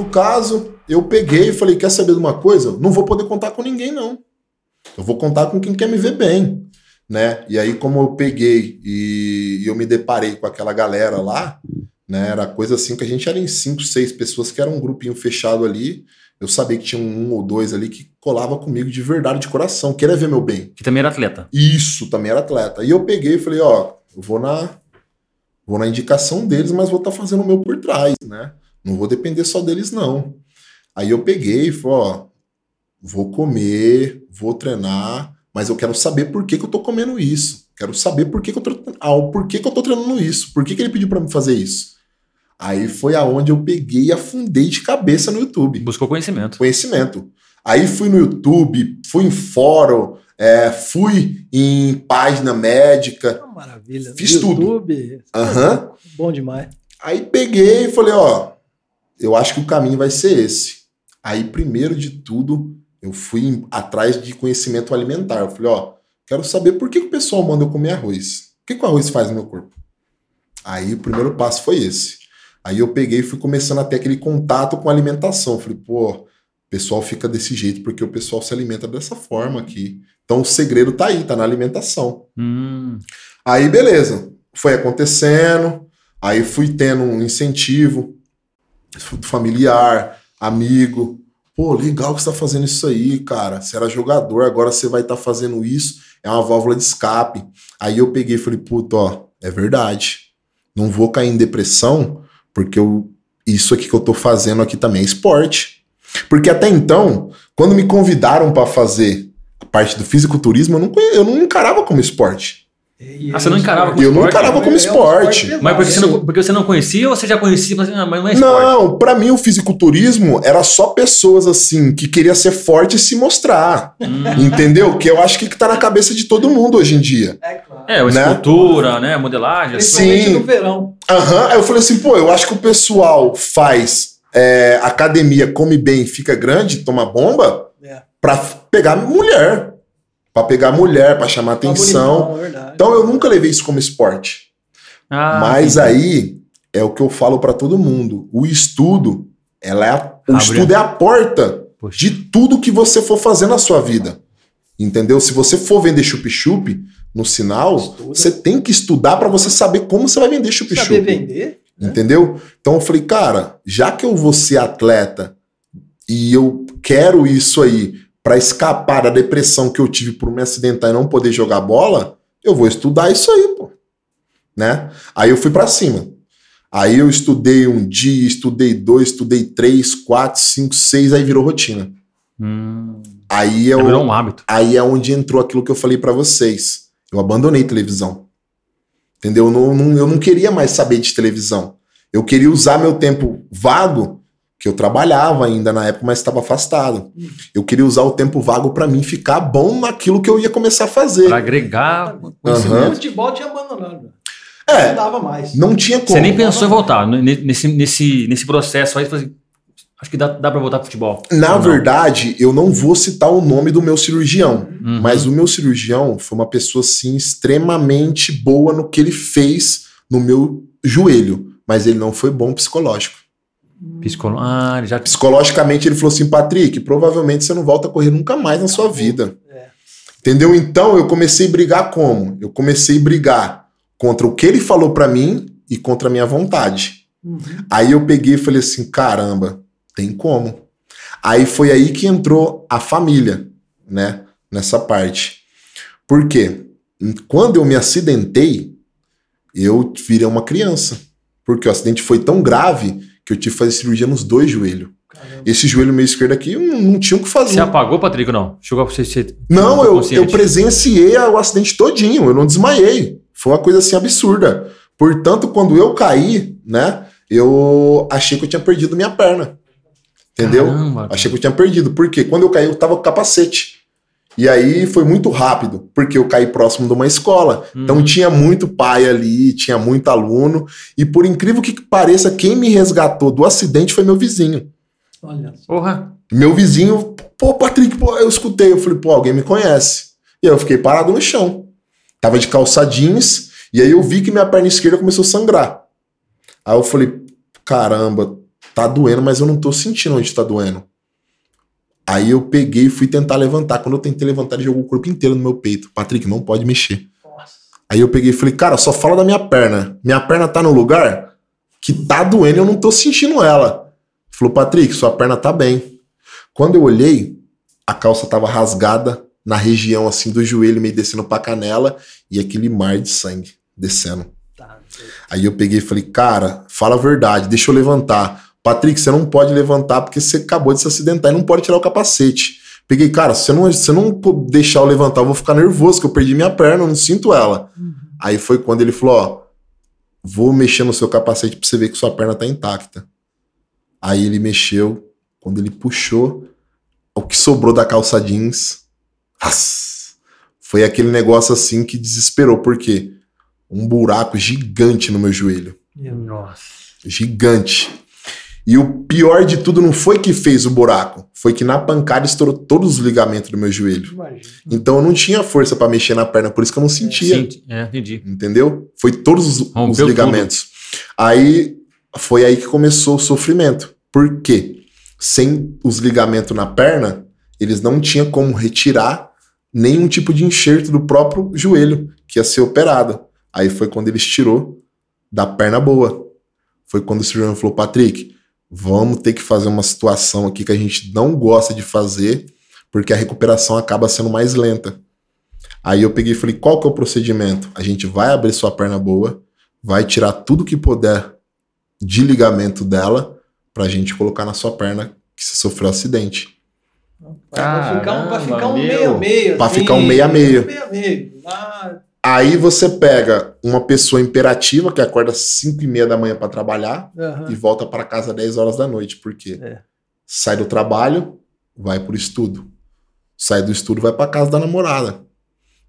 No caso, eu peguei e falei: quer saber de uma coisa? Não vou poder contar com ninguém, não. Eu vou contar com quem quer me ver bem. Né? E aí, como eu peguei e eu me deparei com aquela galera lá, né? Era coisa assim que a gente era em cinco, seis pessoas, que era um grupinho fechado ali. Eu sabia que tinha um ou dois ali que colava comigo de verdade, de coração, queria ver meu bem. Que também era atleta. Isso, também era atleta. E eu peguei e falei, ó, eu vou na vou na indicação deles, mas vou estar tá fazendo o meu por trás, né? Não vou depender só deles não. Aí eu peguei e falei, ó, vou comer, vou treinar, mas eu quero saber por que, que eu tô comendo isso. Quero saber por que, que eu tô, ah, por que, que eu tô treinando isso. Por que, que ele pediu para me fazer isso? Aí foi aonde eu peguei e afundei de cabeça no YouTube. Buscou conhecimento. Conhecimento. Aí fui no YouTube, fui em fórum, é, fui em página médica. Oh, maravilha. Fiz YouTube, tudo. Uhum. Bom demais. Aí peguei e falei, ó, eu acho que o caminho vai ser esse. Aí, primeiro de tudo, eu fui atrás de conhecimento alimentar. Eu falei, ó, quero saber por que, que o pessoal manda eu comer arroz. O que, que o arroz faz no meu corpo? Aí o primeiro passo foi esse. Aí eu peguei e fui começando a ter aquele contato com a alimentação. Falei, pô, o pessoal fica desse jeito porque o pessoal se alimenta dessa forma aqui. Então o segredo tá aí, tá na alimentação. Hum. Aí beleza, foi acontecendo, aí fui tendo um incentivo familiar, amigo. Pô, legal que você tá fazendo isso aí, cara. Você era jogador, agora você vai estar tá fazendo isso. É uma válvula de escape. Aí eu peguei e falei, puto, ó, é verdade. Não vou cair em depressão porque eu, isso aqui que eu tô fazendo aqui também é esporte. Porque até então, quando me convidaram para fazer a parte do fisiculturismo, eu não, eu não encarava como esporte. Ah, você não encarava como eu esporte? Eu não encarava como esporte. Mas porque você, não, porque você não conhecia ou você já conhecia? Mas, não, mas não é esporte. Não, pra mim o fisiculturismo era só pessoas assim que queria ser forte e se mostrar. Hum. Entendeu? Que eu acho que tá na cabeça de todo mundo hoje em dia. É, claro. É, né? escultura, né? Modelagem. Sim. no verão. Aham. Uhum. Aí eu falei assim, pô, eu acho que o pessoal faz é, academia, come bem, fica grande, toma bomba, é. pra pegar mulher para pegar mulher, para chamar atenção. Bonitão, então eu nunca levei isso como esporte. Ah, Mas entendi. aí é o que eu falo para todo mundo. O estudo, ela é a, o estudo é a porta Poxa. de tudo que você for fazer na sua vida. Entendeu? Se você for vender chup-chup no sinal, Estuda. você tem que estudar para você saber como você vai vender chup-chup. Saber vender? Né? Entendeu? Então eu falei, cara, já que eu vou ser atleta e eu quero isso aí para escapar da depressão que eu tive por me acidentar e não poder jogar bola, eu vou estudar isso aí, pô. Né? Aí eu fui para cima. Aí eu estudei um dia, estudei dois, estudei três, quatro, cinco, seis, aí virou rotina. Hum. Aí é, o, um hábito. Aí é onde entrou aquilo que eu falei para vocês. Eu abandonei televisão. Entendeu? Eu não, não, eu não queria mais saber de televisão. Eu queria usar meu tempo vago que eu trabalhava ainda na época, mas estava afastado. Eu queria usar o tempo vago para mim ficar bom naquilo que eu ia começar a fazer. Para agregar. Uhum. O futebol tinha abandonado. É, não dava mais. Não tinha como. Você nem pensou em voltar nesse, nesse, nesse processo aí, assim, acho que dá, dá para voltar pro futebol. Na verdade, eu não vou citar o nome do meu cirurgião, uhum. mas o meu cirurgião foi uma pessoa assim extremamente boa no que ele fez no meu joelho, mas ele não foi bom psicológico. Psicolo... Ah, já... Psicologicamente ele falou assim, Patrick, provavelmente você não volta a correr nunca mais na sua vida. É. Entendeu? Então eu comecei a brigar como? Eu comecei a brigar contra o que ele falou para mim e contra a minha vontade. Uhum. Aí eu peguei e falei assim, caramba, tem como. Aí foi aí que entrou a família, né? Nessa parte. Por quê? Quando eu me acidentei, eu virei uma criança. Porque o acidente foi tão grave que eu tive que fazer cirurgia nos dois joelhos. Caramba. Esse joelho meio esquerdo aqui não, não tinha o que fazer. Você apagou, Patrick, não? Chegou pra você ser. Não, eu, eu presenciei o acidente todinho, eu não desmaiei. Foi uma coisa assim absurda. Portanto, quando eu caí, né, eu achei que eu tinha perdido minha perna. Entendeu? Caramba, achei que eu tinha perdido. Porque quando eu caí, eu tava com capacete. E aí foi muito rápido, porque eu caí próximo de uma escola. Uhum. Então tinha muito pai ali, tinha muito aluno. E por incrível que pareça, quem me resgatou do acidente foi meu vizinho. Olha. Porra. Meu vizinho, pô, Patrick, pô, eu escutei. Eu falei, pô, alguém me conhece. E aí eu fiquei parado no chão. Tava de calça jeans, e aí eu vi que minha perna esquerda começou a sangrar. Aí eu falei, caramba, tá doendo, mas eu não tô sentindo onde tá doendo. Aí eu peguei e fui tentar levantar. Quando eu tentei levantar, ele jogou o corpo inteiro no meu peito. Patrick, não pode mexer. Nossa. Aí eu peguei e falei, cara, só fala da minha perna. Minha perna tá no lugar que tá doendo e eu não tô sentindo ela. Ele falou, Patrick, sua perna tá bem. Quando eu olhei, a calça tava rasgada na região assim do joelho, meio descendo pra canela, e aquele mar de sangue descendo. Tá, Aí eu peguei e falei, cara, fala a verdade, deixa eu levantar. Patrick, você não pode levantar porque você acabou de se acidentar e não pode tirar o capacete. Peguei, cara, se você não, se não deixar eu levantar, eu vou ficar nervoso, que eu perdi minha perna, eu não sinto ela. Uhum. Aí foi quando ele falou, ó, vou mexer no seu capacete pra você ver que sua perna tá intacta. Aí ele mexeu, quando ele puxou, o que sobrou da calça jeans, foi aquele negócio assim que desesperou, porque um buraco gigante no meu joelho. Nossa. Gigante. E o pior de tudo não foi que fez o buraco, foi que na pancada estourou todos os ligamentos do meu joelho. Imagina. Então eu não tinha força para mexer na perna, por isso que eu não sentia. Sim, é, entendi. Entendeu? Foi todos os, os ligamentos. Tudo. Aí foi aí que começou o sofrimento. Por quê? Sem os ligamentos na perna, eles não tinham como retirar nenhum tipo de enxerto do próprio joelho que ia ser operado. Aí foi quando eles tirou da perna boa. Foi quando o cirurgião falou: Patrick, vamos ter que fazer uma situação aqui que a gente não gosta de fazer, porque a recuperação acaba sendo mais lenta. Aí eu peguei e falei: qual que é o procedimento? A gente vai abrir sua perna boa, vai tirar tudo que puder de ligamento dela, pra gente colocar na sua perna que você sofreu acidente. Pra ficar um, pra ficar um meio a meio. Pra assim, ficar um meio a meio. Meio a meio. Lá Aí você pega uma pessoa imperativa que acorda às 5 e meia da manhã para trabalhar uhum. e volta para casa às 10 horas da noite. Por quê? É. Sai do trabalho, vai pro estudo. Sai do estudo, vai para casa da namorada.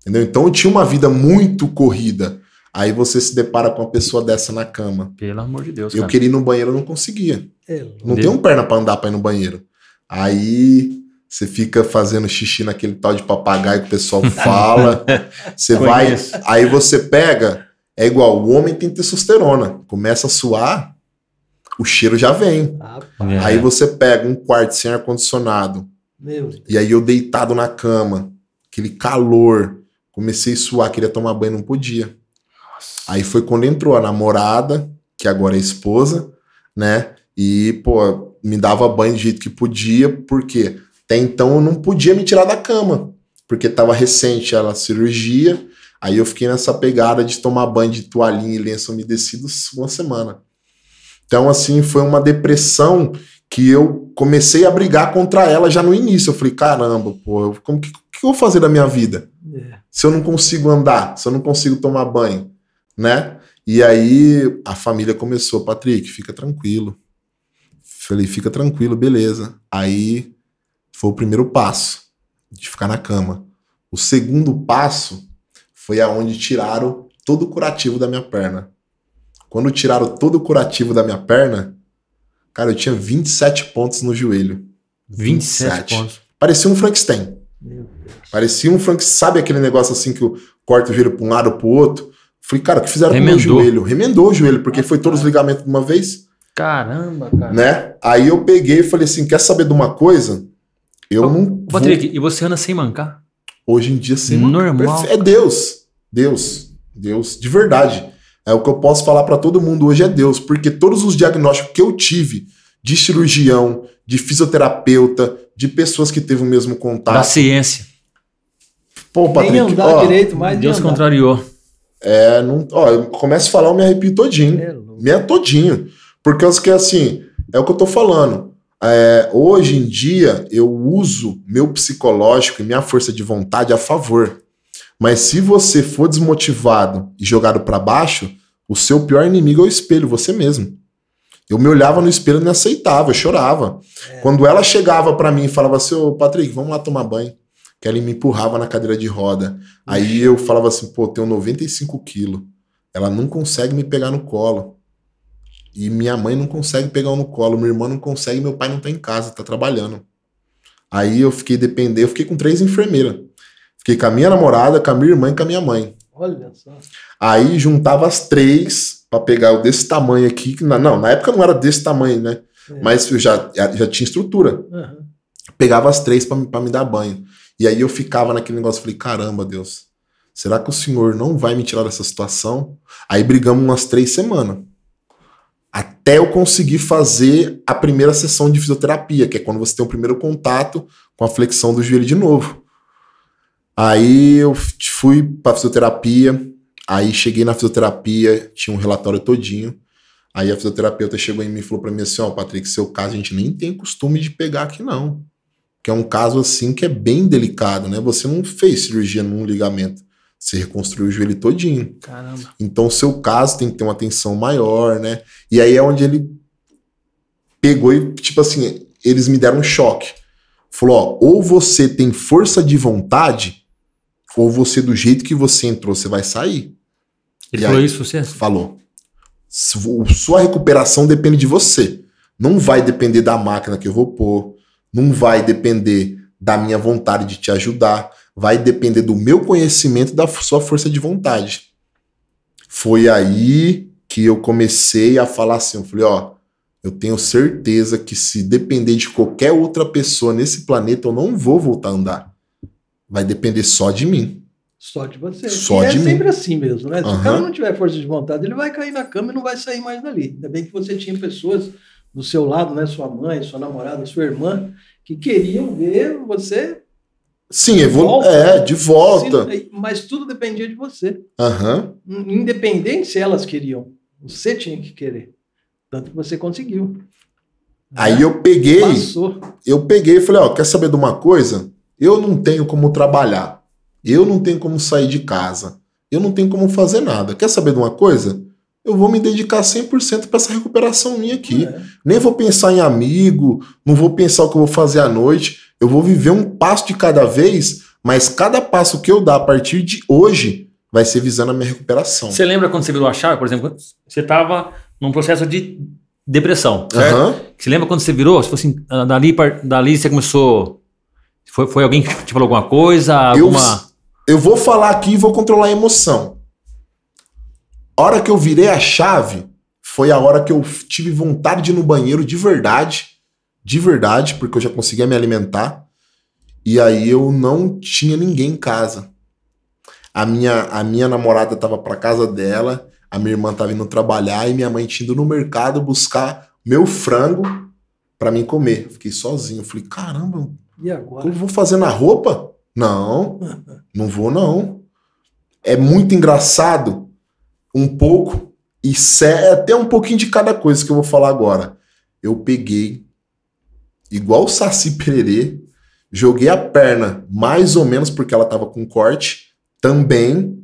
Entendeu? Então eu tinha uma vida muito corrida. Aí você se depara com uma pessoa dessa na cama. Pelo amor de Deus. Eu cara. queria ir no banheiro, eu não conseguia. É, não tem um perna para andar para ir no banheiro. Aí você fica fazendo xixi naquele tal de papagaio que o pessoal fala. Você vai. Aí você pega. É igual, o homem tem testosterona. Começa a suar, o cheiro já vem. É. Aí você pega um quarto sem ar-condicionado. E aí eu deitado na cama, aquele calor. Comecei a suar, queria tomar banho, não podia. Nossa. Aí foi quando entrou a namorada, que agora é esposa, né? E, pô, me dava banho do jeito que podia, porque até então eu não podia me tirar da cama, porque estava recente a cirurgia. Aí eu fiquei nessa pegada de tomar banho de toalhinha e lenço umedecido uma semana. Então, assim, foi uma depressão que eu comecei a brigar contra ela já no início. Eu falei, caramba, pô, como que, que eu vou fazer da minha vida? É. Se eu não consigo andar, se eu não consigo tomar banho, né? E aí a família começou, Patrick, fica tranquilo. Falei, fica tranquilo, beleza. Aí foi o primeiro passo de ficar na cama. O segundo passo foi aonde tiraram todo o curativo da minha perna. Quando tiraram todo o curativo da minha perna, cara, eu tinha 27 pontos no joelho. 27, 27. pontos. Parecia um Frankenstein. Parecia um Frankenstein. Sabe aquele negócio assim que corta o joelho para um lado para o outro? Falei, cara, o que fizeram Remendou. com o meu joelho? Remendou o joelho, porque foi todos os ligamentos de uma vez. Caramba, cara. Né? Aí eu peguei e falei assim: quer saber de uma coisa? Eu não. Patrick, vou... e você anda sem mancar? Hoje em dia, sem Normal. É Deus. Deus. Deus. De verdade. É o que eu posso falar para todo mundo hoje é Deus, porque todos os diagnósticos que eu tive de cirurgião, de fisioterapeuta, de pessoas que teve o mesmo contato. Da ciência. Pô, Patrick, Nem andar ó, direito, mais Deus contrariou. É, não, ó, eu começo a falar, eu me arrepio todinho. Me é todinho. Porque eu que assim, é o que eu tô falando. É, hoje em dia, eu uso meu psicológico e minha força de vontade a favor. Mas se você for desmotivado e jogado para baixo, o seu pior inimigo é o espelho, você mesmo. Eu me olhava no espelho e não aceitava, eu chorava. É. Quando ela chegava para mim e falava assim: Ô Patrick, vamos lá tomar banho. Que ela me empurrava na cadeira de roda. Aí eu falava assim: pô, tenho 95 quilos. Ela não consegue me pegar no colo. E minha mãe não consegue pegar um no colo, minha irmã não consegue, meu pai não tá em casa, tá trabalhando. Aí eu fiquei dependendo, eu fiquei com três enfermeiras. Fiquei com a minha namorada, com a minha irmã e com a minha mãe. Olha só. Aí juntava as três para pegar o desse tamanho aqui. Que, não, na época não era desse tamanho, né? É. Mas eu já, já tinha estrutura. Uhum. Pegava as três para me dar banho. E aí eu ficava naquele negócio, falei, caramba, Deus, será que o senhor não vai me tirar dessa situação? Aí brigamos umas três semanas. Até eu conseguir fazer a primeira sessão de fisioterapia, que é quando você tem o primeiro contato com a flexão do joelho de novo. Aí eu fui para fisioterapia, aí cheguei na fisioterapia, tinha um relatório todinho. Aí a fisioterapeuta chegou em mim e falou para mim assim: Ó, oh, Patrick, seu caso a gente nem tem costume de pegar aqui, não. Que é um caso assim que é bem delicado, né? Você não fez cirurgia num ligamento. Você reconstruiu o joelho todinho. Caramba. Então, o seu caso tem que ter uma atenção maior, né? E aí é onde ele pegou e, tipo assim, eles me deram um choque. Falou: ó, ou você tem força de vontade, ou você, do jeito que você entrou, você vai sair. Ele e falou aí, isso você? Falou. Sua recuperação depende de você. Não vai depender da máquina que eu vou pôr, não vai depender da minha vontade de te ajudar, vai depender do meu conhecimento e da sua força de vontade. Foi aí que eu comecei a falar assim, eu falei, ó, eu tenho certeza que se depender de qualquer outra pessoa nesse planeta, eu não vou voltar a andar. Vai depender só de mim. Só de você. Só e de é mim. sempre assim mesmo, né? Se uhum. o cara não tiver força de vontade, ele vai cair na cama e não vai sair mais dali. Ainda bem que você tinha pessoas do seu lado, né? Sua mãe, sua namorada, sua irmã, que queriam ver você. Sim, de volta. é, de volta. Mas tudo dependia de você. Uhum. Independente se elas queriam. Você tinha que querer. Tanto que você conseguiu. Aí né? eu peguei. Passou. Eu peguei e falei: ó, quer saber de uma coisa? Eu não tenho como trabalhar. Eu não tenho como sair de casa. Eu não tenho como fazer nada. Quer saber de uma coisa? Eu vou me dedicar 100% para essa recuperação minha aqui. É. Nem vou pensar em amigo, não vou pensar o que eu vou fazer à noite. Eu vou viver um passo de cada vez, mas cada passo que eu dar a partir de hoje vai ser visando a minha recuperação. Você lembra quando você virou a chave, por exemplo? Você estava num processo de depressão, certo? Uhum. Você lembra quando você virou? Se fosse assim, dali, dali você começou. Foi, foi alguém que te falou alguma coisa? Alguma... Eu, eu vou falar aqui e vou controlar a emoção. A hora que eu virei a chave foi a hora que eu tive vontade de ir no banheiro de verdade, de verdade, porque eu já conseguia me alimentar. E aí eu não tinha ninguém em casa. A minha, a minha namorada estava para casa dela, a minha irmã estava indo trabalhar e minha mãe tinha ido no mercado buscar meu frango para mim comer. Fiquei sozinho. Falei, caramba, e agora? eu vou fazer na roupa? Não, não vou não. É muito engraçado, um pouco, e é até um pouquinho de cada coisa que eu vou falar agora. Eu peguei, igual o Saci Pererê, joguei a perna mais ou menos porque ela tava com corte, também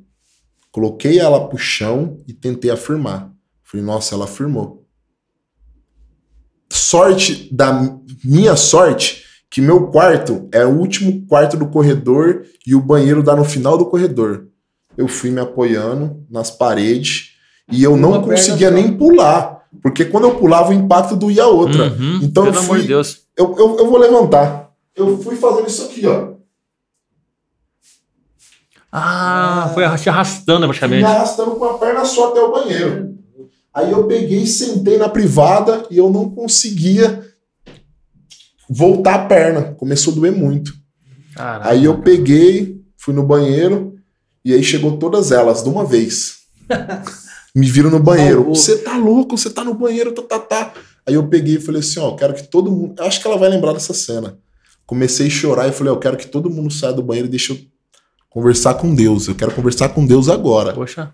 coloquei ela pro chão e tentei afirmar. Falei, nossa, ela afirmou. Sorte da minha sorte que meu quarto é o último quarto do corredor e o banheiro dá no final do corredor. Eu fui me apoiando nas paredes e eu não conseguia nem pular. Porque quando eu pulava, o impacto doía a outra. Uhum, então eu fui. Amor de Deus. Eu, eu, eu vou levantar. Eu fui fazendo isso aqui, ó. Ah, foi te arrastando praticamente. Me arrastando com a perna só até o banheiro. Aí eu peguei, sentei na privada e eu não conseguia voltar a perna. Começou a doer muito. Caraca. Aí eu peguei, fui no banheiro e aí chegou todas elas de uma vez. Me viram no banheiro. Você tá louco, você tá no banheiro, tá, tá, tá. Aí eu peguei e falei assim: ó, quero que todo mundo. Acho que ela vai lembrar dessa cena. Comecei a chorar e falei: eu quero que todo mundo saia do banheiro e deixe eu conversar com Deus. Eu quero conversar com Deus agora. Poxa.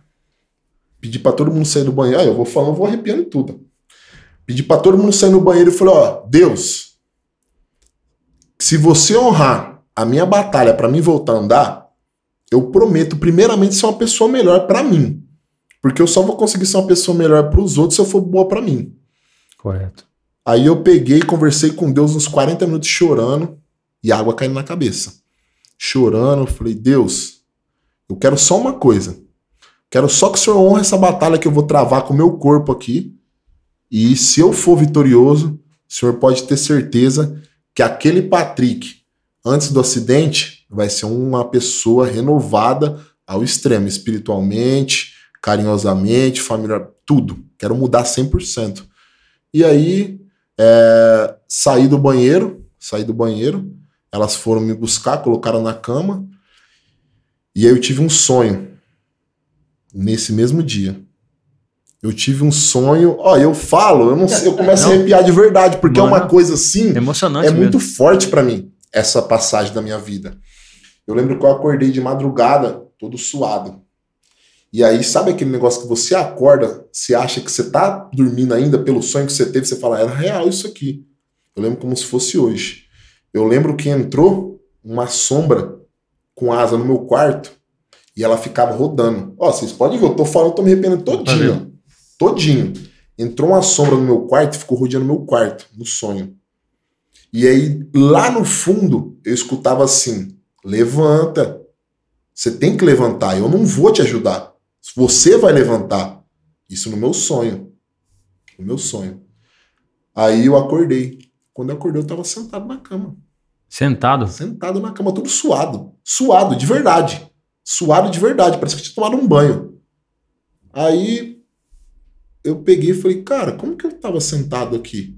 Pedi para todo mundo sair do banheiro. Aí eu vou falando, vou arrepiando tudo. Pedi para todo mundo sair no banheiro e falei: ó, Deus, se você honrar a minha batalha para mim voltar a andar, eu prometo, primeiramente, ser uma pessoa melhor para mim. Porque eu só vou conseguir ser uma pessoa melhor para os outros se eu for boa para mim. Correto. Aí eu peguei, conversei com Deus uns 40 minutos chorando e água caindo na cabeça. Chorando, eu falei: Deus, eu quero só uma coisa. Quero só que o Senhor honre essa batalha que eu vou travar com o meu corpo aqui. E se eu for vitorioso, o Senhor pode ter certeza que aquele Patrick, antes do acidente, vai ser uma pessoa renovada ao extremo, espiritualmente, carinhosamente, familiar, tudo. Quero mudar 100%. E aí É, saí do banheiro, saí do banheiro, elas foram me buscar, colocaram na cama, e aí eu tive um sonho nesse mesmo dia. Eu tive um sonho. Ó, eu falo, eu não sei, eu começo não. a arrepiar de verdade, porque Mano, é uma coisa assim. Emocionante. É mesmo. muito forte para mim, essa passagem da minha vida. Eu lembro que eu acordei de madrugada, todo suado. E aí, sabe aquele negócio que você acorda, você acha que você tá dormindo ainda pelo sonho que você teve, você fala, era real isso aqui. Eu lembro como se fosse hoje. Eu lembro que entrou uma sombra com asa no meu quarto e ela ficava rodando. Ó, vocês podem ver, eu tô falando, eu tô me arrependendo todinho todinho. Entrou uma sombra no meu quarto e ficou rodeando meu quarto, no sonho. E aí, lá no fundo, eu escutava assim: levanta. Você tem que levantar. Eu não vou te ajudar. Você vai levantar. Isso no meu sonho. No meu sonho. Aí eu acordei. Quando eu acordei, eu tava sentado na cama. Sentado? Sentado na cama, todo suado. Suado, de verdade. Suado de verdade. Parece que tinha tomado um banho. Aí eu peguei e falei, cara, como que eu estava sentado aqui?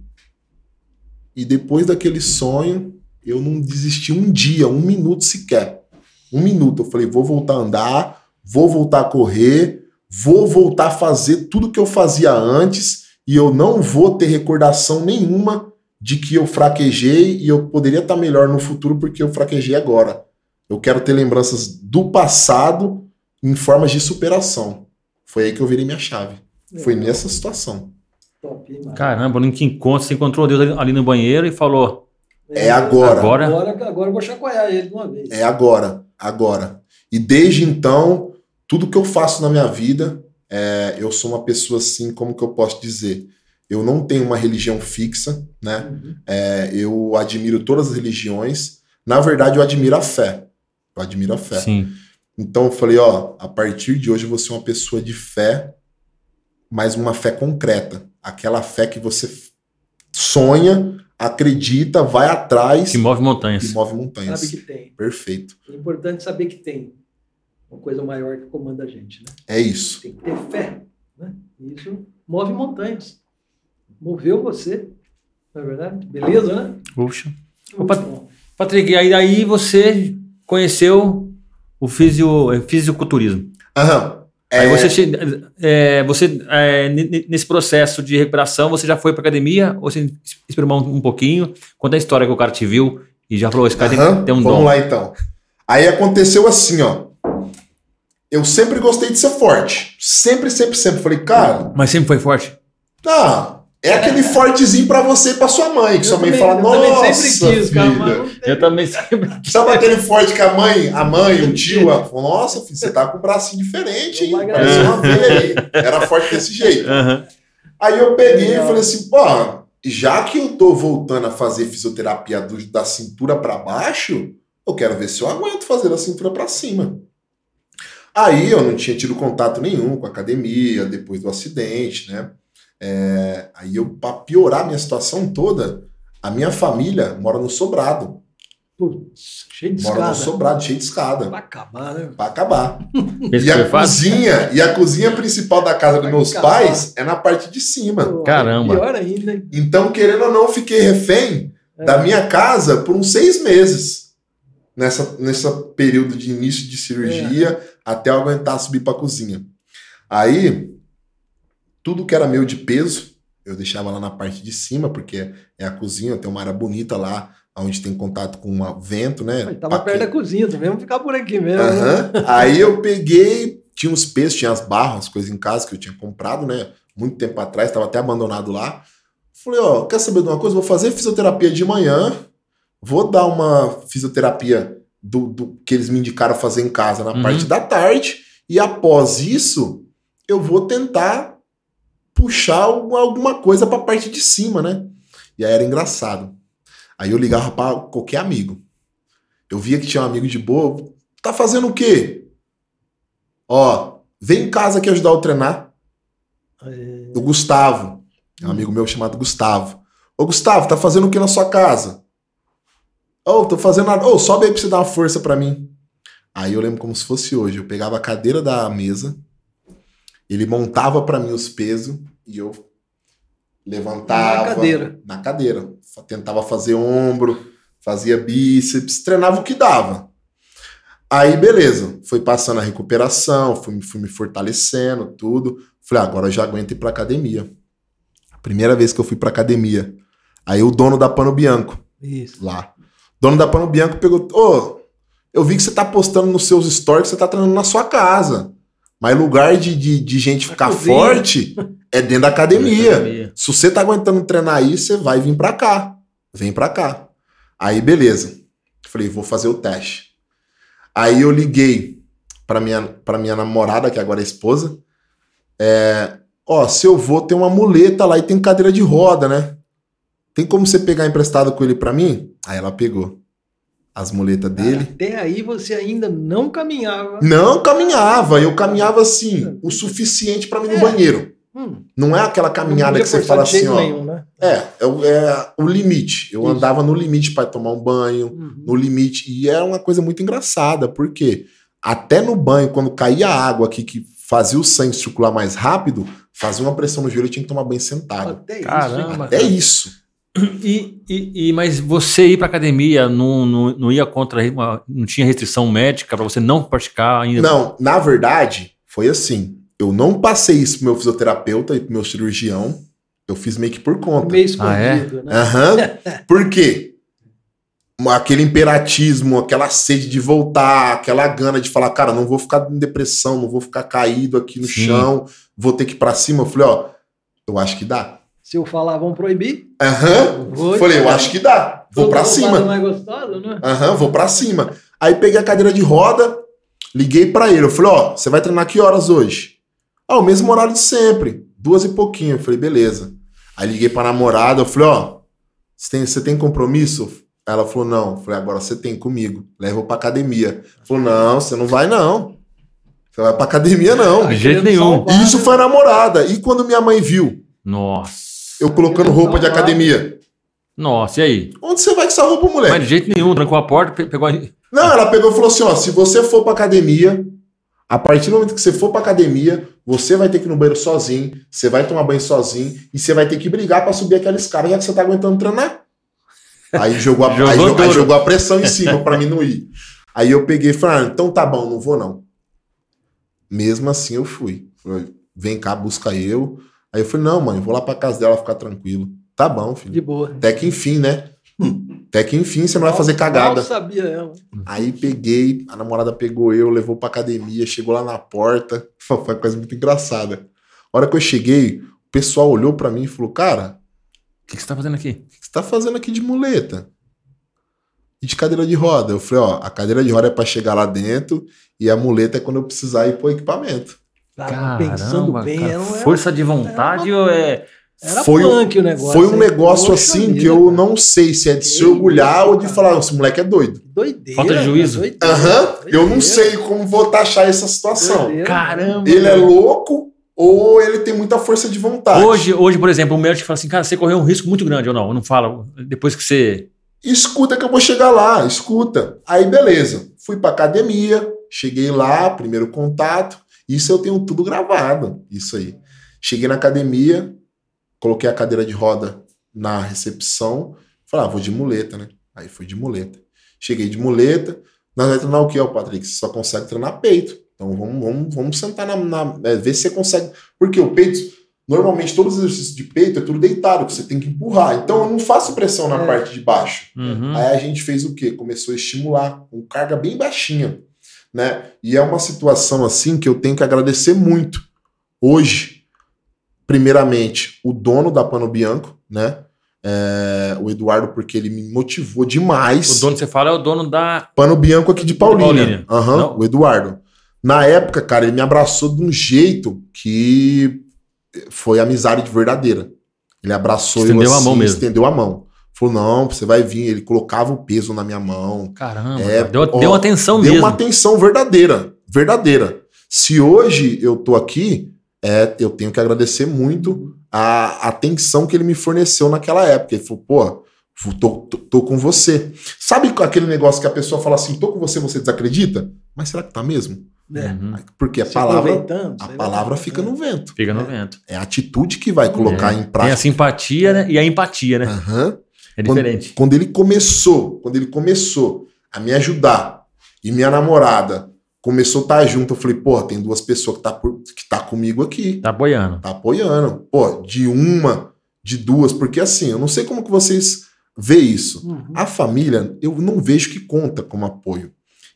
E depois daquele sonho, eu não desisti um dia, um minuto sequer. Um minuto. Eu falei, vou voltar a andar, vou voltar a correr, vou voltar a fazer tudo que eu fazia antes e eu não vou ter recordação nenhuma de que eu fraquejei e eu poderia estar melhor no futuro porque eu fraquejei agora. Eu quero ter lembranças do passado em formas de superação. Foi aí que eu virei minha chave. Foi nessa situação. Caramba, no que encontro, você encontrou Deus ali no banheiro e falou: É agora. Agora, agora, agora eu vou chacoalhar ele de uma vez. É agora, agora. E desde então, tudo que eu faço na minha vida, é, eu sou uma pessoa assim, como que eu posso dizer? Eu não tenho uma religião fixa, né? Uhum. É, eu admiro todas as religiões. Na verdade, eu admiro a fé. Eu admiro a fé. Sim. Então eu falei, ó, a partir de hoje eu vou ser uma pessoa de fé mas uma fé concreta. Aquela fé que você sonha, acredita, vai atrás. Que move montanhas. Que move montanhas. Sabe que tem. Perfeito. É importante saber que tem uma coisa maior que comanda a gente, né? É isso. Tem que ter fé, né? Isso move montanhas. Moveu você, não é verdade? Beleza, né? Puxa. Patrick, aí, aí você conheceu o fisio, fisiculturismo. Aham. É... Aí você, é, você é, nesse processo de recuperação, você já foi para academia ou você esperou um, um pouquinho? Conta a história que o cara te viu e já falou, esse cara uhum, tem, tem um vamos dom. Vamos lá então. Aí aconteceu assim, ó. Eu sempre gostei de ser forte. Sempre, sempre, sempre. Falei, cara. Mas sempre foi forte? Tá. É aquele fortezinho pra você e pra sua mãe, que eu sua mãe também, fala, nossa. Eu também sempre quis, cara, Eu também sempre quis. Sabe aquele forte que a mãe, a mãe, o tio, falou, nossa, filho, você tá com um bracinho diferente, hein? Parece uma veia aí. Era forte desse jeito. Uhum. Aí eu peguei e falei assim, pô, já que eu tô voltando a fazer fisioterapia do, da cintura para baixo, eu quero ver se eu aguento fazer da cintura para cima. Aí eu não tinha tido contato nenhum com a academia depois do acidente, né? É, aí eu, para piorar a minha situação toda, a minha família mora no sobrado. Putz, cheio de mora escada. no sobrado, cheio de escada. Pra acabar, né? Pra acabar. e a cozinha, e a cozinha principal da casa dos meus acabar. pais é na parte de cima. Caramba. Pior ainda, hein? Então, querendo ou não, fiquei refém é. da minha casa por uns seis meses. Nessa, nessa período de início de cirurgia, é. até eu aguentar subir pra cozinha. Aí, tudo que era meu de peso, eu deixava lá na parte de cima, porque é a cozinha, tem uma área bonita lá, onde tem contato com o vento, né? tava perto da cozinha, também vamos ficar por aqui mesmo. Uhum. Aí eu peguei, tinha uns pesos, tinha as barras, as coisas em casa que eu tinha comprado, né? Muito tempo atrás, estava até abandonado lá. Falei, ó, quer saber de uma coisa? Vou fazer fisioterapia de manhã, vou dar uma fisioterapia do, do que eles me indicaram fazer em casa na uhum. parte da tarde, e após isso, eu vou tentar puxar alguma coisa para a parte de cima, né? E aí era engraçado. Aí eu ligava para qualquer amigo. Eu via que tinha um amigo de boa. Tá fazendo o quê? Ó, vem em casa aqui ajudar eu a treinar. É... O Gustavo. Um amigo meu chamado Gustavo. Ô, Gustavo, tá fazendo o que na sua casa? Ô, oh, tô fazendo nada. Ô, oh, sobe aí pra você dar uma força para mim. Aí eu lembro como se fosse hoje. Eu pegava a cadeira da mesa, ele montava para mim os pesos e eu levantava. Na cadeira. Na cadeira. Tentava fazer ombro, fazia bíceps, treinava o que dava. Aí, beleza. Foi passando a recuperação, fui, fui me fortalecendo, tudo. Falei, ah, agora eu já aguento ir pra academia. Primeira vez que eu fui pra academia. Aí o dono da Pano Bianco. Isso. Lá. Dono da Pano Bianco pegou. Ô, eu vi que você tá postando nos seus stories que você tá treinando na sua casa. Mas lugar de, de, de gente ficar forte é dentro da academia. academia. Se você tá aguentando treinar aí, você vai vir pra cá. Vem pra cá. Aí, beleza. Falei, vou fazer o teste. Aí eu liguei pra minha, pra minha namorada, que agora é esposa. É, ó, se eu vou, tem uma muleta lá e tem cadeira de roda, né? Tem como você pegar emprestado com ele pra mim? Aí ela pegou as muletas dele. Até aí você ainda não caminhava. Não caminhava. Eu caminhava assim, o suficiente para mim no é. banheiro. Hum. Não é aquela caminhada que você fala assim, ó. Nenhum, né? é, é, é, o limite. Eu Isso. andava no limite para tomar um banho, uhum. no limite. E era uma coisa muito engraçada, porque até no banho, quando caía a água aqui, que fazia o sangue circular mais rápido, fazia uma pressão no joelho e tinha que tomar banho sentado. Até Caramba, isso. Até isso. E, e, e, mas você ir para academia não, não, não ia contra, não tinha restrição médica para você não praticar ainda? Não, na verdade, foi assim. Eu não passei isso pro meu fisioterapeuta e pro meu cirurgião. Eu fiz meio que por conta. Meio escondido, ah, é? né? Uhum. Por quê? Aquele imperatismo, aquela sede de voltar, aquela gana de falar, cara, não vou ficar em depressão, não vou ficar caído aqui no Sim. chão, vou ter que ir pra cima. Eu falei, ó, eu acho que dá. Se eu falar, vão proibir? Aham. Uhum. Falei, eu acho que dá. Vou pra cima. Mais gostoso, né? Aham, uhum, vou pra cima. Aí peguei a cadeira de roda, liguei para ele. Eu falei, ó, você vai treinar que horas hoje? Ah, o mesmo horário de sempre. Duas e pouquinho. Eu falei, beleza. Aí liguei pra namorada, eu falei, ó, você tem, você tem compromisso? Ela falou, não. Eu falei, agora você tem comigo. Leva pra academia. Falou, não, você não vai, não. Você vai pra academia, não. De jeito nenhum. E isso foi a namorada. E quando minha mãe viu? Nossa eu colocando roupa de academia. Nossa, e aí? Onde você vai com essa roupa, moleque? Mas de jeito nenhum, trancou a porta, pegou a... Não, ela pegou e falou assim: ó, se você for pra academia, a partir do momento que você for pra academia, você vai ter que ir no banheiro sozinho, você vai tomar banho sozinho e você vai ter que brigar para subir aquela escada já que você tá aguentando treinar. Aí jogou a, jogou aí, jogou, aí jogou a pressão em cima para mim não ir. Aí eu peguei e falei: ah, então tá bom, não vou não. Mesmo assim eu fui. Falei, Vem cá, busca eu. Aí eu falei, não, mãe, vou lá pra casa dela ficar tranquilo. Tá bom, filho. De boa. Até que enfim, né? Até que enfim você não vai fazer cagada. Eu sabia ela. Aí peguei, a namorada pegou eu, levou pra academia, chegou lá na porta. Foi uma coisa muito engraçada. A hora que eu cheguei, o pessoal olhou para mim e falou: Cara, o que, que você tá fazendo aqui? O que você tá fazendo aqui de muleta? E de cadeira de roda? Eu falei: Ó, a cadeira de roda é para chegar lá dentro e a muleta é quando eu precisar ir pro equipamento. Caramba, pensando bem, cara, força de vontade ou é. Era foi, punk o negócio. Foi um negócio assim vida, que eu cara. não sei se é de se orgulhar ou de falar, esse moleque é doido. Doideira. Falta de juízo. Aham. Uhum. Eu não sei como vou taxar essa situação. Doideira, Caramba. Ele é louco ou ele tem muita força de vontade. Hoje, hoje por exemplo, o médico fala assim, cara, você correu um risco muito grande ou não? Eu não falo, depois que você... Escuta que eu vou chegar lá, escuta. Aí beleza, fui pra academia, cheguei lá, primeiro contato, isso eu tenho tudo gravado, isso aí. Cheguei na academia, coloquei a cadeira de roda na recepção, falei, ah, vou de muleta, né? Aí fui de muleta. Cheguei de muleta, nós vamos treinar o que, ó, Patrick? Você só consegue treinar peito. Então vamos, vamos, vamos sentar na, na é, ver se você consegue. Porque o peito, normalmente todos os exercícios de peito é tudo deitado, que você tem que empurrar. Então eu não faço pressão na é. parte de baixo. Uhum. Aí a gente fez o quê? Começou a estimular com carga bem baixinha né? E é uma situação assim que eu tenho que agradecer muito. Hoje, primeiramente, o dono da Pano Bianco, né? É, o Eduardo, porque ele me motivou demais. O dono que você fala é o dono da. Pano Bianco aqui de Paulínia. Uhum, o Eduardo. Na época, cara, ele me abraçou de um jeito que foi amizade verdadeira. Ele abraçou estendeu eu assim, a mão mesmo. estendeu a mão. Falou, não, você vai vir. Ele colocava o peso na minha mão. Caramba, é, deu, ó, deu uma atenção deu mesmo. Deu uma atenção verdadeira, verdadeira. Se hoje eu tô aqui, é, eu tenho que agradecer muito a atenção que ele me forneceu naquela época. Ele falou, pô, tô, tô, tô, com você. Sabe aquele negócio que a pessoa fala assim, tô com você, você desacredita? Mas será que tá mesmo? É. Uhum. Porque a palavra, a palavra fica no vento. Fica no é. vento. É a atitude que vai colocar é. em prática. Tem a simpatia né? e a empatia, né? Uhum. É diferente. Quando, quando ele começou, quando ele começou a me ajudar e minha namorada começou a estar junto, eu falei, pô, tem duas pessoas que tá, por, que tá comigo aqui. Tá apoiando. Tá apoiando. Pô, de uma, de duas, porque assim, eu não sei como que vocês vê isso. Uhum. A família, eu não vejo que conta como apoio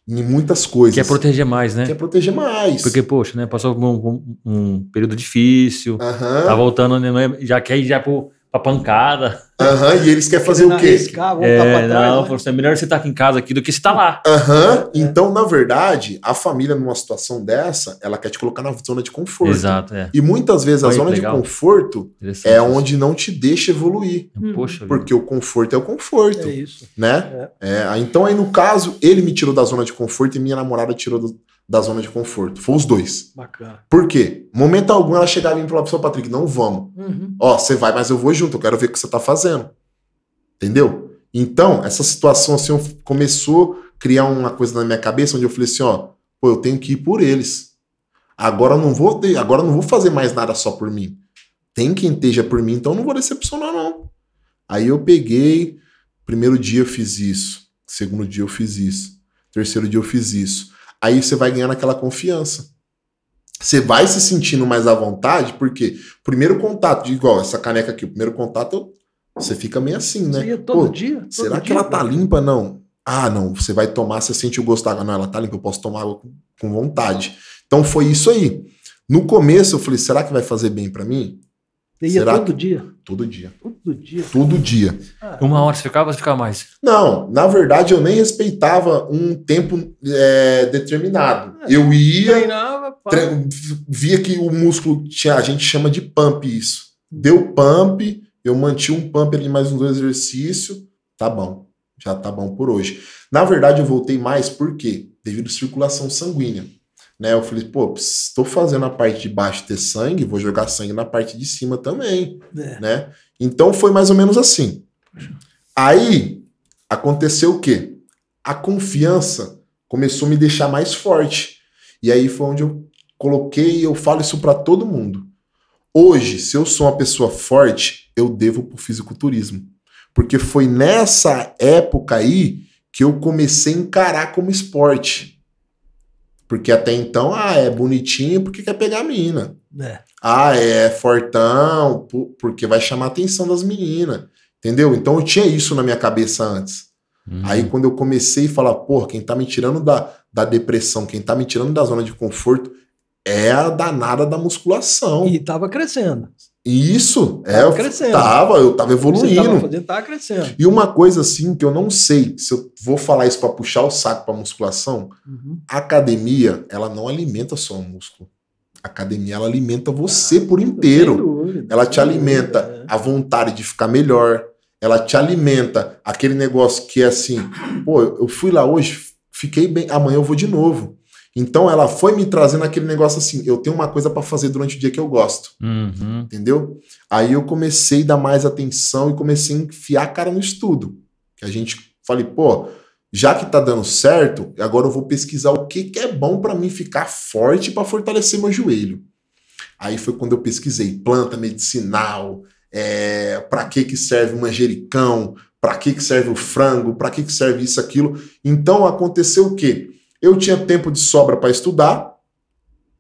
em muitas coisas. Quer proteger mais, né? Quer proteger mais. Porque, poxa, né? Passou um, um, um período difícil, uhum. tá voltando, né, é, já quer ir já pro pra pancada. Aham, uhum, e eles querem fazer o quê? Arriscar, é, trás, não, né? é melhor você estar tá aqui em casa aqui do que você estar tá lá. Aham, uhum, é. então, na verdade, a família numa situação dessa, ela quer te colocar na zona de conforto. Exato, é. E muitas vezes a zona legal. de conforto é onde não te deixa evoluir. Hum. Poxa Porque vida. o conforto é o conforto. É isso. Né? É. é. então, aí no caso, ele me tirou da zona de conforto e minha namorada tirou do, da zona de conforto. Foi os dois. Bacana. Por quê? Momento algum ela chegava e falava pro seu Patrick, não vamos. Uhum. Ó, você vai, mas eu vou junto, eu quero ver o que você tá fazendo. Entendeu? Então, essa situação assim começou a criar uma coisa na minha cabeça onde eu falei assim, ó, pô, eu tenho que ir por eles. Agora eu não vou, ter, agora não vou fazer mais nada só por mim. Tem quem esteja por mim, então eu não vou decepcionar não. Aí eu peguei, primeiro dia eu fiz isso, segundo dia eu fiz isso, terceiro dia eu fiz isso. Aí você vai ganhando aquela confiança. Você vai se sentindo mais à vontade, porque primeiro contato, igual essa caneca aqui, o primeiro contato, você fica meio assim, né? Você ia todo Pô, dia? Todo será dia, que ela tá limpa? Não. Ah, não. Você vai tomar, você sente o gosto da água. Não, ela tá limpa, eu posso tomar água com, com vontade. Então foi isso aí. No começo eu falei, será que vai fazer bem para mim? Você ia Será todo que... dia? Todo dia. Todo dia. Todo dia. Ah, Uma hora você ficava ou ficava mais? Não, na verdade eu nem respeitava um tempo é, determinado. É, eu ia, treinava, via que o músculo tinha, a gente chama de pump isso. Deu pump, eu mantive um pump ali mais uns dois exercícios, tá bom. Já tá bom por hoje. Na verdade eu voltei mais porque devido à circulação sanguínea. Né? Eu falei, pô, estou fazendo a parte de baixo ter sangue, vou jogar sangue na parte de cima também, é. né? Então foi mais ou menos assim. Aí aconteceu o quê? A confiança começou a me deixar mais forte. E aí foi onde eu coloquei, eu falo isso para todo mundo. Hoje, se eu sou uma pessoa forte, eu devo pro fisiculturismo. Porque foi nessa época aí que eu comecei a encarar como esporte. Porque até então, ah, é bonitinho porque quer pegar a menina. É. Ah, é fortão porque vai chamar a atenção das meninas. Entendeu? Então eu tinha isso na minha cabeça antes. Uhum. Aí quando eu comecei a falar, porra, quem tá me tirando da, da depressão, quem tá me tirando da zona de conforto é a danada da musculação. E tava crescendo. Isso, é, tava é, crescendo. Tava, eu tava evoluindo. Você tava fazendo, tava crescendo. E uma coisa assim que eu não sei se eu vou falar isso para puxar o saco para musculação, uhum. a academia, ela não alimenta só o músculo. A academia ela alimenta você ah, por inteiro. Dúvida, ela te alimenta dúvida, é. a vontade de ficar melhor. Ela te alimenta aquele negócio que é assim, pô, eu fui lá hoje, fiquei bem, amanhã eu vou de novo. Então ela foi me trazendo aquele negócio assim, eu tenho uma coisa para fazer durante o dia que eu gosto. Uhum. Entendeu? Aí eu comecei a dar mais atenção e comecei a enfiar a cara no estudo. Que a gente falei, pô, já que tá dando certo, agora eu vou pesquisar o que, que é bom para mim ficar forte para fortalecer meu joelho. Aí foi quando eu pesquisei planta medicinal, é, para que que serve o manjericão, para que que serve o frango, para que que serve isso aquilo. Então aconteceu o quê? Eu tinha tempo de sobra para estudar,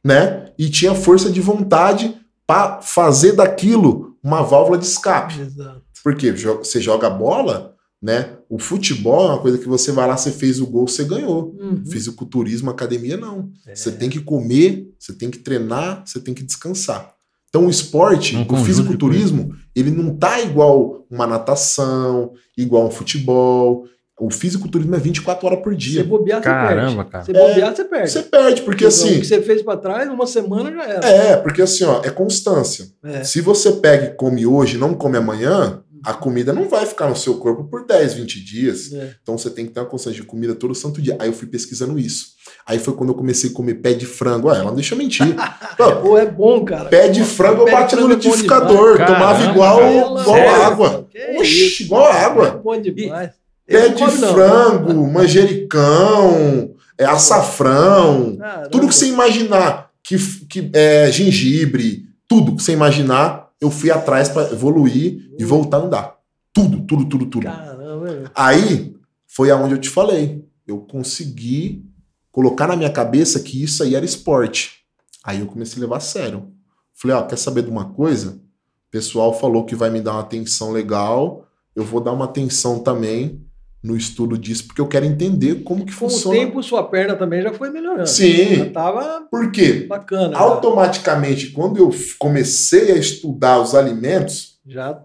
né? E tinha força de vontade para fazer daquilo uma válvula de escape. Exato. Porque você joga bola, né? O futebol é uma coisa que você vai lá, você fez o gol, você ganhou. Uhum. Fisiculturismo, academia, não. É. Você tem que comer, você tem que treinar, você tem que descansar. Então o esporte, um o fisiculturismo, ele não tá igual uma natação, igual um futebol, o fisiculturismo é 24 horas por dia. Você bobear, Caramba, você perde. cara. Você bobear, é, você perde. Você perde, porque então, assim. O que você fez para trás, uma semana já era. É, porque assim, ó, é constância. É. Se você pega e come hoje e não come amanhã, a comida não vai ficar no seu corpo por 10, 20 dias. É. Então você tem que ter uma constância de comida todo santo dia. Aí eu fui pesquisando isso. Aí foi quando eu comecei a comer pé de frango. Ah, ela não deixa mentir. Pô, é bom, cara. Pé de frango eu bati no é liquidificador. tomava igual, igual água. Oxi, igual água. É bom demais. Pé de frango, manjericão, é açafrão, tudo que você imaginar, que, que é gengibre, tudo que você imaginar, eu fui atrás para evoluir e voltar a andar. Tudo, tudo, tudo, tudo. Caramba. Aí foi aonde eu te falei. Eu consegui colocar na minha cabeça que isso aí era esporte. Aí eu comecei a levar a sério. Falei, ó, quer saber de uma coisa? O pessoal falou que vai me dar uma atenção legal, eu vou dar uma atenção também no estudo disso, porque eu quero entender como que Com funciona. Com o tempo, sua perna também já foi melhorando. Sim. Já tava Por quê? bacana. Automaticamente, já. quando eu comecei a estudar os alimentos, já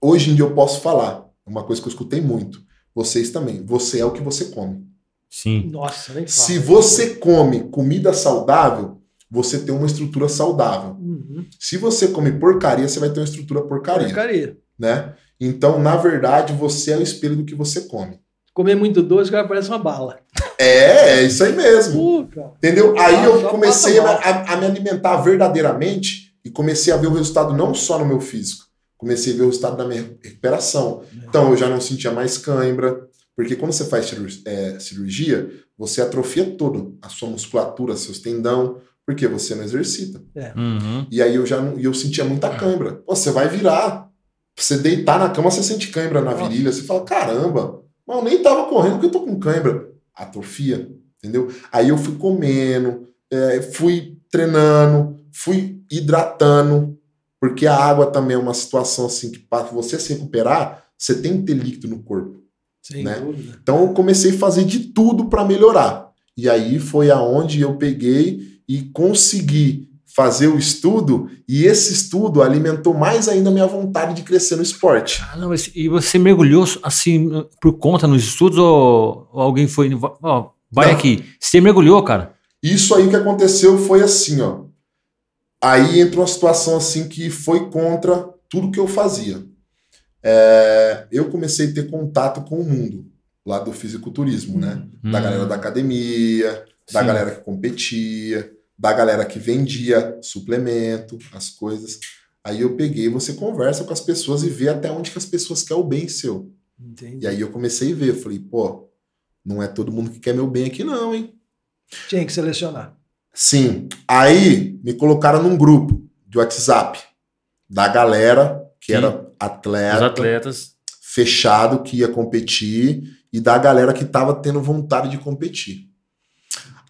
hoje em dia eu posso falar, é uma coisa que eu escutei muito, vocês também, você é o que você come. Sim. Nossa, nem fala. Se você come comida saudável, você tem uma estrutura saudável. Uhum. Se você come porcaria, você vai ter uma estrutura porcaria. Porcaria. Né? Então, na verdade, você é o espelho do que você come. Comer muito doce, cara, parece uma bala. É, é isso aí mesmo. Puta. Entendeu? Aí eu comecei a, a, a me alimentar verdadeiramente e comecei a ver o resultado não só no meu físico, comecei a ver o resultado da minha recuperação. Então, eu já não sentia mais cãibra, porque quando você faz é, cirurgia, você atrofia todo a sua musculatura, seus tendão, porque você não exercita. É. Uhum. E aí eu já eu sentia muita cãibra. Pô, você vai virar, você deitar na cama, você sente cãibra na virilha, você fala, caramba, mas eu nem tava correndo porque eu tô com cãibra. Atrofia, entendeu? Aí eu fui comendo, é, fui treinando, fui hidratando, porque a água também é uma situação assim que para você se recuperar, você tem que ter líquido no corpo. Sem né? dúvida. Então eu comecei a fazer de tudo para melhorar. E aí foi aonde eu peguei e consegui fazer o estudo, e esse estudo alimentou mais ainda a minha vontade de crescer no esporte. Ah, não, e você mergulhou assim por conta nos estudos ou, ou alguém foi. Ó, vai não. aqui. Você mergulhou, cara? Isso aí que aconteceu foi assim, ó. Aí entrou uma situação assim que foi contra tudo que eu fazia é, eu comecei a ter contato com o mundo lá do fisiculturismo, né? Hum. Da galera da academia, Sim. da galera que competia, da galera que vendia suplemento, as coisas. Aí eu peguei, você conversa com as pessoas e vê até onde que as pessoas querem o bem seu. Entendi. E aí eu comecei a ver, falei, pô, não é todo mundo que quer meu bem aqui não, hein? Tinha que selecionar. Sim. Aí me colocaram num grupo de WhatsApp da galera que Sim. era atleta, Os atletas fechado que ia competir e da galera que estava tendo vontade de competir.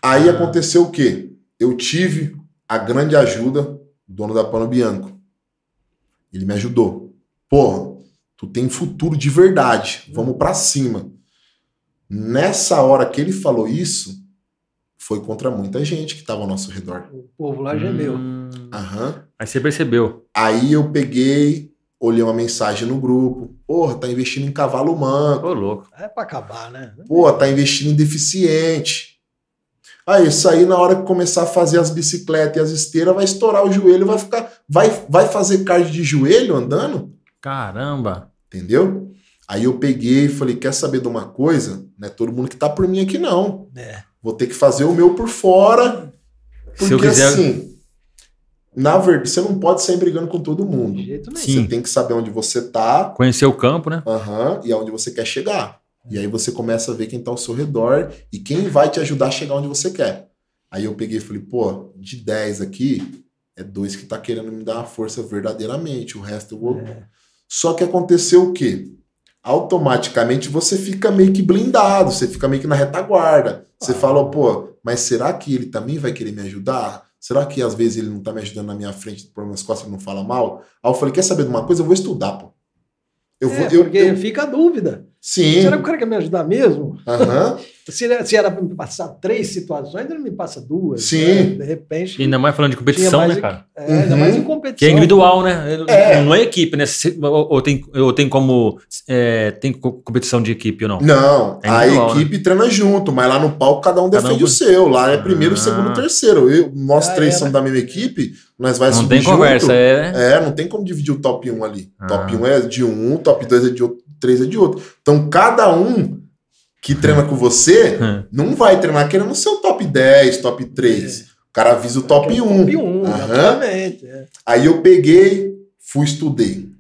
Aí ah. aconteceu o quê? Eu tive a grande ajuda do dono da Pano Bianco. Ele me ajudou. Porra, tu tem futuro de verdade. Vamos para cima. Nessa hora que ele falou isso, foi contra muita gente que estava ao nosso redor. O povo lá gemeu. Hum. Aham. Aí você percebeu. Aí eu peguei, olhei uma mensagem no grupo. Porra, tá investindo em cavalo manco. Ô, louco. É pra acabar, né? Porra, tá investindo em deficiente. Aí, isso aí, na hora que começar a fazer as bicicletas e as esteiras, vai estourar o joelho, vai ficar. Vai, vai fazer cardio de joelho andando? Caramba! Entendeu? Aí eu peguei e falei: quer saber de uma coisa? Não é todo mundo que tá por mim aqui, não. É. Vou ter que fazer o meu por fora. Porque Se eu quiser... assim na verdade, você não pode sair brigando com todo mundo. De jeito nenhum. Você tem que saber onde você tá. Conhecer o campo, né? Uhum, e aonde você quer chegar. E aí você começa a ver quem tá ao seu redor e quem vai te ajudar a chegar onde você quer. Aí eu peguei e falei, pô, de 10 aqui, é dois que tá querendo me dar uma força verdadeiramente, o resto eu vou. É. Só que aconteceu o quê? Automaticamente você fica meio que blindado, você fica meio que na retaguarda. Você ah. fala, pô, mas será que ele também vai querer me ajudar? Será que às vezes ele não tá me ajudando na minha frente, por minhas costas, ele não fala mal? Aí eu falei, quer saber de uma coisa? Eu vou estudar, pô. Eu é, vou, porque eu, fica a dúvida. Sim. Será que o cara quer me ajudar mesmo? Uhum. se, se era para me passar três situações, ele me passa duas. Sim. Né? De repente. E ainda mais falando de competição, né, cara? É, uhum. ainda mais em competição. Que é individual, né? É. Não é equipe, né? Ou, ou, tem, ou tem como. É, tem competição de equipe ou não? Não. É a né? equipe né? treina junto, mas lá no palco cada um defende cada um... o seu. Lá é primeiro, ah. segundo, terceiro. Eu, nós ah, três é, somos né? da mesma equipe, nós vai Não tem junto. conversa, é. É, não tem como dividir o top 1 ali. Ah. Top 1 é de um, top 2 é de outro, 3 é de outro. Então cada um que treina com você não vai treinar querendo o seu top 10, top 3. O cara avisa o top 1. Top 1, exatamente. É. Aí eu peguei, fui estudei.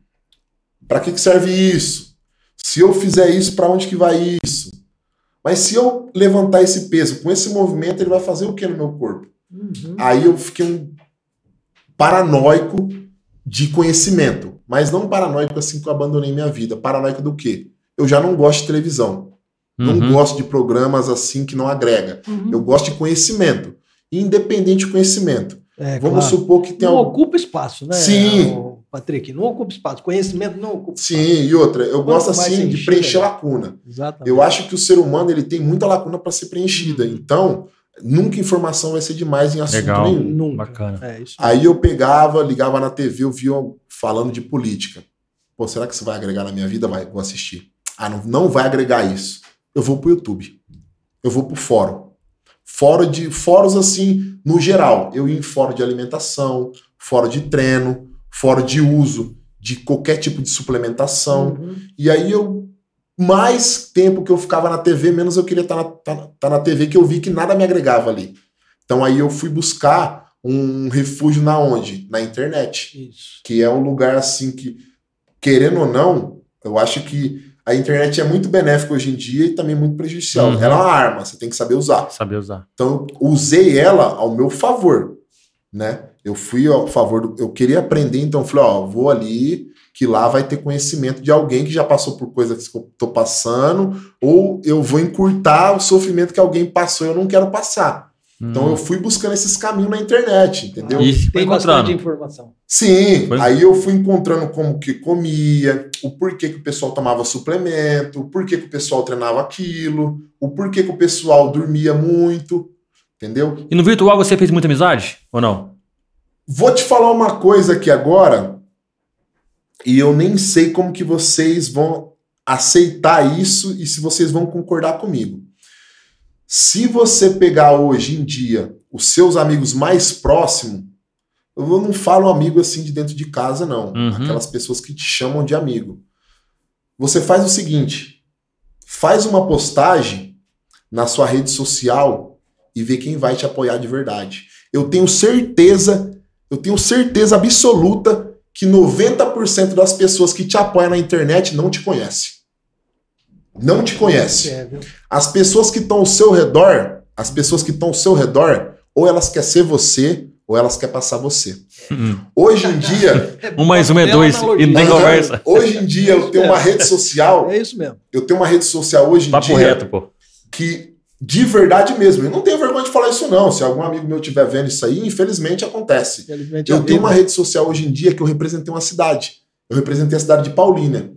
Para que, que serve isso? Se eu fizer isso, para onde que vai isso? Mas se eu levantar esse peso com esse movimento, ele vai fazer o que no meu corpo? Uhum. Aí eu fiquei um paranoico de conhecimento. Mas não paranoico assim que eu abandonei minha vida. Paranoico do quê? Eu já não gosto de televisão. Não uhum. gosto de programas assim que não agrega. Uhum. Eu gosto de conhecimento. Independente de conhecimento. É, Vamos claro. supor que tem Não algum... ocupa espaço, né? Sim. Patrick, não ocupa espaço. Conhecimento não ocupa Sim, espaço. e outra, eu Quanto gosto assim de preencher lacuna. Exatamente. Eu acho que o ser humano ele tem muita lacuna para ser preenchida. Hum. Então, nunca informação vai ser demais em assunto Legal. nenhum. Nunca. Bacana. É, Aí eu pegava, ligava na TV, eu via falando de política. Pô, será que isso vai agregar na minha vida? Vai, vou assistir. Ah, não, não vai agregar isso. Eu vou pro YouTube. Eu vou pro fórum. Fórum de fóruns assim, no geral. Eu ia em fórum de alimentação, fórum de treino, fórum de uso de qualquer tipo de suplementação. Uhum. E aí eu mais tempo que eu ficava na TV, menos eu queria estar na, tá, tá na TV, que eu vi que nada me agregava ali. Então aí eu fui buscar um refúgio na onde? Na internet. Isso. Que é um lugar assim que, querendo ou não, eu acho que a internet é muito benéfica hoje em dia e também muito prejudicial. Uhum. Ela é uma arma, você tem que saber usar. Saber usar. Então, eu usei ela ao meu favor, né? Eu fui ao favor do, eu queria aprender, então eu falei, ó, vou ali que lá vai ter conhecimento de alguém que já passou por coisas que eu tô passando, ou eu vou encurtar o sofrimento que alguém passou e eu não quero passar. Então hum. eu fui buscando esses caminhos na internet, entendeu? E tem bastante informação. Sim, pois aí eu fui encontrando como que comia, o porquê que o pessoal tomava suplemento, o porquê que o pessoal treinava aquilo, o porquê que o pessoal dormia muito, entendeu? E no virtual você fez muita amizade ou não? Vou te falar uma coisa aqui agora, e eu nem sei como que vocês vão aceitar isso e se vocês vão concordar comigo. Se você pegar hoje em dia os seus amigos mais próximos, eu não falo amigo assim de dentro de casa, não. Uhum. Aquelas pessoas que te chamam de amigo. Você faz o seguinte: faz uma postagem na sua rede social e vê quem vai te apoiar de verdade. Eu tenho certeza, eu tenho certeza absoluta que 90% das pessoas que te apoiam na internet não te conhecem não te conhece. É, as pessoas que estão ao seu redor, as pessoas que estão ao seu redor, ou elas querem ser você, ou elas querem passar você. Uhum. Hoje em dia. um mais um é dois, e não tem conversa. Hoje em dia eu tenho uma rede social. É isso mesmo. Eu tenho uma rede social hoje em Papo dia. reto, pô. Que de verdade mesmo. Eu não tenho vergonha de falar isso, não. Se algum amigo meu estiver vendo isso aí, infelizmente acontece. Infelizmente eu tenho uma rede social hoje em dia que eu representei uma cidade. Eu representei a cidade de Paulínia.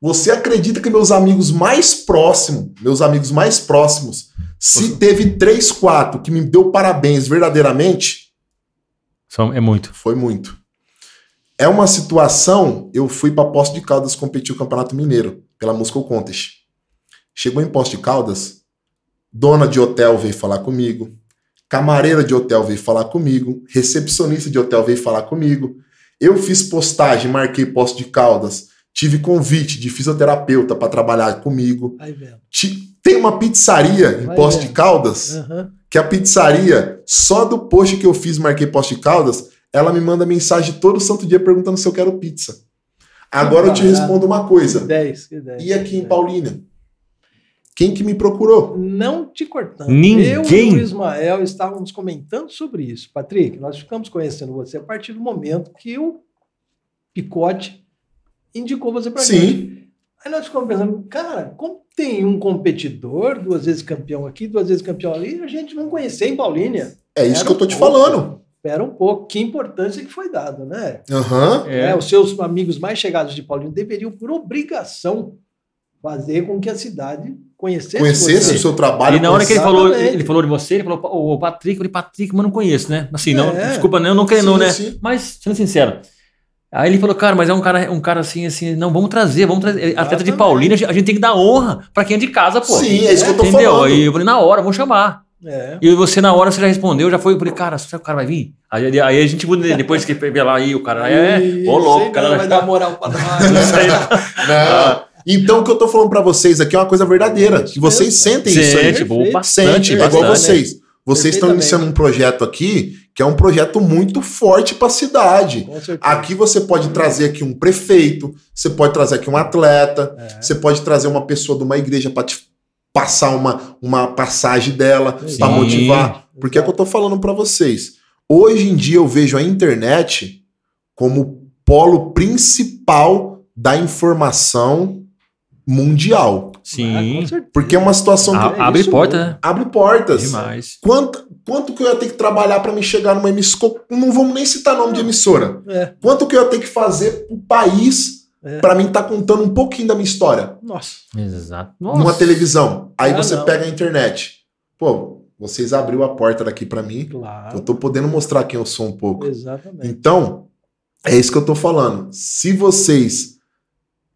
Você acredita que meus amigos mais próximos, meus amigos mais próximos, se teve três, quatro que me deu parabéns verdadeiramente? É muito. Foi muito. É uma situação, eu fui para Posto de Caldas competir o Campeonato Mineiro, pela Muscle Contest. Chegou em Posto de Caldas, dona de hotel veio falar comigo, camareira de hotel veio falar comigo, recepcionista de hotel veio falar comigo. Eu fiz postagem, marquei Posto de Caldas, Tive convite de fisioterapeuta para trabalhar comigo. Tem uma pizzaria em Posto de Caldas, uhum. que a pizzaria, só do post que eu fiz, marquei Posto de Caldas, ela me manda mensagem todo santo dia perguntando se eu quero pizza. Agora eu te respondo uma coisa. Que 10, que 10, e aqui em Paulínia? Quem que me procurou? Não te cortando. Ninguém. Eu e o Ismael estávamos comentando sobre isso. Patrick, nós ficamos conhecendo você a partir do momento que o Picote indicou você para gente. Aí nós ficamos pensando, cara, como tem um competidor, duas vezes campeão aqui, duas vezes campeão ali, a gente não conhecia em Paulínia. É isso que eu tô te falando. Espera um pouco, que importância que foi dada, né? Uhum. É. É, os seus amigos mais chegados de Paulínia deveriam, por obrigação, fazer com que a cidade conhecesse, conhecesse o seu trabalho. E na hora que ele falou, ele falou de você, ele falou, o Patrick, eu falei, Patrick, mas não conheço, né? Assim, não, é. desculpa, não, não querendo, né? Sim. Mas, sendo sincero, Aí ele falou, cara, mas é um cara, um cara assim, assim, não, vamos trazer, vamos trazer. Exatamente. Atleta de Paulina, a gente tem que dar honra pra quem é de casa, pô. Sim, é isso que eu tô Entendeu? falando. Aí eu falei, na hora, vamos chamar. É. E você, na hora, você já respondeu, já foi, eu falei, cara, será que o cara vai vir? Aí, aí a gente, depois que lá aí, o cara é, ô louco, o cara não vai dar moral pra nós. não. Então, o que eu tô falando pra vocês aqui é uma coisa verdadeira. Que vocês sentem Sente, isso aí. Tipo, bastante, Sente, igual vocês. Vocês estão iniciando um projeto aqui que é um projeto muito forte para a cidade. Aqui você pode trazer aqui um prefeito, você pode trazer aqui um atleta, é. você pode trazer uma pessoa de uma igreja para passar uma, uma passagem dela para motivar. Porque é o que eu tô falando para vocês. Hoje em dia eu vejo a internet como polo principal da informação mundial. Sim. Ah, Porque é uma situação que. abre portas, né? Abre portas. Demais. Quanto, quanto que eu ia ter que trabalhar para me chegar numa emissora? Não vamos nem citar nome de emissora. É. Quanto que eu ia ter que fazer pro país é. para mim tá contando um pouquinho da minha história. Nossa. Exato. Nossa. Numa televisão. Aí ah, você não. pega a internet. Pô, vocês abriu a porta daqui para mim. Claro. Eu tô podendo mostrar quem eu sou um pouco. Exatamente. Então, é isso que eu tô falando. Se vocês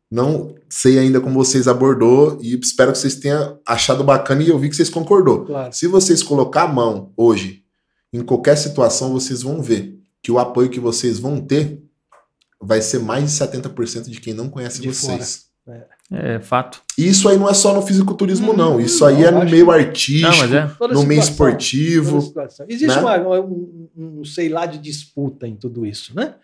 não sei ainda como vocês abordou e espero que vocês tenham achado bacana e eu vi que vocês concordou. Claro. Se vocês colocar a mão hoje em qualquer situação, vocês vão ver que o apoio que vocês vão ter vai ser mais de 70% de quem não conhece de vocês. É. é. fato. Isso aí não é só no fisiculturismo, hum, não. Isso aí é no meio artístico, não, é. no meio esportivo. Existe né? uma, um, um, sei lá, de disputa em tudo isso, né?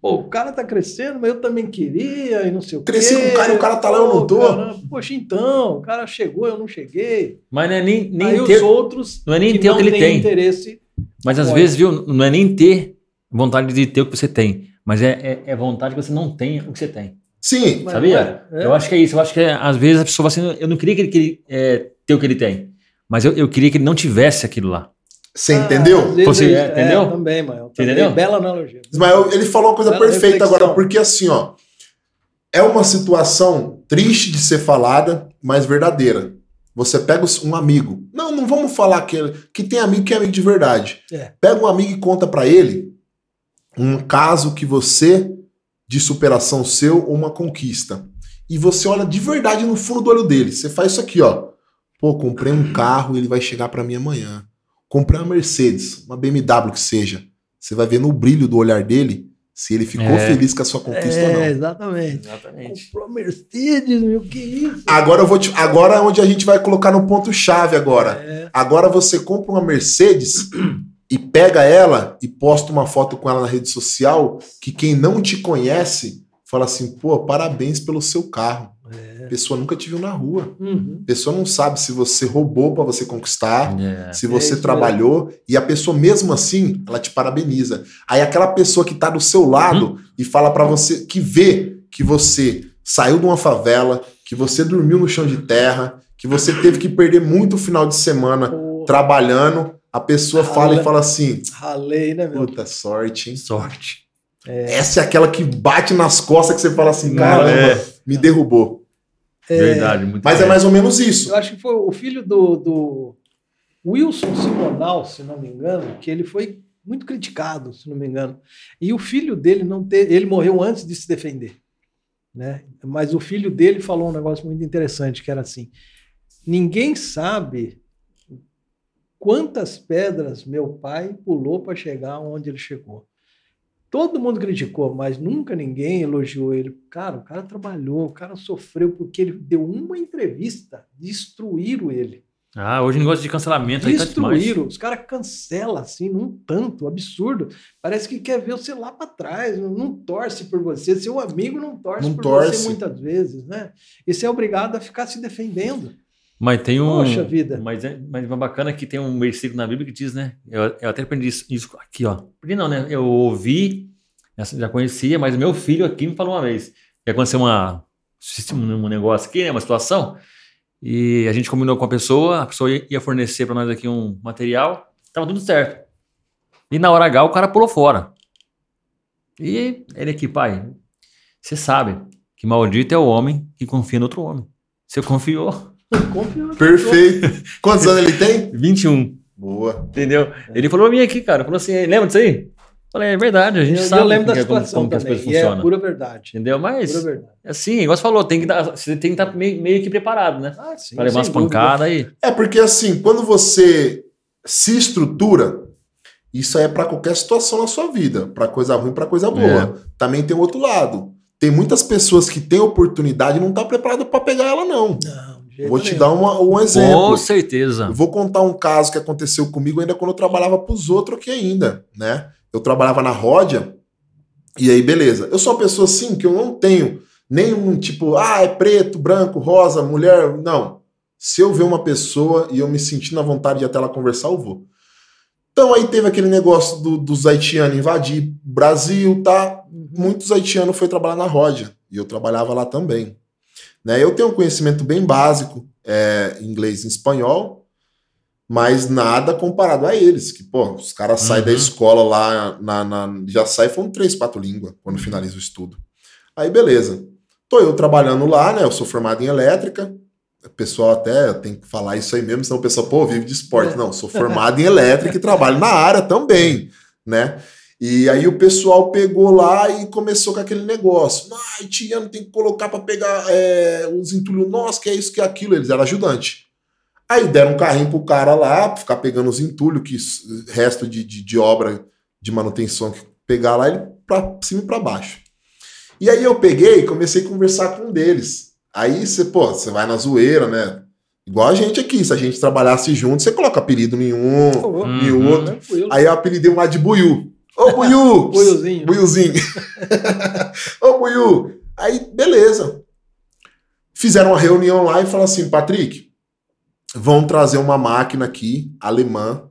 Pô, o cara tá crescendo, mas eu também queria e não sei o quê. Cresci com o cara e o cara tá lá, eu não tô. poxa, então, o cara chegou, eu não cheguei. Mas não é nem, nem Aí ter... os outros não é nem ter o que ele tem. interesse. Mas às vezes, viu, não é nem ter vontade de ter o que você tem. Mas é, é, é vontade que você não tenha o que você tem. Sim. Sabia? É, é. Eu acho que é isso. Eu acho que é, às vezes a pessoa fala assim, eu não queria que ele, que ele é, ter o que ele tem. Mas eu, eu queria que ele não tivesse aquilo lá. Você ah, entendeu? Você é, entendeu? também, mano. entendeu? Bela analogia. Ismael, ele falou uma coisa Bela perfeita reflexão. agora, porque assim, ó, é uma situação triste de ser falada, mas verdadeira. Você pega um amigo. Não, não vamos falar que, que tem amigo que é amigo de verdade. É. Pega um amigo e conta para ele um caso que você, de superação seu, ou uma conquista. E você olha de verdade no fundo do olho dele. Você faz isso aqui, ó. Pô, comprei um carro, ele vai chegar para mim amanhã. Comprei uma Mercedes, uma BMW que seja. Você vai ver no brilho do olhar dele se ele ficou é. feliz com a sua conquista é, ou não. Exatamente. exatamente. Comprou uma Mercedes, meu, que isso? Agora eu vou te, agora é onde a gente vai colocar no ponto chave agora. É. Agora você compra uma Mercedes e pega ela e posta uma foto com ela na rede social que quem não te conhece fala assim, pô, parabéns pelo seu carro. A pessoa nunca te viu na rua. Uhum. A pessoa não sabe se você roubou para você conquistar, é. se você é trabalhou. E a pessoa, mesmo assim, ela te parabeniza. Aí aquela pessoa que tá do seu lado uhum. e fala para você, que vê que você saiu de uma favela, que você dormiu no chão de terra, que você teve que perder muito final de semana trabalhando a pessoa fala e fala assim: Ralei, né, meu? Puta, sorte, hein? Sorte. É. Essa é aquela que bate nas costas que você fala assim: caramba, é. me derrubou. É. Verdade, muito Mas bem. é mais ou menos isso. Eu acho que foi o filho do, do Wilson Simonal, se não me engano, que ele foi muito criticado, se não me engano. E o filho dele não ter, ele morreu antes de se defender, né? Mas o filho dele falou um negócio muito interessante, que era assim: ninguém sabe quantas pedras meu pai pulou para chegar onde ele chegou. Todo mundo criticou, mas nunca ninguém elogiou ele. Cara, o cara trabalhou, o cara sofreu porque ele deu uma entrevista, destruíram ele. Ah, hoje o negócio de cancelamento aí tá Destruíram, os caras cancelam assim, num tanto, absurdo. Parece que quer ver você lá para trás, não, não, torce por você. Seu amigo não torce não por torce. você muitas vezes, né? E você é obrigado a ficar se defendendo. Mas tem um. Poxa vida. Mas é mas é bacana que tem um versículo na Bíblia que diz, né? Eu, eu até aprendi isso, isso aqui, ó. Porque não, né? Eu ouvi, já conhecia, mas meu filho aqui me falou uma vez. Que aconteceu uma, um negócio aqui, né? Uma situação. E a gente combinou com a pessoa, a pessoa ia fornecer para nós aqui um material, tava tudo certo. E na hora H o cara pulou fora. E ele aqui, pai, você sabe que maldito é o homem que confia no outro homem. Você confiou, Perfeito. Quantos anos ele tem? 21. Boa. Entendeu? Ele falou pra mim aqui, cara. Falou assim: lembra disso aí? Falei, é verdade, a gente eu, sabe eu lembro da é, situação como, como as coisas funcionam. É pura verdade. Entendeu? Mas, pura verdade. assim, igual você falou, tem que dar, você tem que estar meio, meio que preparado, né? Ah, sim, pra levar umas pancadas aí. É porque, assim, quando você se estrutura, isso aí é para qualquer situação na sua vida, para coisa ruim, para coisa boa. É. Também tem o outro lado. Tem muitas pessoas que têm oportunidade e não tá preparado para pegar ela, não. Não. Vou te dar uma, um exemplo. Com certeza. Eu vou contar um caso que aconteceu comigo ainda quando eu trabalhava para os outros aqui ainda, né? Eu trabalhava na Ródia e aí beleza. Eu sou uma pessoa assim que eu não tenho nenhum tipo, ah, é preto, branco, rosa, mulher, não. Se eu ver uma pessoa e eu me sentir na vontade de até ela conversar, eu vou. Então aí teve aquele negócio do, dos haitianos invadir Brasil, tá? Muitos haitianos foram trabalhar na Rodia. E eu trabalhava lá também. Né? Eu tenho um conhecimento bem básico, é, inglês e espanhol, mas nada comparado a eles. Que, pô, os caras uhum. saem da escola lá, na, na, já saem falando três, quatro línguas quando finaliza o estudo. Aí, beleza. Tô eu trabalhando lá, né? Eu sou formado em elétrica. O pessoal até tem que falar isso aí mesmo, senão o pessoal, pô, vive de esporte. É. Não, sou formado em elétrica e trabalho na área também, né? E aí o pessoal pegou lá e começou com aquele negócio. Ah, Haitiano tem que colocar para pegar é, os entulhos nossos, que é isso, que é aquilo. Eles eram ajudantes. Aí deram um carrinho pro cara lá, pra ficar pegando os entulhos, que resto de, de, de obra de manutenção que pegar lá, ele pra cima e pra baixo. E aí eu peguei e comecei a conversar com um deles. Aí você, pô, você vai na zoeira, né? Igual a gente aqui, se a gente trabalhasse junto, você coloca apelido nenhum, uhum. em outro. Aí eu apelidei um lá de Buiu. Ô, Buiu! Buiuzinho. Buiuzinho. Ô, Buiu! Aí, beleza. Fizeram uma reunião lá e falaram assim, Patrick, vão trazer uma máquina aqui, alemã,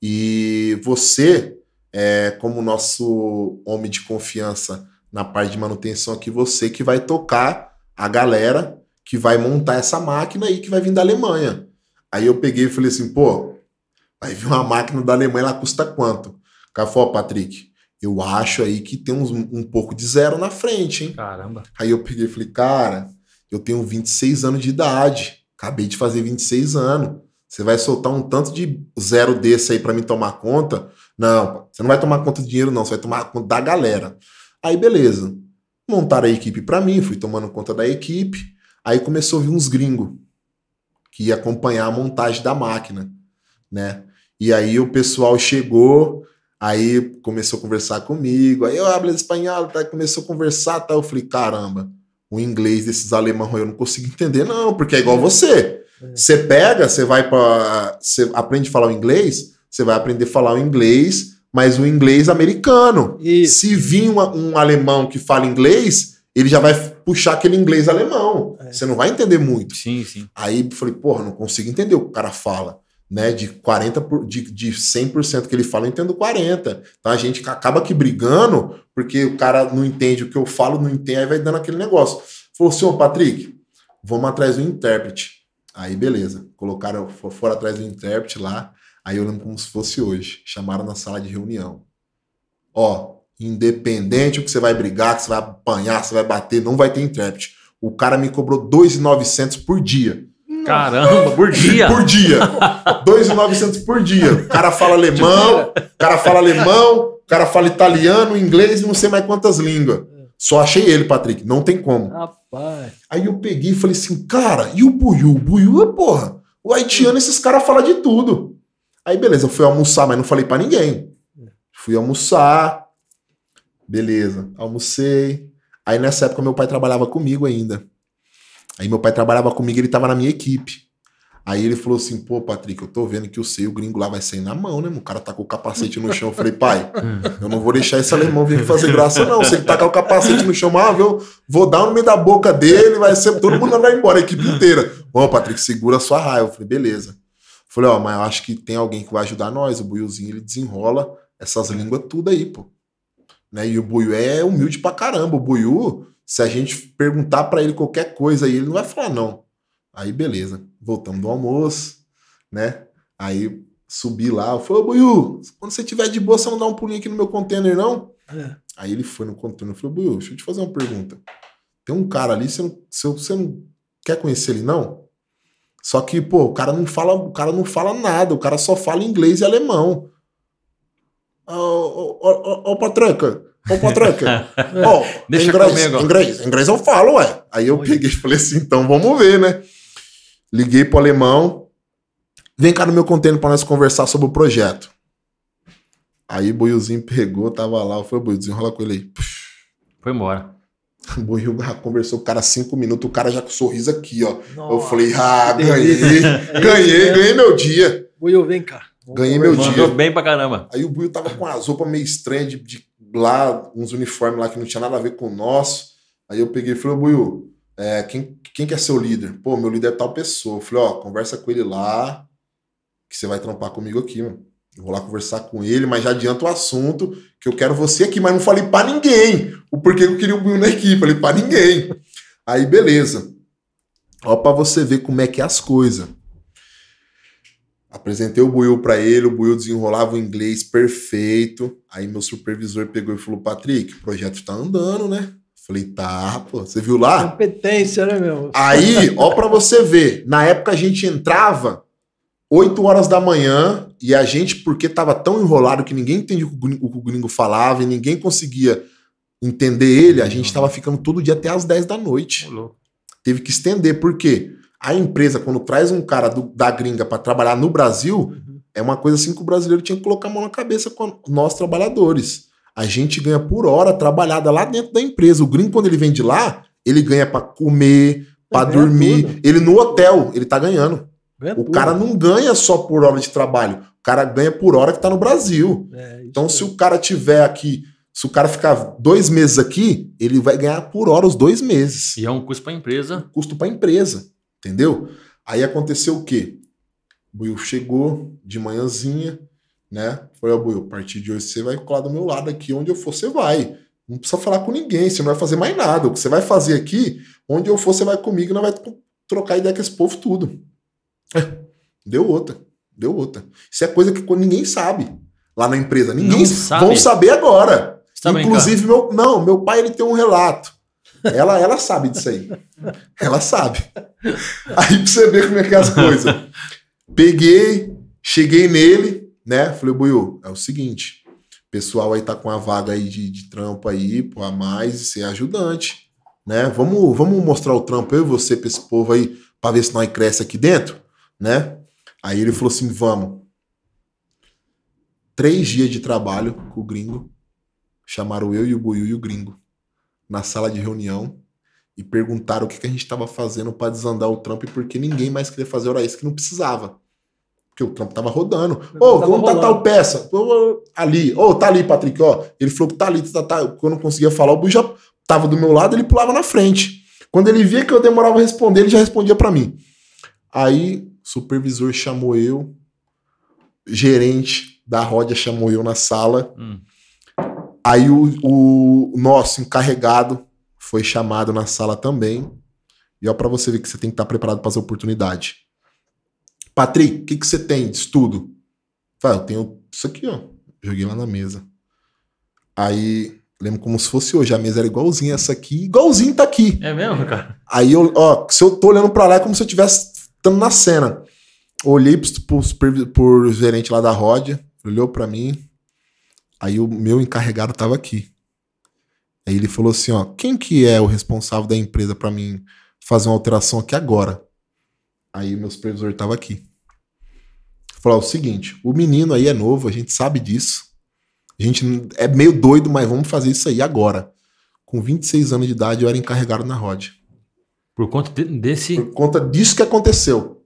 e você, é, como nosso homem de confiança na parte de manutenção aqui, você que vai tocar a galera que vai montar essa máquina aí que vai vir da Alemanha. Aí eu peguei e falei assim, pô, vai vir uma máquina da Alemanha, ela custa quanto? Falou, Patrick, eu acho aí que tem uns, um pouco de zero na frente, hein? Caramba. Aí eu peguei e falei, cara, eu tenho 26 anos de idade, acabei de fazer 26 anos. Você vai soltar um tanto de zero desse aí para me tomar conta? Não, você não vai tomar conta de dinheiro, não, você vai tomar conta da galera. Aí, beleza. Montaram a equipe para mim, fui tomando conta da equipe. Aí começou a vir uns gringos que ia acompanhar a montagem da máquina, né? E aí o pessoal chegou, aí começou a conversar comigo, aí eu hablo espanhol, tá? começou a conversar, tá? Eu falei, caramba, o inglês desses alemães eu não consigo entender não, porque é igual você. É. Você pega, você vai para, você aprende a falar o inglês, você vai aprender a falar o inglês, mas o inglês americano. Isso. Se vir uma, um alemão que fala inglês, ele já vai puxar aquele inglês alemão. É. Você não vai entender muito. Sim, sim. Aí falei, porra, não consigo entender o que o cara fala. Né, de 40 por, de, de 100% que ele fala, eu entendo 40. Então a gente acaba aqui brigando, porque o cara não entende o que eu falo, não entende, aí vai dando aquele negócio. Falou ô Patrick, vamos atrás do intérprete. Aí beleza, colocaram, foram atrás do intérprete lá. Aí eu lembro como se fosse hoje. Chamaram na sala de reunião. Ó, independente o que você vai brigar, que você vai apanhar, você vai bater, não vai ter intérprete. O cara me cobrou 2,900 por dia. Caramba, por dia? por dia. 2,900 por dia. O cara fala alemão, o cara fala alemão, o cara fala italiano, inglês e não sei mais quantas línguas. Só achei ele, Patrick. Não tem como. Rapaz. Aí eu peguei e falei assim, cara, e o Buiu? O Buiu é porra. O haitiano, esses caras falam de tudo. Aí beleza, eu fui almoçar, mas não falei para ninguém. Fui almoçar, beleza, almocei. Aí nessa época meu pai trabalhava comigo ainda. Aí meu pai trabalhava comigo, ele tava na minha equipe. Aí ele falou assim: pô, Patrick, eu tô vendo que o seu gringo lá vai sair na mão, né? O cara tá com o capacete no chão. Eu falei, pai, eu não vou deixar esse alemão vir fazer graça, não. Se ele tacar o capacete no chão, ah, eu vou dar no meio da boca dele, vai ser. Todo mundo vai embora, a equipe inteira. Ô, Patrick, segura a sua raiva. Eu falei, beleza. Falei, ó, mas eu acho que tem alguém que vai ajudar nós. O Buiuzinho, ele desenrola essas línguas tudo aí, pô. Né? E o Buiu é humilde pra caramba. O Buiu, se a gente perguntar para ele qualquer coisa aí, ele não vai falar não. Aí, beleza. Voltamos do almoço, né? Aí subi lá, eu falei, ô Buiu, quando você tiver de boa, você não dá um pulinho aqui no meu container, não? É. Aí ele foi no container e falou, Buiu, deixa eu te fazer uma pergunta. Tem um cara ali, você não, você não quer conhecer ele, não? Só que, pô, o cara não fala, o cara não fala nada, o cara só fala inglês e alemão. Ô, ô, ô, ô patranca, ô patranca. Ó, Deixa inglês, comigo. inglês, inglês eu falo, ué. Aí eu Oi. peguei e falei assim, então vamos ver, né? Liguei pro alemão. Vem cá no meu container para nós conversar sobre o projeto. Aí o Buiuzinho pegou, tava lá, eu falei, Buiu, desenrola com ele aí. Foi embora. O Buiu conversou com o cara cinco minutos, o cara já com sorriso aqui, ó. Nossa, eu falei, ah, ganhei, ganhei, ganhei meu dia. Buiu, vem cá. Ganhei meu dia. Mandou bem pra caramba. Aí o Buiu tava com as roupas meio estranhas de, de, lá, uns uniformes lá que não tinha nada a ver com o nosso. Aí eu peguei e falei, Buiu, é, quem, quem quer ser o líder? Pô, meu líder é tal pessoa. Eu falei, ó, conversa com ele lá, que você vai trampar comigo aqui, mano. Eu vou lá conversar com ele, mas já adianta o assunto, que eu quero você aqui, mas não falei para ninguém o porquê eu queria o Buiu na equipe, falei para ninguém. Aí, beleza. Ó, pra você ver como é que é as coisas. Apresentei o Buiu para ele, o Buiu desenrolava o inglês perfeito. Aí meu supervisor pegou e falou: Patrick, o projeto tá andando, né? Falei, tá, pô, você viu lá? Competência, né, meu? Aí, ó, pra você ver, na época a gente entrava 8 horas da manhã e a gente, porque tava tão enrolado que ninguém entendia o que o gringo falava e ninguém conseguia entender ele, a gente tava ficando todo dia até as 10 da noite. Teve que estender, por quê? A empresa, quando traz um cara do, da gringa para trabalhar no Brasil, uhum. é uma coisa assim que o brasileiro tinha que colocar a mão na cabeça com nós trabalhadores. A gente ganha por hora trabalhada lá dentro da empresa. O gringo, quando ele vem de lá, ele ganha para comer, para dormir. Tudo. Ele no hotel, ele tá ganhando. Ganha o tudo. cara não ganha só por hora de trabalho. O cara ganha por hora que tá no Brasil. É, então, se o cara tiver aqui se o cara ficar dois meses aqui, ele vai ganhar por hora os dois meses. E é um custo para a empresa. Um custo para a empresa. Entendeu? Aí aconteceu o quê? O Buiu chegou de manhãzinha, né? Falei, ó, oh, Buiu, a partir de hoje você vai colar do meu lado aqui, onde eu for, você vai. Não precisa falar com ninguém, você não vai fazer mais nada. O que você vai fazer aqui, onde eu for, você vai comigo e nós vai trocar ideia com esse povo tudo. Deu outra. Deu outra. Isso é coisa que ninguém sabe lá na empresa. Ninguém sabe. vão saber agora. Tá Inclusive, meu, não, meu pai ele tem um relato. Ela, ela sabe disso aí. Ela sabe. Aí pra você ver como é que é as coisas. Peguei, cheguei nele, né? Falei, Buiu, é o seguinte: pessoal aí tá com a vaga aí de, de trampo aí, pô, a mais, ser ajudante, né? Vamos, vamos mostrar o trampo eu e você pra esse povo aí, pra ver se nós cresce aqui dentro, né? Aí ele falou assim: vamos. Três dias de trabalho com o gringo. Chamaram eu e o Buiu e o gringo na sala de reunião e perguntaram o que, que a gente estava fazendo para desandar o trampo e por que ninguém mais queria fazer hora isso que não precisava. Porque o trampo tava rodando. Ô, oh, como tá tal peça? Ali. Ô, oh, tá ali, Patrick, ó. Ele falou que tá ali. Tá, tá. Quando eu não conseguia falar, o Bui já tava do meu lado, ele pulava na frente. Quando ele via que eu demorava a responder, ele já respondia para mim. Aí, o supervisor chamou eu, gerente da Rodia chamou eu na sala. Hum. Aí o, o nosso encarregado foi chamado na sala também. E ó, para você ver que você tem que estar preparado para as oportunidades. Patrick, o que, que você tem de estudo? Fala, eu tenho isso aqui, ó. Joguei lá na mesa. Aí, lembro como se fosse hoje. A mesa era igualzinha essa aqui, igualzinho tá aqui. É mesmo, cara? Aí, eu, ó, se eu tô olhando para lá, é como se eu estivesse estando na cena. Olhei pro, pro, pro gerente lá da Rod, olhou para mim, Aí o meu encarregado tava aqui. Aí ele falou assim, ó, quem que é o responsável da empresa para mim fazer uma alteração aqui agora? Aí o meu supervisor tava aqui. Falou, o seguinte, o menino aí é novo, a gente sabe disso. A gente é meio doido, mas vamos fazer isso aí agora. Com 26 anos de idade, eu era encarregado na ROD. Por conta desse. Por conta disso que aconteceu.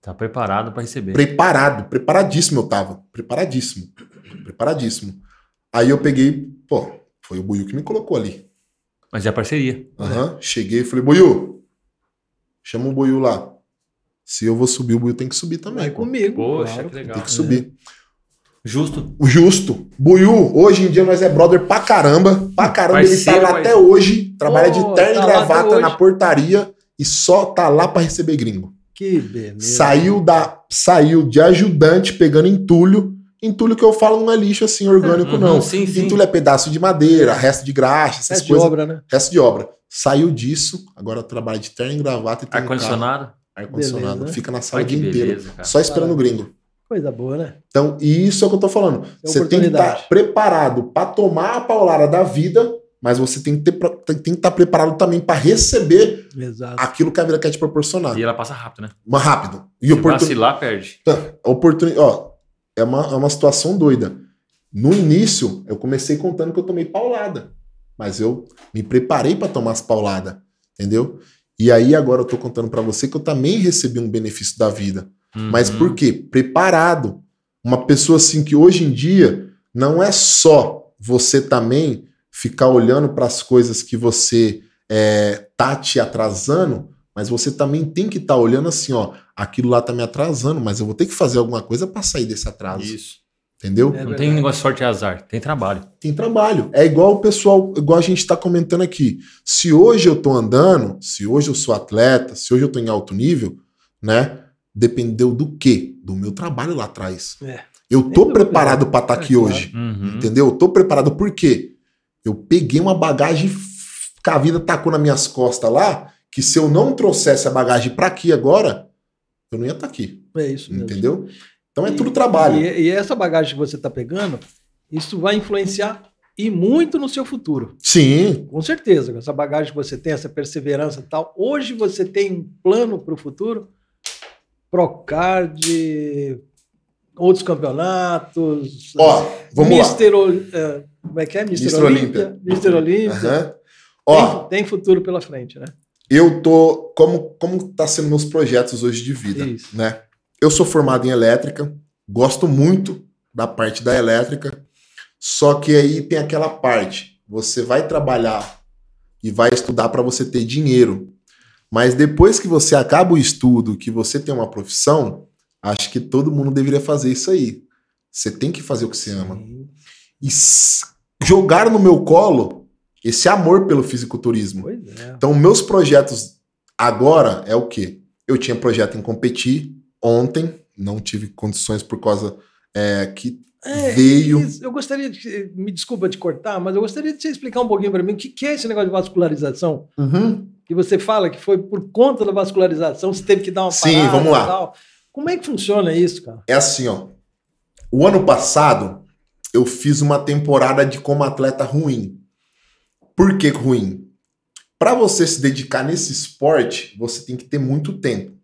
Tá preparado para receber. Preparado, preparadíssimo eu tava. Preparadíssimo preparadíssimo. Aí eu peguei, pô, foi o Buiu que me colocou ali. Mas é parceria. Aham. Uhum. Cheguei e falei, Buiu, chama o Buiu lá. Se eu vou subir, o Buiu tem que subir também. Vai comigo. Poxa, claro. que legal. Tem que subir. Justo. Justo. Buiu, hoje em dia nós é brother pra caramba. Pra caramba, Parceiro, ele tá lá mas... até hoje. Trabalha de terno tá e gravata na portaria e só tá lá pra receber gringo. Que beleza. Saiu, da, saiu de ajudante pegando entulho Entulho que eu falo não é lixo assim orgânico, uhum, não. Sim, sim. Entulho é pedaço de madeira, resto de graxa, essas resto coisas. de obra, né? Resto de obra. Saiu disso, agora trabalha de terno e gravata e tem Ar-condicionado? Um Ar-condicionado. Né? Fica na sala o dia inteiro. Só esperando o gringo. Coisa boa, né? Então, isso é o que eu tô falando. É você tem que estar tá preparado para tomar a paulada da vida, mas você tem que ter, tem que estar tá preparado também para receber Exato. aquilo que a vida quer te proporcionar. E ela passa rápido, né? Mas rápido. E Se oportun... vacilar, perde. Oportunidade. Ó, é uma, é uma situação doida. No início, eu comecei contando que eu tomei paulada, mas eu me preparei para tomar as pauladas, entendeu? E aí agora eu tô contando para você que eu também recebi um benefício da vida. Uhum. Mas por quê? Preparado. Uma pessoa assim que hoje em dia não é só você também ficar olhando para as coisas que você é, tá te atrasando, mas você também tem que estar tá olhando assim, ó, aquilo lá tá me atrasando, mas eu vou ter que fazer alguma coisa para sair desse atraso. Isso. Entendeu? É não tem negócio de sorte e azar, tem trabalho. Tem trabalho. É igual o pessoal, igual a gente está comentando aqui. Se hoje eu tô andando, se hoje eu sou atleta, se hoje eu tô em alto nível, né? Dependeu do quê? Do meu trabalho lá atrás. É. Eu tô preparado para estar tá aqui é, hoje. Uhum. Entendeu? Eu tô preparado por quê? Eu peguei uma bagagem que a vida tacou nas minhas costas lá, que se eu não trouxesse a bagagem para aqui agora, eu não ia estar tá aqui. É isso. Mesmo. Entendeu? Então é e, tudo trabalho. E, e, essa bagagem que você está pegando, isso vai influenciar e muito no seu futuro. Sim. Com certeza. Essa bagagem que você tem, essa perseverança e tal. Hoje você tem um plano para o futuro? Procard, outros campeonatos. Ó, vamos Mister lá. O, uh, como é que é? Mister, Olímpia. Mister Olímpia. Ó, tem, tem, futuro pela frente, né? Eu tô. Como, como tá sendo meus projetos hoje de vida, Isso. né? Eu sou formado em elétrica, gosto muito da parte da elétrica, só que aí tem aquela parte, você vai trabalhar e vai estudar para você ter dinheiro. Mas depois que você acaba o estudo, que você tem uma profissão, acho que todo mundo deveria fazer isso aí. Você tem que fazer o que você ama. E jogar no meu colo esse amor pelo fisiculturismo. É. Então, meus projetos agora é o quê? Eu tinha projeto em competir, ontem, não tive condições por causa é, que é, veio. Eu gostaria de. Me desculpa de cortar, mas eu gostaria de você explicar um pouquinho para mim o que, que é esse negócio de vascularização. Uhum. Que você fala que foi por conta da vascularização, você teve que dar uma Sim, vamos lá. Tal. Como é que funciona isso, cara? É assim, ó. O ano passado, eu fiz uma temporada de como atleta ruim. Por que ruim? Para você se dedicar nesse esporte, você tem que ter muito tempo.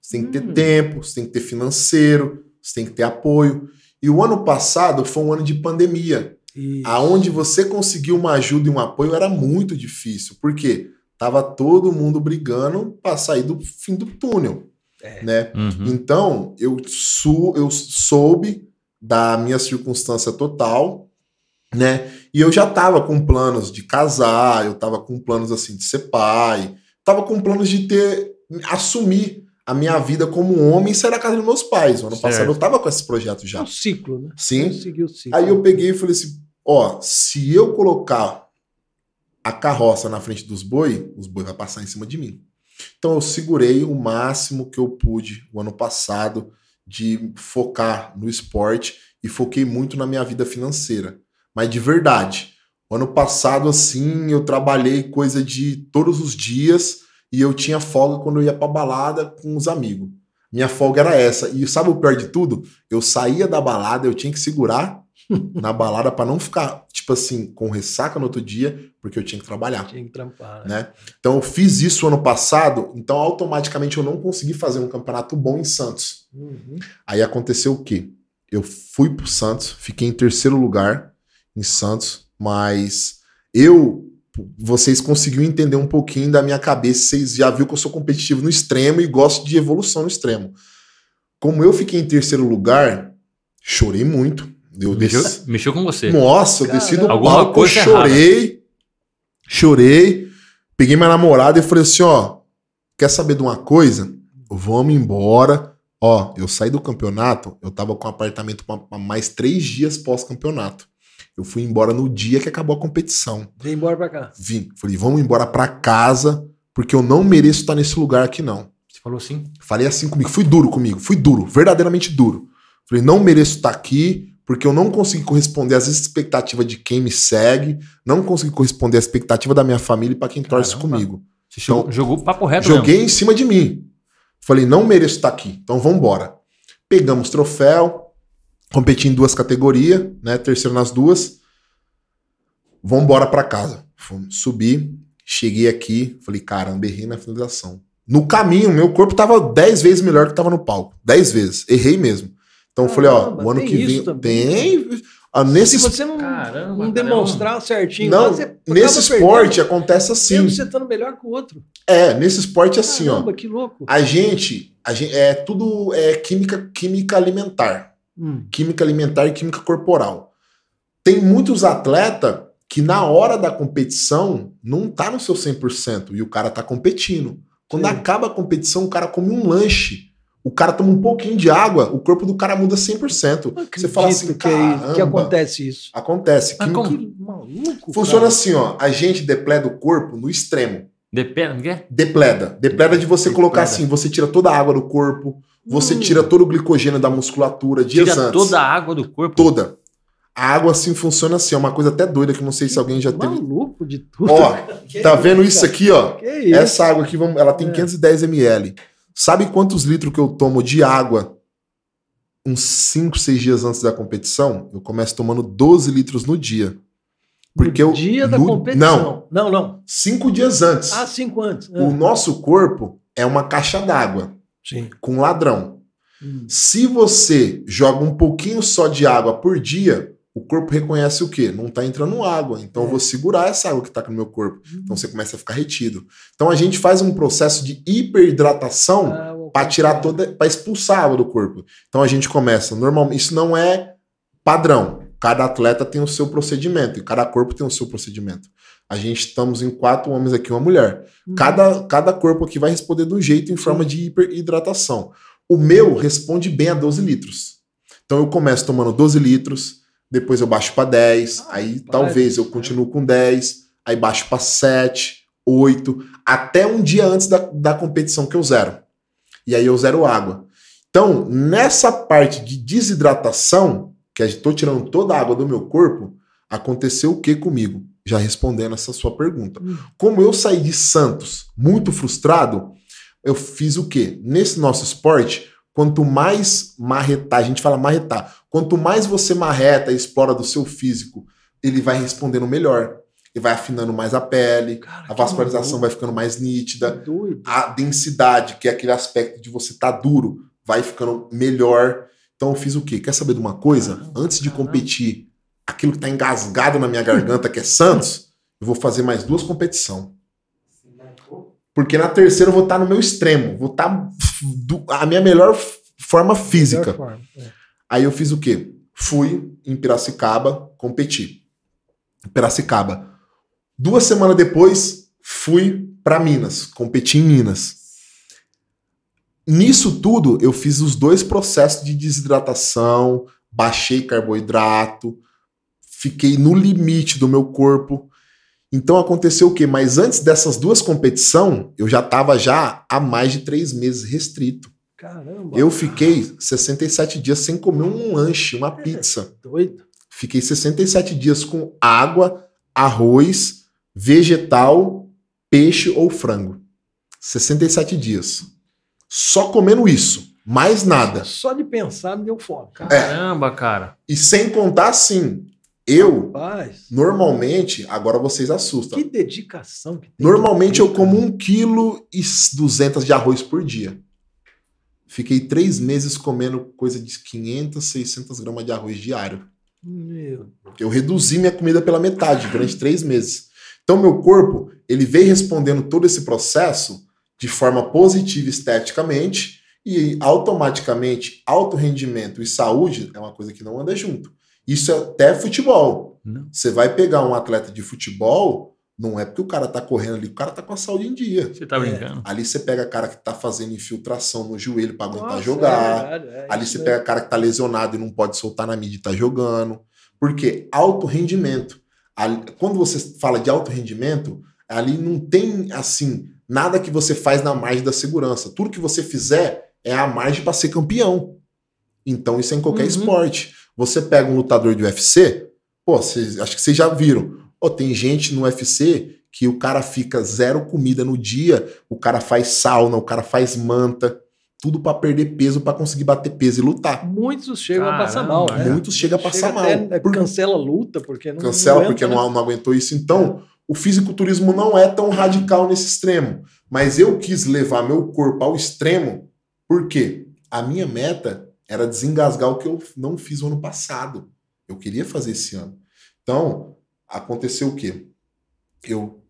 Você tem que ter hum. tempo, você tem que ter financeiro, você tem que ter apoio. E o ano passado foi um ano de pandemia, Isso. aonde você conseguir uma ajuda e um apoio era muito difícil. Por quê? Tava todo mundo brigando para sair do fim do túnel, é. né? Uhum. Então, eu, su eu soube da minha circunstância total, né? E eu já tava com planos de casar, eu tava com planos assim de ser pai, tava com planos de ter assumir a minha vida como homem e sair da casa dos meus pais. O ano certo. passado eu tava com esse projeto já. É um ciclo, né? Sim. Eu ciclo. Aí eu peguei e falei assim: ó, se eu colocar a carroça na frente dos boi, os boi vai passar em cima de mim. Então eu segurei o máximo que eu pude o ano passado de focar no esporte e foquei muito na minha vida financeira. Mas de verdade, o ano passado assim, eu trabalhei coisa de todos os dias e eu tinha folga quando eu ia pra balada com os amigos. Minha folga era essa. E sabe o pior de tudo? Eu saía da balada, eu tinha que segurar na balada para não ficar, tipo assim, com ressaca no outro dia, porque eu tinha que trabalhar. Tinha que trampar. Né? Então eu fiz isso ano passado, então automaticamente eu não consegui fazer um campeonato bom em Santos. Uhum. Aí aconteceu o quê? Eu fui pro Santos, fiquei em terceiro lugar em Santos, mas eu vocês conseguiram entender um pouquinho da minha cabeça, vocês já viu que eu sou competitivo no extremo e gosto de evolução no extremo. Como eu fiquei em terceiro lugar, chorei muito. Eu mexeu, mexeu com você. Nossa, eu desci do palco, eu chorei, errada. chorei, peguei minha namorada e falei assim, ó, quer saber de uma coisa? Vamos embora. Ó, eu saí do campeonato, eu tava com um apartamento para mais três dias pós-campeonato. Eu fui embora no dia que acabou a competição. Vim embora pra cá. Vim. Falei, vamos embora pra casa, porque eu não mereço estar nesse lugar aqui, não. Você falou assim? Falei assim comigo. Fui duro comigo. Fui duro. Verdadeiramente duro. Falei, não mereço estar aqui, porque eu não consegui corresponder às expectativas de quem me segue, não consegui corresponder à expectativa da minha família e pra quem Caramba. torce comigo. Você então, jogou papo reto Joguei mesmo. em cima de mim. Falei, não mereço estar aqui, então vamos embora. Pegamos troféu, competi em duas categorias, né? Terceiro nas duas. Vamos embora para casa. Fomos, subi, cheguei aqui, falei, caramba, errei na finalização. No caminho, meu corpo tava 10 vezes melhor que tava no palco. 10 vezes. Errei mesmo. Então eu falei, ó, o ano que vem. Tem. Ah, nesse... Se você não, caramba, não demonstrar certinho, não, você nesse esporte perdendo, acontece assim. Você estando melhor que o outro. É, nesse esporte é assim, caramba, ó. que louco. A gente, a gente é tudo é química, química alimentar. Hum. Química alimentar e química corporal. Tem muitos atletas que na hora da competição não tá no seu 100% e o cara tá competindo. Quando Sim. acaba a competição, o cara come um lanche. O cara toma um pouquinho de água, o corpo do cara muda 100%. Você fala assim, que, é que acontece isso. Acontece. Que, que maluco, funciona cara. assim, ó. A gente depleda o corpo no extremo. Depleda? É? Depleda. Depleda de você depleda. colocar assim, você tira toda a água do corpo, você hum. tira todo o glicogênio da musculatura dias tira antes. toda a água do corpo? Toda. A água assim funciona assim, é uma coisa até doida que não sei se alguém já teve. Maluco de tudo. Ó, tá vendo isso aqui, ó? Isso? Essa água aqui, ela tem é. 510 ml. Sabe quantos litros que eu tomo de água uns 5, 6 dias antes da competição? Eu começo tomando 12 litros no dia. Porque no eu, dia da no, competição? Não, não, não. Cinco dias antes. Ah, cinco antes. O nosso corpo é uma caixa d'água com ladrão. Hum. Se você joga um pouquinho só de água por dia, o corpo reconhece o quê? Não está entrando água. Então é. eu vou segurar essa água que está no meu corpo. Uhum. Então você começa a ficar retido. Então a gente faz um processo de hiperidratação ah, para tirar toda, para expulsar a água do corpo. Então a gente começa normalmente. Isso não é padrão. Cada atleta tem o seu procedimento e cada corpo tem o seu procedimento. A gente estamos em quatro homens aqui, uma mulher. Uhum. Cada, cada corpo aqui vai responder de um jeito em forma de hiperidratação. O meu responde bem a 12 litros. Então eu começo tomando 12 litros depois eu baixo para 10, ah, aí talvez eu continuo com 10, aí baixo para 7, 8, até um dia antes da, da competição que eu zero. E aí eu zero água. Então, nessa parte de desidratação, que estou tirando toda a água do meu corpo, aconteceu o que comigo? Já respondendo essa sua pergunta. Hum. Como eu saí de Santos muito frustrado, eu fiz o quê? Nesse nosso esporte, quanto mais marretar, a gente fala marretar, quanto mais você marreta e explora do seu físico, ele vai respondendo melhor. Ele vai afinando mais a pele, Cara, a vascularização vai ficando mais nítida, a densidade, que é aquele aspecto de você estar tá duro, vai ficando melhor. Então eu fiz o quê? Quer saber de uma coisa? Antes de competir, aquilo que está engasgado na minha garganta, que é Santos, eu vou fazer mais duas competições. Porque na terceira eu vou estar no meu extremo, vou estar a minha melhor forma física. Melhor forma, é. Aí eu fiz o quê? Fui em Piracicaba competir. Piracicaba. Duas semanas depois, fui para Minas, competi em Minas. Nisso tudo, eu fiz os dois processos de desidratação, baixei carboidrato, fiquei no limite do meu corpo. Então aconteceu o quê? Mas antes dessas duas competições, eu já estava já há mais de três meses restrito. Caramba! Eu fiquei 67 dias sem comer um lanche, uma é, pizza. Doido. Fiquei 67 dias com água, arroz, vegetal, peixe ou frango. 67 dias. Só comendo isso. Mais nada. Só de pensar me deu fome. Caramba, é. cara. E sem contar assim, eu, Rapaz. normalmente, agora vocês assustam. Que dedicação que tem. Normalmente eu como um quilo e duzentas de arroz por dia. Fiquei três meses comendo coisa de 500, 600 gramas de arroz diário. Meu. Eu reduzi minha comida pela metade durante três meses. Então meu corpo, ele veio respondendo todo esse processo de forma positiva esteticamente e automaticamente alto rendimento e saúde é uma coisa que não anda junto. Isso é até futebol. Não. Você vai pegar um atleta de futebol, não é porque o cara tá correndo ali, o cara tá com a saúde em dia. Você tá brincando? É. Ali você pega cara que tá fazendo infiltração no joelho para aguentar Nossa, jogar. É é ali você pega cara que tá lesionado e não pode soltar na mídia e tá jogando. Porque alto rendimento. Ali, quando você fala de alto rendimento, ali não tem assim nada que você faz na margem da segurança. Tudo que você fizer é a margem para ser campeão. Então isso é em qualquer uhum. esporte. Você pega um lutador de UFC, pô, cês, acho que vocês já viram. Pô, tem gente no UFC que o cara fica zero comida no dia, o cara faz sauna, o cara faz manta, tudo para perder peso, para conseguir bater peso e lutar. Muitos chegam Caramba, a passar mal. Né? Muitos chegam a passar Chega mal. Até, por... Cancela a luta, porque não Cancela não porque né? não, não aguentou isso. Então, é. O fisiculturismo não é tão radical nesse extremo. Mas eu quis levar meu corpo ao extremo, porque a minha meta era desengasgar o que eu não fiz ano passado. Eu queria fazer esse ano. Então, aconteceu o quê? Eu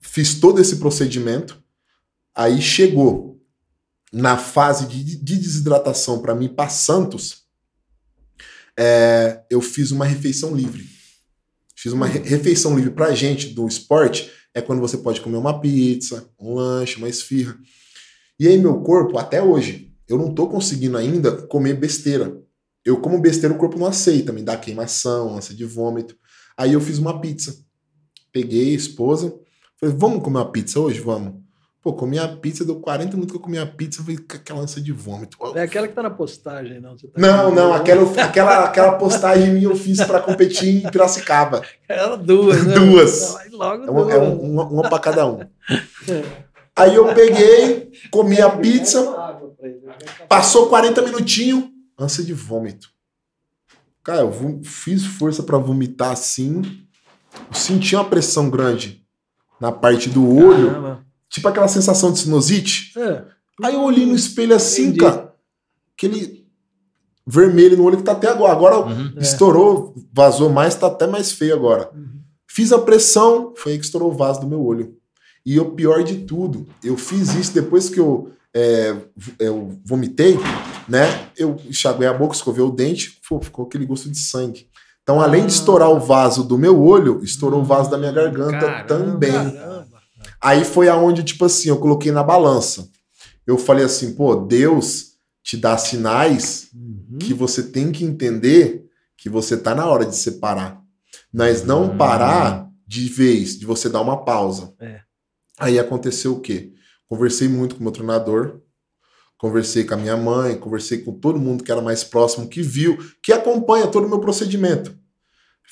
fiz todo esse procedimento, aí chegou na fase de, de desidratação para mim para Santos, é, eu fiz uma refeição livre. Fiz uma refeição livre pra gente do esporte. É quando você pode comer uma pizza, um lanche, uma esfirra. E aí, meu corpo, até hoje, eu não tô conseguindo ainda comer besteira. Eu como besteira, o corpo não aceita, me dá queimação, ânsia de vômito. Aí eu fiz uma pizza. Peguei a esposa, falei, vamos comer uma pizza hoje? Vamos. Pô, comi a pizza, deu 40 minutos que eu comi a pizza, falei com aquela ânsia de vômito. É aquela que tá na postagem, não? Tá não, não, aquela, aquela, aquela postagem minha eu fiz para competir em Piracicaba. Era duas, né? Duas. Logo é, uma, é uma, uma para cada um. Aí eu peguei, comi a pizza, passou 40 minutinhos, ânsia de vômito. Cara, eu fiz força para vomitar assim, eu senti uma pressão grande na parte do olho. Caramba Tipo aquela sensação de sinusite. É. Aí eu olhei no espelho assim, Entendi. cara. Aquele vermelho no olho que tá até agora. Agora uhum. estourou, vazou mais, tá até mais feio agora. Uhum. Fiz a pressão, foi aí que estourou o vaso do meu olho. E o pior de tudo, eu fiz isso depois que eu, é, eu vomitei, né? Eu enxaguei a boca, escovei o dente, pô, ficou aquele gosto de sangue. Então, além de ah. estourar o vaso do meu olho, estourou o vaso da minha garganta Caramba, também. Caramba. Aí foi aonde, tipo assim, eu coloquei na balança. Eu falei assim, pô, Deus te dá sinais uhum. que você tem que entender que você tá na hora de separar. Mas não uhum. parar de vez, de você dar uma pausa. É. Aí aconteceu o quê? Conversei muito com o meu treinador, conversei com a minha mãe, conversei com todo mundo que era mais próximo, que viu, que acompanha todo o meu procedimento.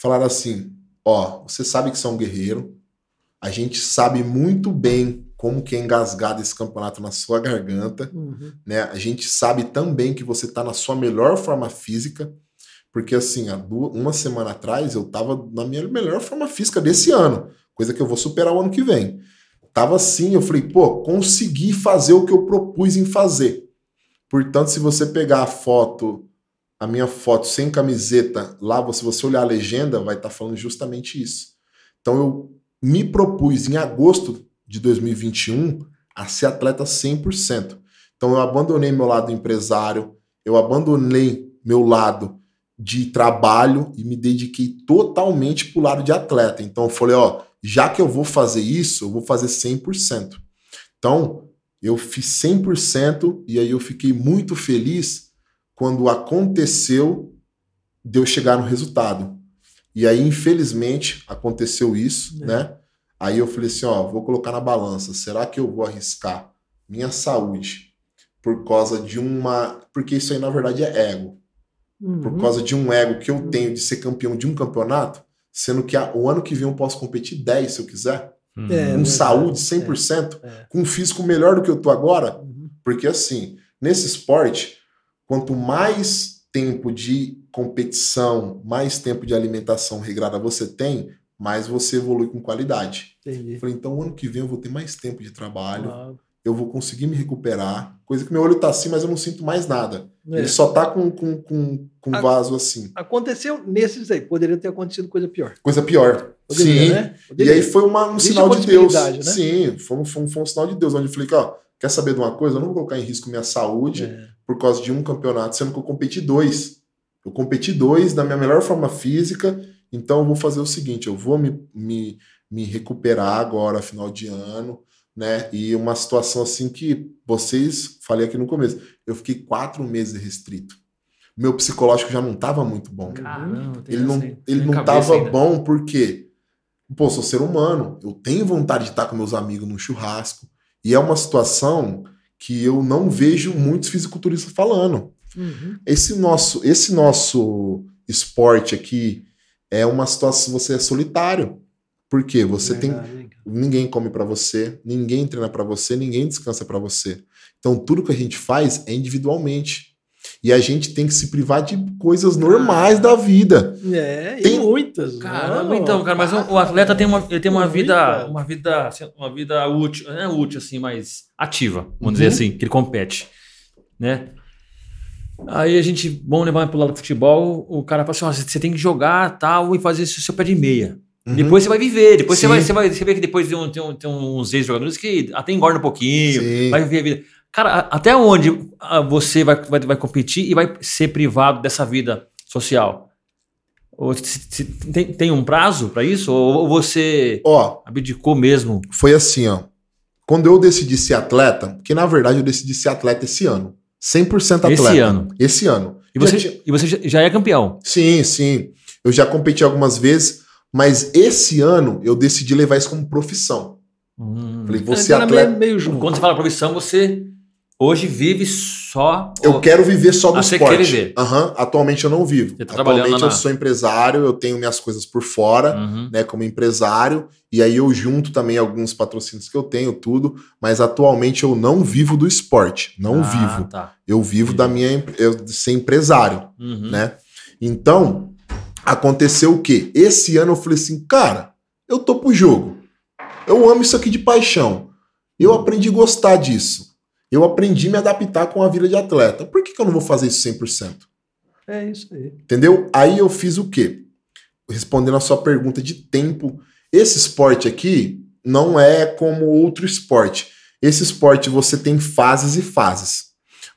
Falaram assim: ó, você sabe que você é um guerreiro, a gente sabe muito bem como que é engasgado esse campeonato na sua garganta, uhum. né? A gente sabe também que você está na sua melhor forma física, porque assim, há duas, uma semana atrás eu estava na minha melhor forma física desse ano, coisa que eu vou superar o ano que vem. Tava assim, eu falei, pô, consegui fazer o que eu propus em fazer. Portanto, se você pegar a foto, a minha foto sem camiseta, lá, se você olhar a legenda, vai estar tá falando justamente isso. Então eu me propus em agosto de 2021 a ser atleta 100%. Então eu abandonei meu lado empresário, eu abandonei meu lado de trabalho e me dediquei totalmente para o lado de atleta. Então eu falei, ó, já que eu vou fazer isso, eu vou fazer 100%. Então, eu fiz 100% e aí eu fiquei muito feliz quando aconteceu de eu chegar no resultado. E aí, infelizmente, aconteceu isso, é. né? Aí eu falei assim, ó, vou colocar na balança. Será que eu vou arriscar minha saúde por causa de uma... Porque isso aí, na verdade, é ego. Uhum. Por causa de um ego que eu tenho de ser campeão de um campeonato, sendo que o ano que vem eu posso competir 10 se eu quiser. Uhum. É, com saúde 100%, é, é. com um físico melhor do que eu tô agora. Uhum. Porque assim, nesse esporte, quanto mais tempo de competição, mais tempo de alimentação regrada você tem, mais você evolui com qualidade. Entendi. Falei, então ano que vem eu vou ter mais tempo de trabalho, ah. eu vou conseguir me recuperar. Coisa que meu olho tá assim, mas eu não sinto mais nada. É. Ele só tá com, com, com, com A, vaso assim. Aconteceu nesses aí, poderia ter acontecido coisa pior. Coisa pior. Poderia, Sim. Né? E aí foi uma, um sinal de Deus. Né? Sim, foi um, foi, um, foi um sinal de Deus, onde eu falei, ó, quer saber de uma coisa? Eu não vou colocar em risco minha saúde. É por causa de um campeonato, sendo que eu competi dois. Eu competi dois na minha melhor forma física, então eu vou fazer o seguinte: eu vou me, me, me recuperar agora, final de ano, né? E uma situação assim que vocês, falei aqui no começo, eu fiquei quatro meses restrito. Meu psicológico já não estava muito bom. Caramba, ele não, ele não estava bom porque, pô, sou ser humano, eu tenho vontade de estar com meus amigos no churrasco. E é uma situação que eu não vejo muitos fisiculturistas falando. Uhum. Esse nosso esse nosso esporte aqui é uma situação você é solitário. Por quê? Você tem ninguém come para você, ninguém treina para você, ninguém descansa para você. Então tudo que a gente faz é individualmente. E a gente tem que se privar de coisas normais da vida. É, tem muitas. Caramba, então, cara, mas o, atleta tem uma, ele tem uma vida, uma vida, uma vida útil, não é útil assim, mas ativa, vamos uhum. dizer assim, que ele compete, né? Aí a gente, vamos levar para o lado do futebol, o cara fala assim, você tem que jogar tal e fazer isso seu pé de meia. Uhum. Depois você vai viver, depois você vai, você vai, você vê que depois tem, um, tem, um, tem uns ex-jogadores que até engorda um pouquinho, Sim. vai viver a vida. Cara, até onde ah, você vai, vai, vai competir e vai ser privado dessa vida social? Ou se, se, tem, tem um prazo para isso? Ou, ou você ó, abdicou mesmo? Foi assim, ó. Quando eu decidi ser atleta, que na verdade eu decidi ser atleta esse ano. 100% atleta. Esse ano? Esse ano. E você, e você já é campeão? Sim, sim. Eu já competi algumas vezes, mas esse ano eu decidi levar isso como profissão. Hum. Falei, você atleta. Meio junto. Quando você fala profissão, você hoje vive só. Eu quero viver só do ah, esporte. Você quer viver. Uhum. Atualmente eu não vivo. Tá Atualmente na... eu sou empresário, eu tenho minhas coisas por fora, uhum. né, como empresário, e aí eu junto também alguns patrocínios que eu tenho, tudo, mas atualmente eu não vivo do esporte, não ah, vivo. Tá. Eu vivo da minha eu ser empresário, uhum. né? Então, aconteceu o quê? Esse ano eu falei assim, cara, eu tô pro jogo. Eu amo isso aqui de paixão. Eu aprendi a gostar disso. Eu aprendi a me adaptar com a vida de atleta. Por que, que eu não vou fazer isso 100%? É isso aí. Entendeu? Aí eu fiz o quê? Respondendo a sua pergunta de tempo. Esse esporte aqui não é como outro esporte. Esse esporte você tem fases e fases.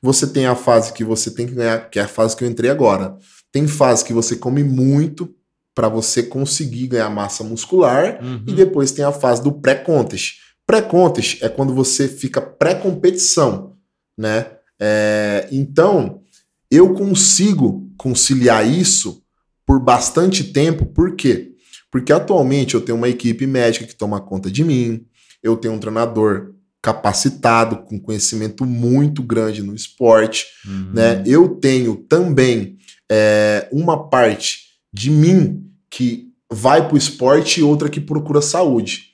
Você tem a fase que você tem que ganhar, que é a fase que eu entrei agora. Tem fase que você come muito para você conseguir ganhar massa muscular uhum. e depois tem a fase do pré-contest. Pré-contest é quando você fica pré-competição, né? É, então eu consigo conciliar isso por bastante tempo, por quê? Porque atualmente eu tenho uma equipe médica que toma conta de mim, eu tenho um treinador capacitado, com conhecimento muito grande no esporte, uhum. né? Eu tenho também é, uma parte de mim que vai para o esporte e outra que procura saúde.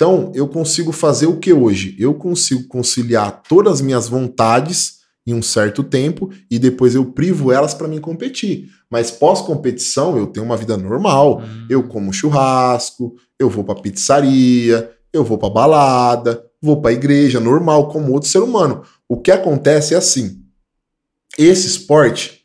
Então, eu consigo fazer o que hoje? Eu consigo conciliar todas as minhas vontades em um certo tempo e depois eu privo elas para mim competir. Mas pós-competição, eu tenho uma vida normal. Uhum. Eu como churrasco, eu vou para pizzaria, eu vou para balada, vou para igreja, normal, como outro ser humano. O que acontece é assim: esse esporte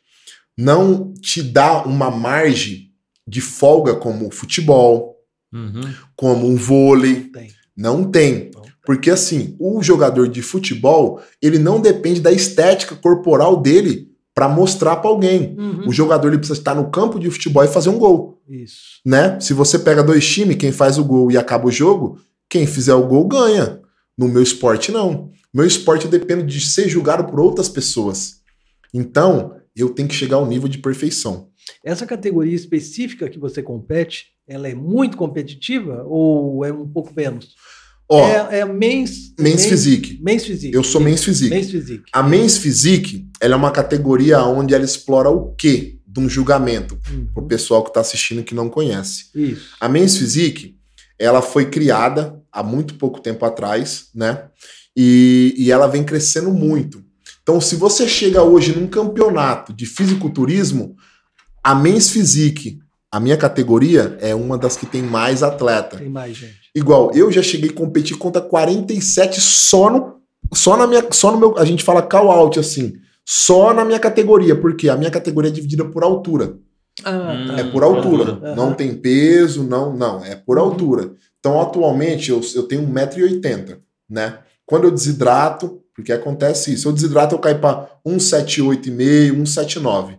não te dá uma margem de folga como o futebol, uhum. como um vôlei. Tem. Não tem. Porque assim, o jogador de futebol, ele não depende da estética corporal dele para mostrar para alguém. Uhum. O jogador ele precisa estar no campo de futebol e fazer um gol, Isso. né? Se você pega dois times, quem faz o gol e acaba o jogo, quem fizer o gol ganha. No meu esporte não. Meu esporte depende de ser julgado por outras pessoas. Então, eu tenho que chegar ao nível de perfeição. Essa categoria específica que você compete, ela é muito competitiva ou é um pouco menos? Ó, é, é mens, Men's Physique. Men's Physique. Eu sou. Men's Physique. Men's Physique. A Men's Physique, ela é uma categoria onde ela explora o quê de um julgamento, Uhum. pro pessoal que está assistindo que não conhece. Isso. A Men's Physique, ela foi criada há muito pouco tempo atrás, né? E, e ela vem crescendo muito. Então, se você chega hoje num campeonato de fisiculturismo, a Men's Physique, a minha categoria, é uma das que tem mais atleta. Tem mais gente. Igual, eu já cheguei a competir contra 47 só no, só na minha, só no meu, a gente fala call out assim, só na minha categoria, porque a minha categoria é dividida por altura. Ah, Hum. tá. É por altura. Não tem peso, não, não, é por altura. Então, atualmente, eu, eu tenho 1,80m, né? Quando eu desidrato, porque acontece isso, eu desidrato, eu caio para 1,78,5, 1,79.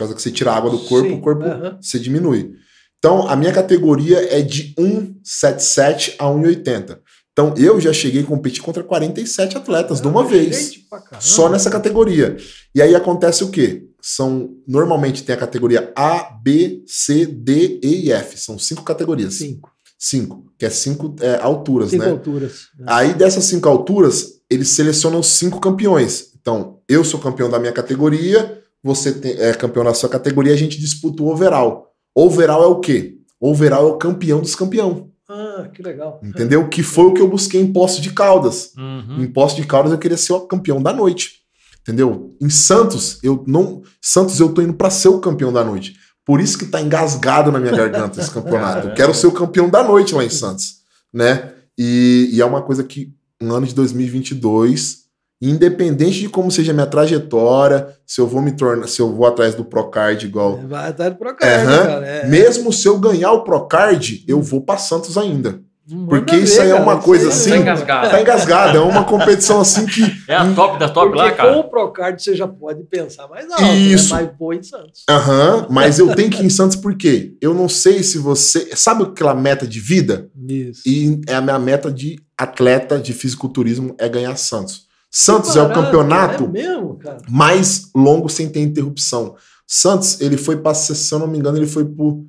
Por causa que você tira a água do corpo, Sim, o corpo você diminui. Então, a minha categoria é de 1,77 a 1,80. Então, eu já cheguei a competir contra 47 atletas de uma vez. Só nessa categoria. E aí acontece o quê? São normalmente tem a categoria A, B, C, D, E e F. São cinco categorias. Cinco. Cinco, que é cinco é, alturas, Cinco né? alturas. Aí dessas cinco alturas, eles selecionam cinco campeões. Então, eu sou campeão da minha categoria, você tem- é campeão da sua categoria, a gente disputa o overall. Overall é o quê? Overall é o campeão dos campeão. Ah, que legal. Entendeu? Que foi o que eu busquei em Poço de Caldas. Uhum. Em Poço de Caldas eu queria ser o campeão da noite. Entendeu? Em Santos, eu não. Santos, eu tô indo pra ser o campeão da noite. Por isso que tá engasgado na minha garganta esse campeonato. Eu quero ser o campeão da noite lá em Santos. Né? E, e é uma coisa que, no ano de 2022, independente de como seja a minha trajetória, se eu vou me tornar, se eu vou atrás do Procard igual. Vai atrás do Procard, Aham. cara. É. Mesmo se eu ganhar o Procard, eu vou pra Santos ainda. Porque ver, isso aí é uma cara, coisa assim. Tá engasgado. Tá engasgado. É uma competição assim que. É a top da top Porque lá, cara. Com o Procard você já pode pensar mais alto. Né? Isso. Né? Mas vou em Santos. Aham. Uhum, mas eu tenho que ir em Santos porque eu não sei se você. Sabe aquela meta de vida? Isso. E é a minha meta de atleta de fisiculturismo é ganhar Santos. Santos é o campeonato é mesmo, mais longo sem ter interrupção. Santos, ele foi para, se eu não me engano, ele foi por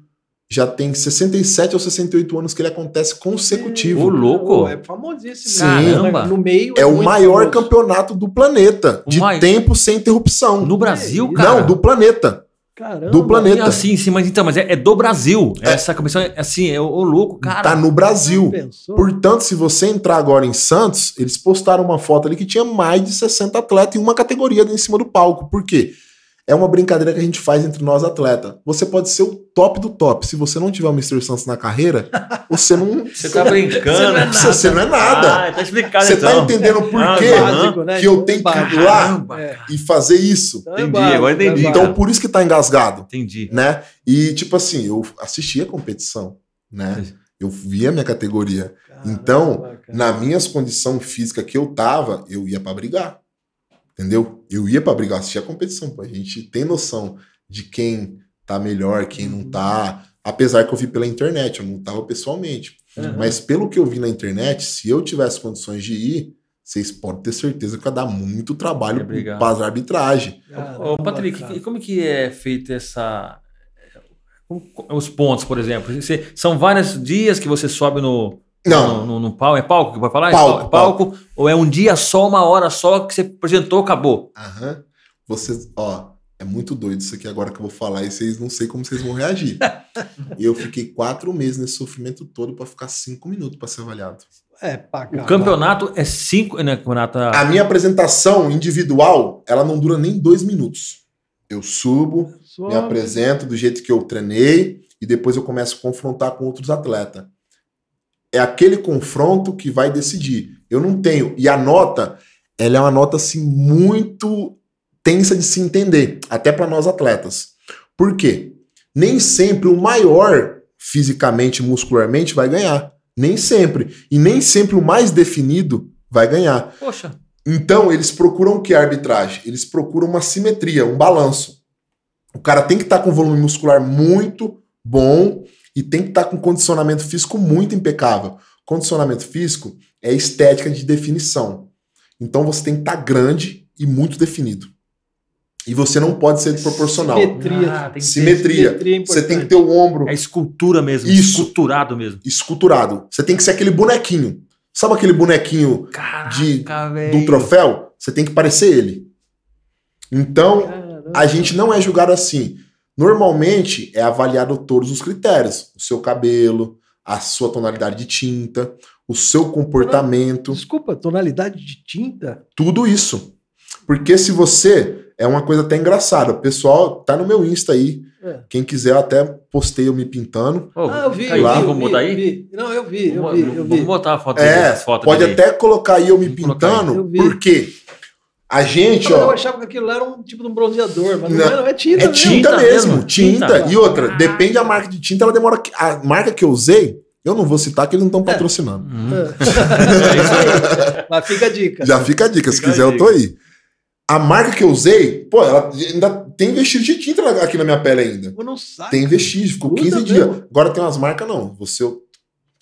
já tem 67 ou 68 anos que ele acontece consecutivo. Ô, louco! É famosíssimo. Sim. Caramba. No meio é, é o maior famoso. campeonato do planeta, o de mai... tempo sem interrupção. No Brasil, cara? Não, do planeta. Caramba. Do planeta. Assim, sim, mas então, mas é, é do Brasil. É. Essa comissão é assim, é o, o louco, cara. Tá no Brasil. Portanto, se você entrar agora em Santos, eles postaram uma foto ali que tinha mais de 60 atletas em uma categoria em cima do palco. Por quê? É uma brincadeira que a gente faz entre nós atletas. Você pode ser o top do top. Se você não tiver o Mr. Santos na carreira, você não. Você tá brincando. Você não é nada. Você não é nada. Ah, tá explicado Você tá então. tá entendendo por ah, quê básico, né? que eu tenho que ir lá é. e fazer isso. Então é entendi, agora entendi. Então por isso que tá engasgado. Entendi. Né? E tipo assim, eu assisti a competição, né? Eu via a minha categoria. Caramba, então, cara. na minhas condições físicas que eu tava, eu ia para brigar. Entendeu? Eu ia para brigar, assistir a competição, pô. A gente tem noção de quem tá melhor, quem não tá. Apesar que eu vi pela internet, eu não tava pessoalmente. Uhum. Mas pelo que eu vi na internet, se eu tivesse condições de ir, vocês podem ter certeza que vai dar muito trabalho para as arbitragem. Ô, Patrick, cara. como que é feita essa. Os pontos, por exemplo. Você, são vários dias que você sobe no, não. No, no, no palco? É palco que vai falar? Palco, é palco, palco, Ou é um dia só, uma hora só que você apresentou, acabou? Aham. Vocês, ó, é muito doido isso aqui agora que eu vou falar e vocês não sei como vocês vão reagir. eu fiquei quatro meses nesse sofrimento todo para ficar cinco minutos para ser avaliado. É, pra O campeonato é cinco, né? Campeonato... A minha apresentação individual, ela não dura nem dois minutos. Eu subo, me apresento do jeito que eu treinei e depois eu começo a confrontar com outros atletas é aquele confronto que vai decidir. Eu não tenho. E a nota, ela é uma nota assim muito tensa de se entender, até para nós atletas. Por quê? Nem sempre o maior fisicamente, muscularmente vai ganhar. Nem sempre. E nem sempre o mais definido vai ganhar. Poxa. Então, eles procuram o que a arbitragem? Eles procuram uma simetria, um balanço. O cara tem que estar tá com volume muscular muito bom e tem que estar tá com condicionamento físico muito impecável. Condicionamento físico é estética de definição. Então você tem que estar tá grande e muito definido. E você não pode ser proporcional. Simetria. Ah, tem simetria. simetria você tem que ter o ombro. É escultura mesmo. Isso. Esculturado mesmo. Esculturado. Você tem que ser aquele bonequinho. Sabe aquele bonequinho Caraca, de, do troféu? Você tem que parecer ele. Então, Caramba. a gente não é julgado assim. Normalmente é avaliado todos os critérios: o seu cabelo, a sua tonalidade de tinta, o seu comportamento. Desculpa, tonalidade de tinta? Tudo isso. Porque se você. É uma coisa até engraçada. O pessoal tá no meu Insta aí. É. Quem quiser, eu até postei eu me pintando. Oh, ah, eu vi, lá. eu vi, vamos botar aí? Vi. Não, eu vi, eu vi, eu vi. Vamos botar a foto é, Pode até colocar aí eu me Vamos pintando, porque a gente, eu ó. Eu achava que aquilo era um tipo de um bronzeador, mas não, não, é, não é tinta. É tinta mesmo, mesmo tinta. tinta. E outra, ah. depende da marca de tinta, ela demora. A marca que eu usei, eu não vou citar que eles não estão é. patrocinando. Hum. É. mas fica a dica. Já fica a dica, fica se quiser eu tô aí. A marca que eu usei, pô, ela ainda tem vestígio de tinta aqui na minha pele ainda. Eu não sabe. Tem vestígio, ficou 15 mesmo. dias. Agora tem umas marcas, não. Você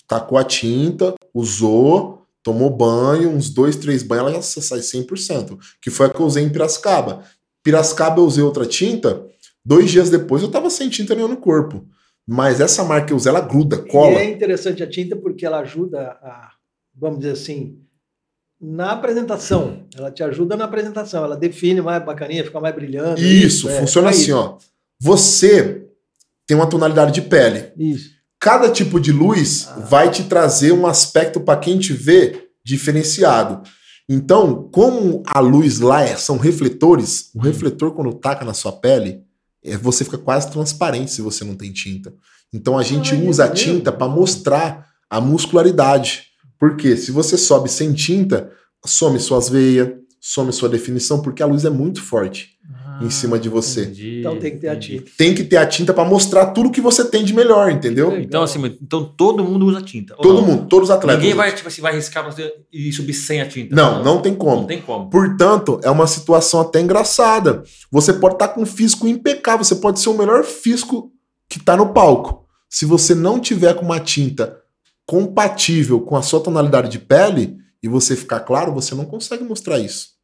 tacou a tinta, usou, tomou banho, uns dois, três banhos, ela já sai 100%. Que foi a que eu usei em Piracicaba. Piracicaba eu usei outra tinta, dois dias depois eu tava sem tinta nenhuma no corpo. Mas essa marca que eu usei, ela gruda, cola. E é interessante a tinta porque ela ajuda a, vamos dizer assim, na apresentação. Ela te ajuda na apresentação. Ela define mais bacaninha, fica mais brilhante. Isso, isso é, funciona é, assim, isso. ó. Você tem uma tonalidade de pele. Isso cada tipo de luz ah. vai te trazer um aspecto para quem te vê diferenciado. Então, como a luz lá é, são refletores, o refletor quando taca na sua pele, é, você fica quase transparente se você não tem tinta. Então a gente Ai, usa a tinta para mostrar a muscularidade. Porque se você sobe sem tinta, some suas veias, some sua definição, porque a luz é muito forte. Ah. em cima de você. Entendi, então tem que ter entendi. a tinta. Tem que ter a tinta para mostrar tudo que você tem de melhor, entendeu? Então, assim, então todo mundo usa tinta. Todo mundo, todos os atletas. Ninguém vai, tipo assim, vai riscar e subir sem a tinta. Não, não, não, tem como. Não tem como. Portanto, é uma situação até engraçada. Você pode estar tá com um físico impecável, você pode ser o melhor físico que está no palco. Se você não tiver com uma tinta compatível com a sua tonalidade de pele e você ficar claro, você não consegue mostrar isso.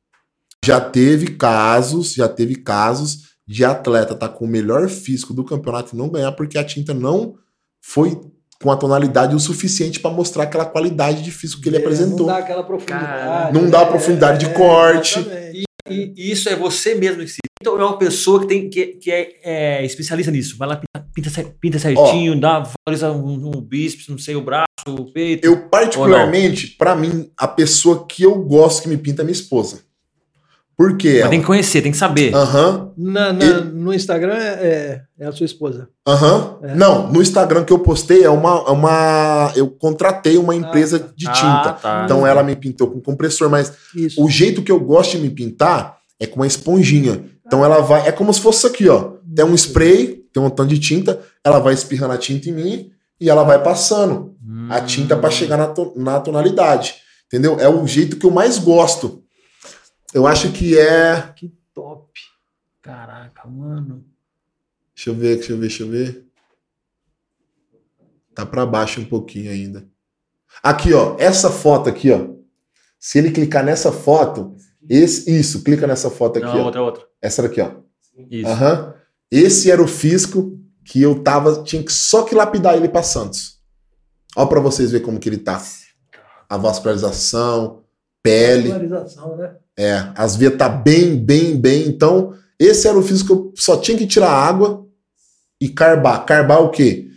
Já teve casos, já teve casos de atleta estar tá com o melhor físico do campeonato e não ganhar porque a tinta não foi com a tonalidade o suficiente para mostrar aquela qualidade de físico que ele é, apresentou. Não dá aquela profundidade. Não dá a profundidade é, de corte. E, e, isso é você mesmo em si. Então é uma pessoa que, tem, que, que é, é especialista nisso. Vai lá, pinta, pinta, pinta certinho, Ó, dá, valoriza um, um bíceps, não sei, o braço, o peito. Eu, particularmente, para mim, a pessoa que eu gosto que me pinta é minha esposa. Por quê? Mas tem que conhecer, tem que saber. Aham. Uhum. E... No Instagram é, é, é, a sua esposa. Aham. Uhum. É. Não, no Instagram que eu postei é uma. É uma eu contratei uma empresa ah, de tinta. Ah, tá. Então ela me pintou com compressor, mas Isso. o jeito que eu gosto de me pintar é com uma esponjinha. Então ela vai. É como se fosse isso aqui, ó. Tem um spray, tem um tanto de tinta, ela vai espirrando a tinta em mim e ela vai passando hum. a tinta para chegar na, to, na tonalidade. Entendeu? É o jeito que eu mais gosto. Eu acho que é. Que top. Caraca, mano. Deixa eu ver, deixa eu ver, deixa eu ver. Tá para baixo um pouquinho ainda. Aqui, ó, essa foto aqui, ó. Se ele clicar nessa foto, esse, isso, clica nessa foto aqui, Não, ó. outra, outra. Essa daqui, ó. Isso. Uhum. Esse era o fisco que eu tava, tinha que só que lapidar ele para Santos. Ó para vocês verem como que ele tá. A vascularização, pele. Vascularização, né? É, as veias tá bem, bem, bem. Então, esse era o físico que eu só tinha que tirar água e carbar. Carbar o quê?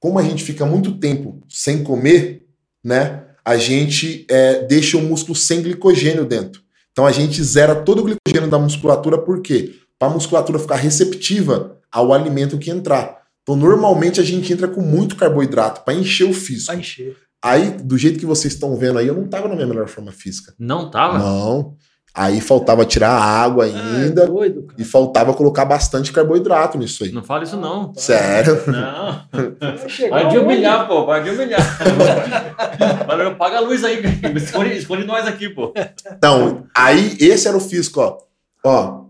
Como a gente fica muito tempo sem comer, né? A gente é, deixa o músculo sem glicogênio dentro. Então a gente zera todo o glicogênio da musculatura, por quê? Para a musculatura ficar receptiva ao alimento que entrar. Então, normalmente a gente entra com muito carboidrato para encher o físico. Para encher. Aí, do jeito que vocês estão vendo aí, eu não tava na minha melhor forma física. Não tava? Não. Aí faltava tirar água ah, ainda. É doido, e faltava colocar bastante carboidrato nisso aí. Não fala isso, não. Sério? Não. Vai de humilhar, pô. Vai de humilhar. paga a luz aí, esconde, esconde nós aqui, pô. Então, aí esse era o físico, ó. Ó,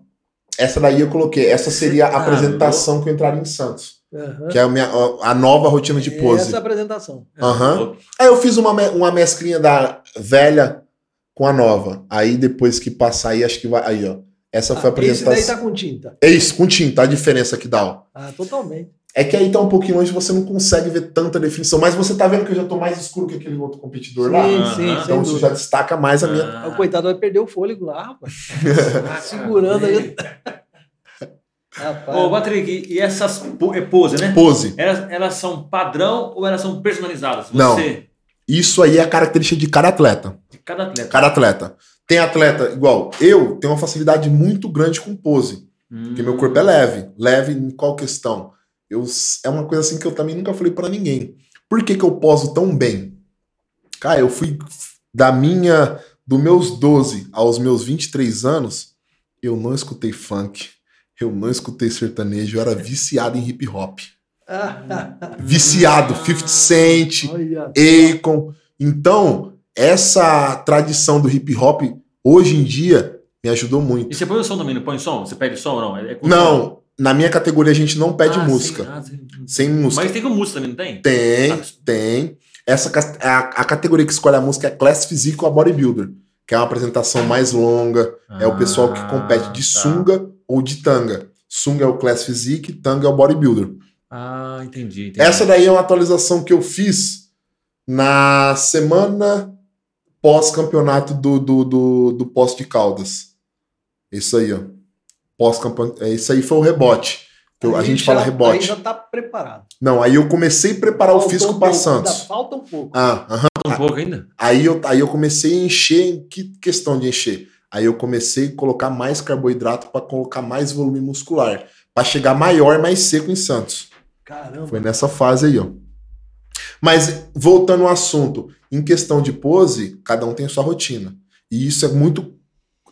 essa daí eu coloquei. Essa seria a apresentação que eu entraria em Santos. Uhum. Que é a, minha, a nova rotina de pose. Essa apresentação. Uhum. Aí eu fiz uma, uma mesclinha da velha com a nova. Aí depois que passar aí, acho que vai. Aí, ó. Essa ah, foi a apresentação. Esse daí tá com tinta. É isso, com tinta, a diferença que dá, ó. Ah, totalmente. É que aí tá um pouquinho longe, você não consegue ver tanta definição. Mas você tá vendo que eu já tô mais escuro que aquele outro competidor sim, lá? Sim, sim. Então isso já destaca mais a minha. Ah. O coitado vai perder o fôlego lá, rapaz. Segurando aí. Rapaz. Ô, Patrick, e essas é pose, né? Pose. Elas, elas são padrão ou elas são personalizadas? Você... Não. Isso aí é a característica de cada atleta. Cada atleta. Cada atleta. Tem atleta, igual, eu tenho uma facilidade muito grande com pose. Hum. Porque meu corpo é leve. Leve em qual questão? Eu, é uma coisa assim que eu também nunca falei para ninguém. Por que, que eu poso tão bem? Cara, eu fui da minha. dos meus 12 aos meus 23 anos, eu não escutei funk. Eu não escutei sertanejo, eu era viciado em hip hop. viciado, 50 Cent, Akon. Então, essa tradição do hip hop, hoje em dia, me ajudou muito. E você põe o som também, não põe som? Você pede som ou não? É não, na minha categoria a gente não pede ah, música. Sem, ah, sem, sem, música. Mas tem com música também, não tem? Tem, ah, tem. Essa, a, a, categoria que escolhe a música é Class Physique ou Bodybuilder, que é uma apresentação mais longa. Ah, é o pessoal que compete de tá. sunga ou de tanga. Sunga é o Class Physique, tanga é o Bodybuilder. Ah, entendi, entendi. Essa daí é uma atualização que eu fiz na semana pós-campeonato do, do, do, do Posto de Caldas. Isso aí, ó. Pós-campeonato. É, isso aí foi o rebote. Então, a, gente, fala rebote. Aí já tá preparado. Não, aí eu comecei a preparar falta o físico um para Santos. Ainda falta um pouco. Ah, aham. Falta um pouco ainda? Aí eu, aí eu comecei a encher. Que questão de encher? Aí eu comecei a colocar mais carboidrato para colocar mais volume muscular. para chegar maior, mais seco em Santos. Caramba. Foi nessa fase aí, ó. Mas voltando ao assunto, em questão de pose, cada um tem sua rotina. E isso é muito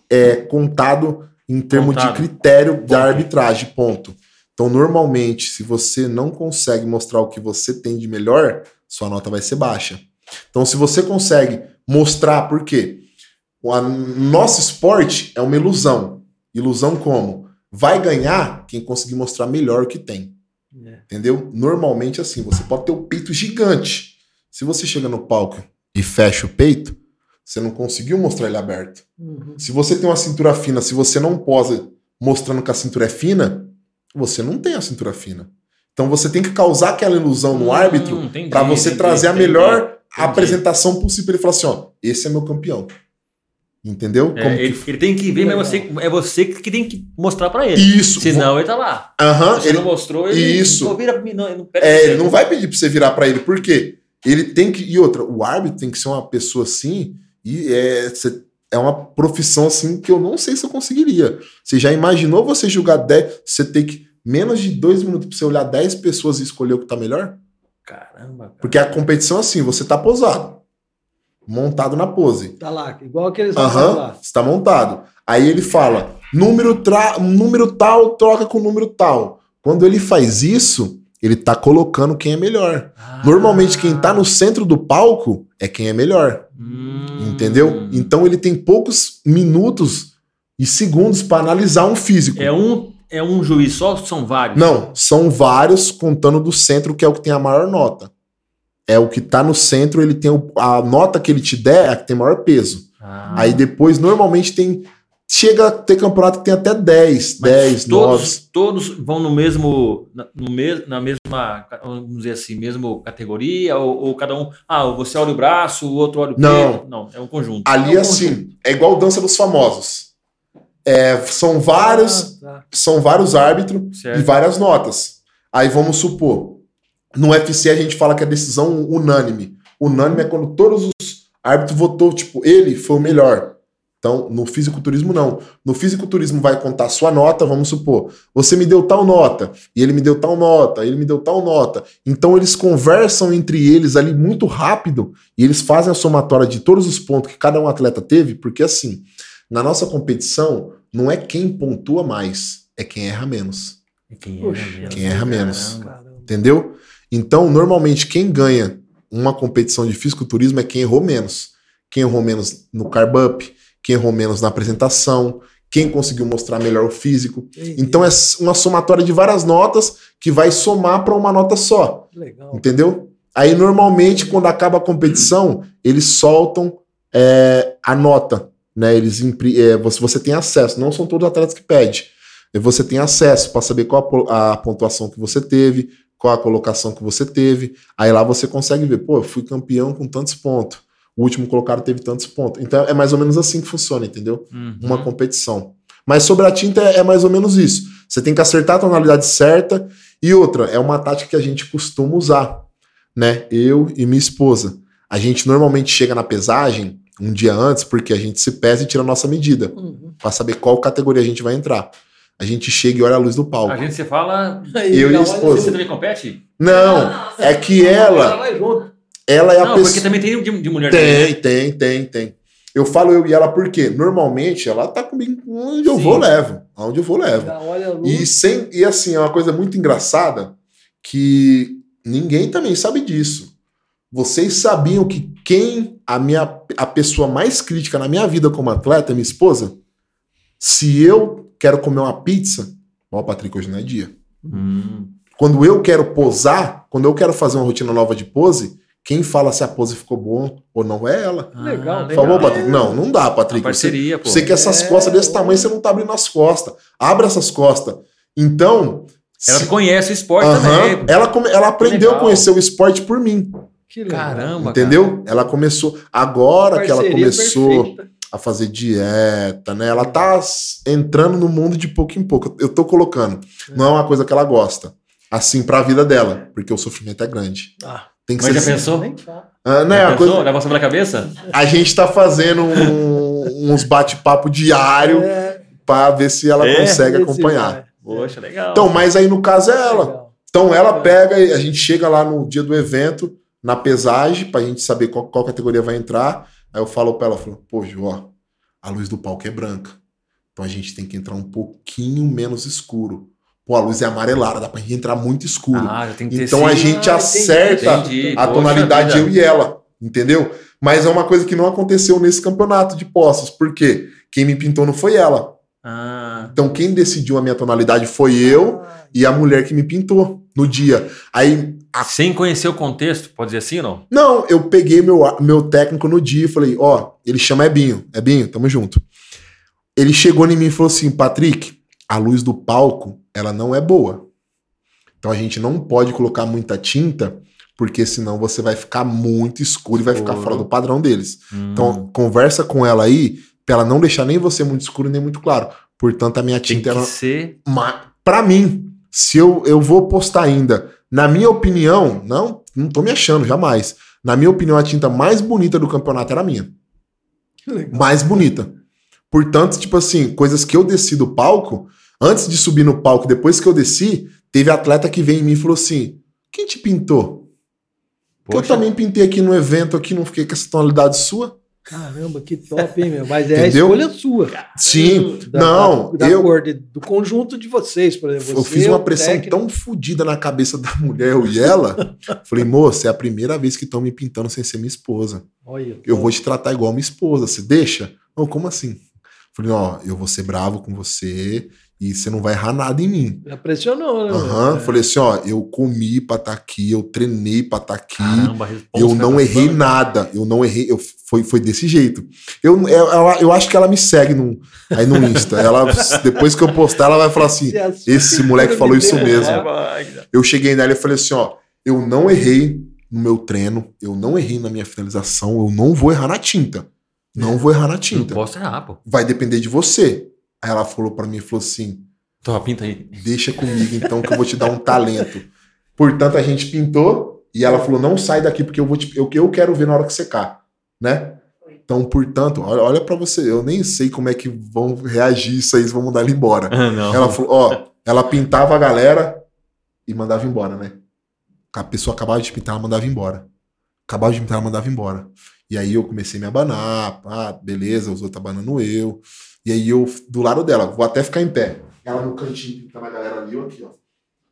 é, contado em termos de critério ponto. da arbitragem, ponto. Então, normalmente, se você não consegue mostrar o que você tem de melhor, sua nota vai ser baixa. Então, se você consegue mostrar, por quê? O nosso esporte é uma ilusão. Ilusão como? Vai ganhar quem conseguir mostrar melhor o que tem. É. Entendeu? Normalmente, assim, você pode ter o peito gigante. Se você chega no palco e fecha o peito, você não conseguiu mostrar ele aberto. Uhum. Se você tem uma cintura fina, se você não posa mostrando que a cintura é fina, você não tem a cintura fina. Então você tem que causar aquela ilusão no hum, árbitro para você entendi, trazer entendi, a melhor entendi. apresentação possível. Ele falar assim: ó, esse é meu campeão. Entendeu? É, ele, que... ele, tem que ver, mas você, é você que tem que mostrar para ele. Isso. Senão ele tá lá. Aham. Você ele não mostrou, ele Isso. não vira pra mim, não. Ele não, é, ele não vai pedir pra você virar para ele. Por quê? Ele tem que. E outra, o árbitro tem que ser uma pessoa assim. E é, é uma profissão assim que eu não sei se eu conseguiria. Você já imaginou você julgar 10, você ter que menos de dois minutos pra você olhar 10 pessoas e escolher o que tá melhor? Caramba. Cara. Porque a competição é assim, você tá posado. Montado na pose. Tá lá, igual aqueles uhum, lá. Está montado. Aí ele fala: número, tra número tal troca com número tal. Quando ele faz isso, ele tá colocando quem é melhor. Ah. Normalmente, quem tá no centro do palco é quem é melhor. Hum. Entendeu? Então ele tem poucos minutos e segundos para analisar um físico. É um é um juiz só ou são vários? Não, são vários contando do centro, que é o que tem a maior nota. É o que tá no centro, ele tem o, a nota que ele te der é a que tem maior peso. Ah. Aí depois, normalmente, tem. Chega a ter campeonato que tem até 10, Mas 10, todos, 9. Todos vão no mesmo. No mes, na mesma, vamos dizer assim, mesmo categoria? Ou, ou, cada um. Ah, você olha o braço, o outro olha o Não. Não, é um conjunto. Ali é um assim, conjunto. é igual dança dos famosos. É, são vários ah, tá. são vários árbitros certo. e várias notas. Aí vamos supor, no UFC a gente fala que é decisão unânime. Unânime é quando todos os árbitros votou, tipo, ele foi o melhor. Então, no fisiculturismo, não. No fisiculturismo vai contar sua nota, vamos supor. Você me deu tal nota, e ele me deu tal nota, ele me deu tal nota. Então, eles conversam entre eles ali muito rápido e eles fazem a somatória de todos os pontos que cada um atleta teve, porque assim, na nossa competição, não é quem pontua mais, é quem erra menos. É quem erra Poxa, menos. Quem erra menos. Entendeu? Então, normalmente, quem ganha uma competição de fisiculturismo é quem errou menos. Quem errou menos no carb up, quem errou menos na apresentação, quem conseguiu mostrar melhor o físico. Entendi. Então é uma somatória de várias notas que vai somar para uma nota só. Legal. Entendeu? Aí normalmente quando acaba a competição eles soltam é, a nota né? Eles é, você, você tem acesso, não são todos os atletas que pedem. Você tem acesso para saber qual a, a, pontuação que você teve, qual a colocação que você teve. Aí lá você consegue ver, pô, eu fui campeão com tantos pontos. O último colocado teve tantos pontos. Então é mais ou menos assim que funciona, entendeu? Uhum. Uma competição. Mas sobre a tinta é, é mais ou menos isso. Você tem que acertar a tonalidade certa. E outra, é uma tática que a gente costuma usar, né? Eu e minha esposa. A gente normalmente chega na pesagem um dia antes, porque a gente se pesa e tira a nossa medida, uhum. para saber qual categoria a gente vai entrar. A gente chega e olha a luz do palco. A gente se fala. eu e a esposa. Você também compete? Não, é que ela. Ela é a Não, pessoa. porque também tem de, de mulher. Tem, também, né? tem, tem, tem. Eu falo eu e ela porque normalmente ela tá comigo onde eu Sim. vou levo, aonde eu vou levo. E sem e assim é uma coisa muito engraçada que ninguém também sabe disso. Vocês sabiam que quem a minha a pessoa mais crítica na minha vida como atleta é minha esposa? Se eu quero comer uma pizza, ó, Patrick, hoje não é dia. Hum. Quando eu quero posar, quando eu quero fazer uma rotina nova de pose, quem fala se a pose ficou boa ou não é ela. Ah, legal, Por favor, Patrick. Não, não dá, Patrick. Parceria, você, pô. Você quer essas é, costas desse tamanho, você não tá abrindo as costas. Abre essas costas. Então. Ela se... conhece o esporte uh -huh, também. Ela, come... ela aprendeu a conhecer o esporte por mim. Caramba, Entendeu? Cara. Ela começou. Agora que ela começou perfeita. a fazer dieta, né? Ela tá entrando no mundo de pouco em pouco. Eu tô colocando. É. Não é uma coisa que ela gosta. Assim, pra vida dela. Porque o sofrimento é grande. Ah. Tem que Mas ser já assim. pensou? Ah, né, já pensou? Coisa... Leva cabeça? A gente tá fazendo um, uns bate-papo diário é. pra ver se ela é. consegue acompanhar. Poxa, legal. Então, mas aí no caso é ela. Legal. Então ela pega e a gente chega lá no dia do evento na pesagem, pra gente saber qual, qual categoria vai entrar. Aí eu falo pra ela, falo, pô, Ju, ó, a luz do palco é branca. Então a gente tem que entrar um pouquinho menos escuro. Pô, a luz é amarelada, dá pra gente entrar muito escuro. Ah, então a gente ah, acerta entendi. a tonalidade Poxa, eu e ela, entendeu? Mas é uma coisa que não aconteceu nesse campeonato de posses. Por quê? Quem me pintou não foi ela. Ah. Então quem decidiu a minha tonalidade foi eu ah. e a mulher que me pintou no dia. Aí a... sem conhecer o contexto, pode dizer assim, não? Não, eu peguei meu, meu técnico no dia e falei, ó, oh, ele chama Ebinho, Ebinho, tamo junto. Ele chegou em mim e falou assim, Patrick, a luz do palco, ela não é boa. Então a gente não pode colocar muita tinta porque senão você vai ficar muito escuro e vai ficar fora do padrão deles. Hum. Então, conversa com ela aí, pra ela não deixar nem você muito escuro nem muito claro. Portanto, a minha tinta Tem que ser... Pra mim, se eu, eu vou postar ainda, na minha opinião, não, não tô me achando, jamais. Na minha opinião, a tinta mais bonita do campeonato era a minha. Mais bonita. Portanto, tipo assim, coisas que eu desci do palco, antes de subir no palco, depois que eu desci, teve atleta que veio em mim e falou assim: quem te pintou? Poxa. Eu também pintei aqui no evento, aqui não fiquei com essa tonalidade sua. Caramba, que top, hein, meu? Mas é Entendeu? a escolha sua. Sim, da, não. Da, da eu, cor, de, do conjunto de vocês, por exemplo. eu fiz uma pressão técnico. tão fodida na cabeça da mulher, eu e ela. falei, moça, é a primeira vez que estão me pintando sem ser minha esposa. Olha, eu vou te tratar igual minha esposa, você deixa? Não, como assim? Falei, ó, eu vou ser bravo com você, e você não vai errar nada em mim. Já pressionou, né? Uhum. falei assim, ó, eu comi pra estar tá aqui, eu treinei pra estar tá aqui, Caramba, eu não errei nada, eu não errei, eu, foi, foi desse jeito. Eu, eu, eu acho que ela me segue no, aí no Insta, ela, depois que eu postar, ela vai falar assim, esse moleque falou isso mesmo. Eu cheguei nela e falei assim, ó, eu não errei no meu treino, eu não errei na minha finalização, eu não vou errar na tinta. Não vou errar na tinta. Não posso errar, pô. Vai depender de você. Aí ela falou para mim, falou assim, Toma, pinta aí. Deixa comigo então que eu vou te dar um talento. Portanto, a gente pintou e ela falou, não sai daqui porque eu vou te, eu, eu quero ver na hora que secar, né? Então, portanto, olha, olha para você, eu nem sei como é que vão reagir isso aí, eles vão mandar ele embora. Ah, ela falou, ó, ela pintava a galera e mandava embora, né? A pessoa acabava de pintar, ela mandava embora. Acabava de pintar, ela mandava embora. E aí eu comecei a me abanar, ah, beleza, os outros abanando eu. E aí eu, do lado dela, vou até ficar em pé. Ela no cantinho, tá na galera ali, eu aqui, ó.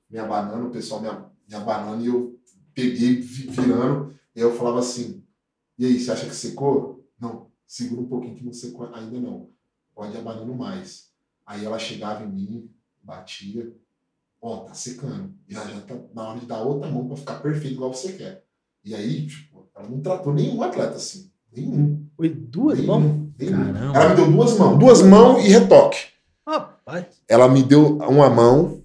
Me abanando, o pessoal me, me abanando e eu peguei, virando. E aí eu falava assim: e aí, você acha que secou? Não, segura um pouquinho que não secou ainda não. Pode abanando mais. Aí ela chegava em mim, batia. Ó, tá secando. E ela já tá na hora de dar outra mão pra ficar perfeito igual você quer. E aí, tipo, ela não tratou nenhum atleta assim. Nenhum. Foi duas mãos? Caramba. Ela me deu duas mãos. Duas mãos e retoque. Rapaz. Ela me deu uma mão,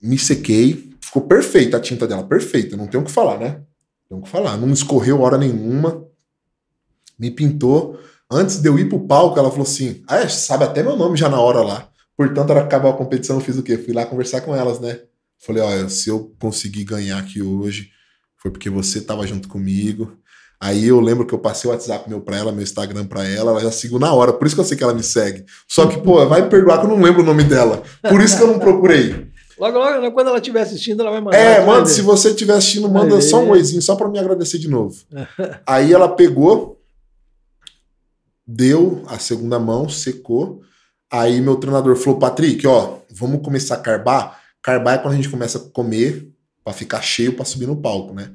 me sequei. Ficou perfeita a tinta dela, perfeita. Não tem o que falar, né? Não tem o que falar. Não escorreu hora nenhuma. Me pintou. Antes de eu ir pro palco, ela falou assim: Ah, é, sabe até meu nome já na hora lá. Portanto, ela acabou a competição, eu fiz o quê? Fui lá conversar com elas, né? Falei, olha, se eu conseguir ganhar aqui hoje, foi porque você estava junto comigo. Aí eu lembro que eu passei o WhatsApp meu pra ela, meu Instagram pra ela, ela já seguiu na hora, por isso que eu sei que ela me segue. Só que, pô, vai perdoar que eu não lembro o nome dela. Por isso que eu não procurei. Logo, logo, quando ela estiver assistindo, ela vai mandar. É, manda, se você estiver assistindo, manda só um oizinho, só pra me agradecer de novo. Aí ela pegou, deu a segunda mão, secou. Aí meu treinador falou, Patrick, ó, vamos começar a carbar. Carbar é quando a gente começa a comer para ficar cheio para subir no palco, né?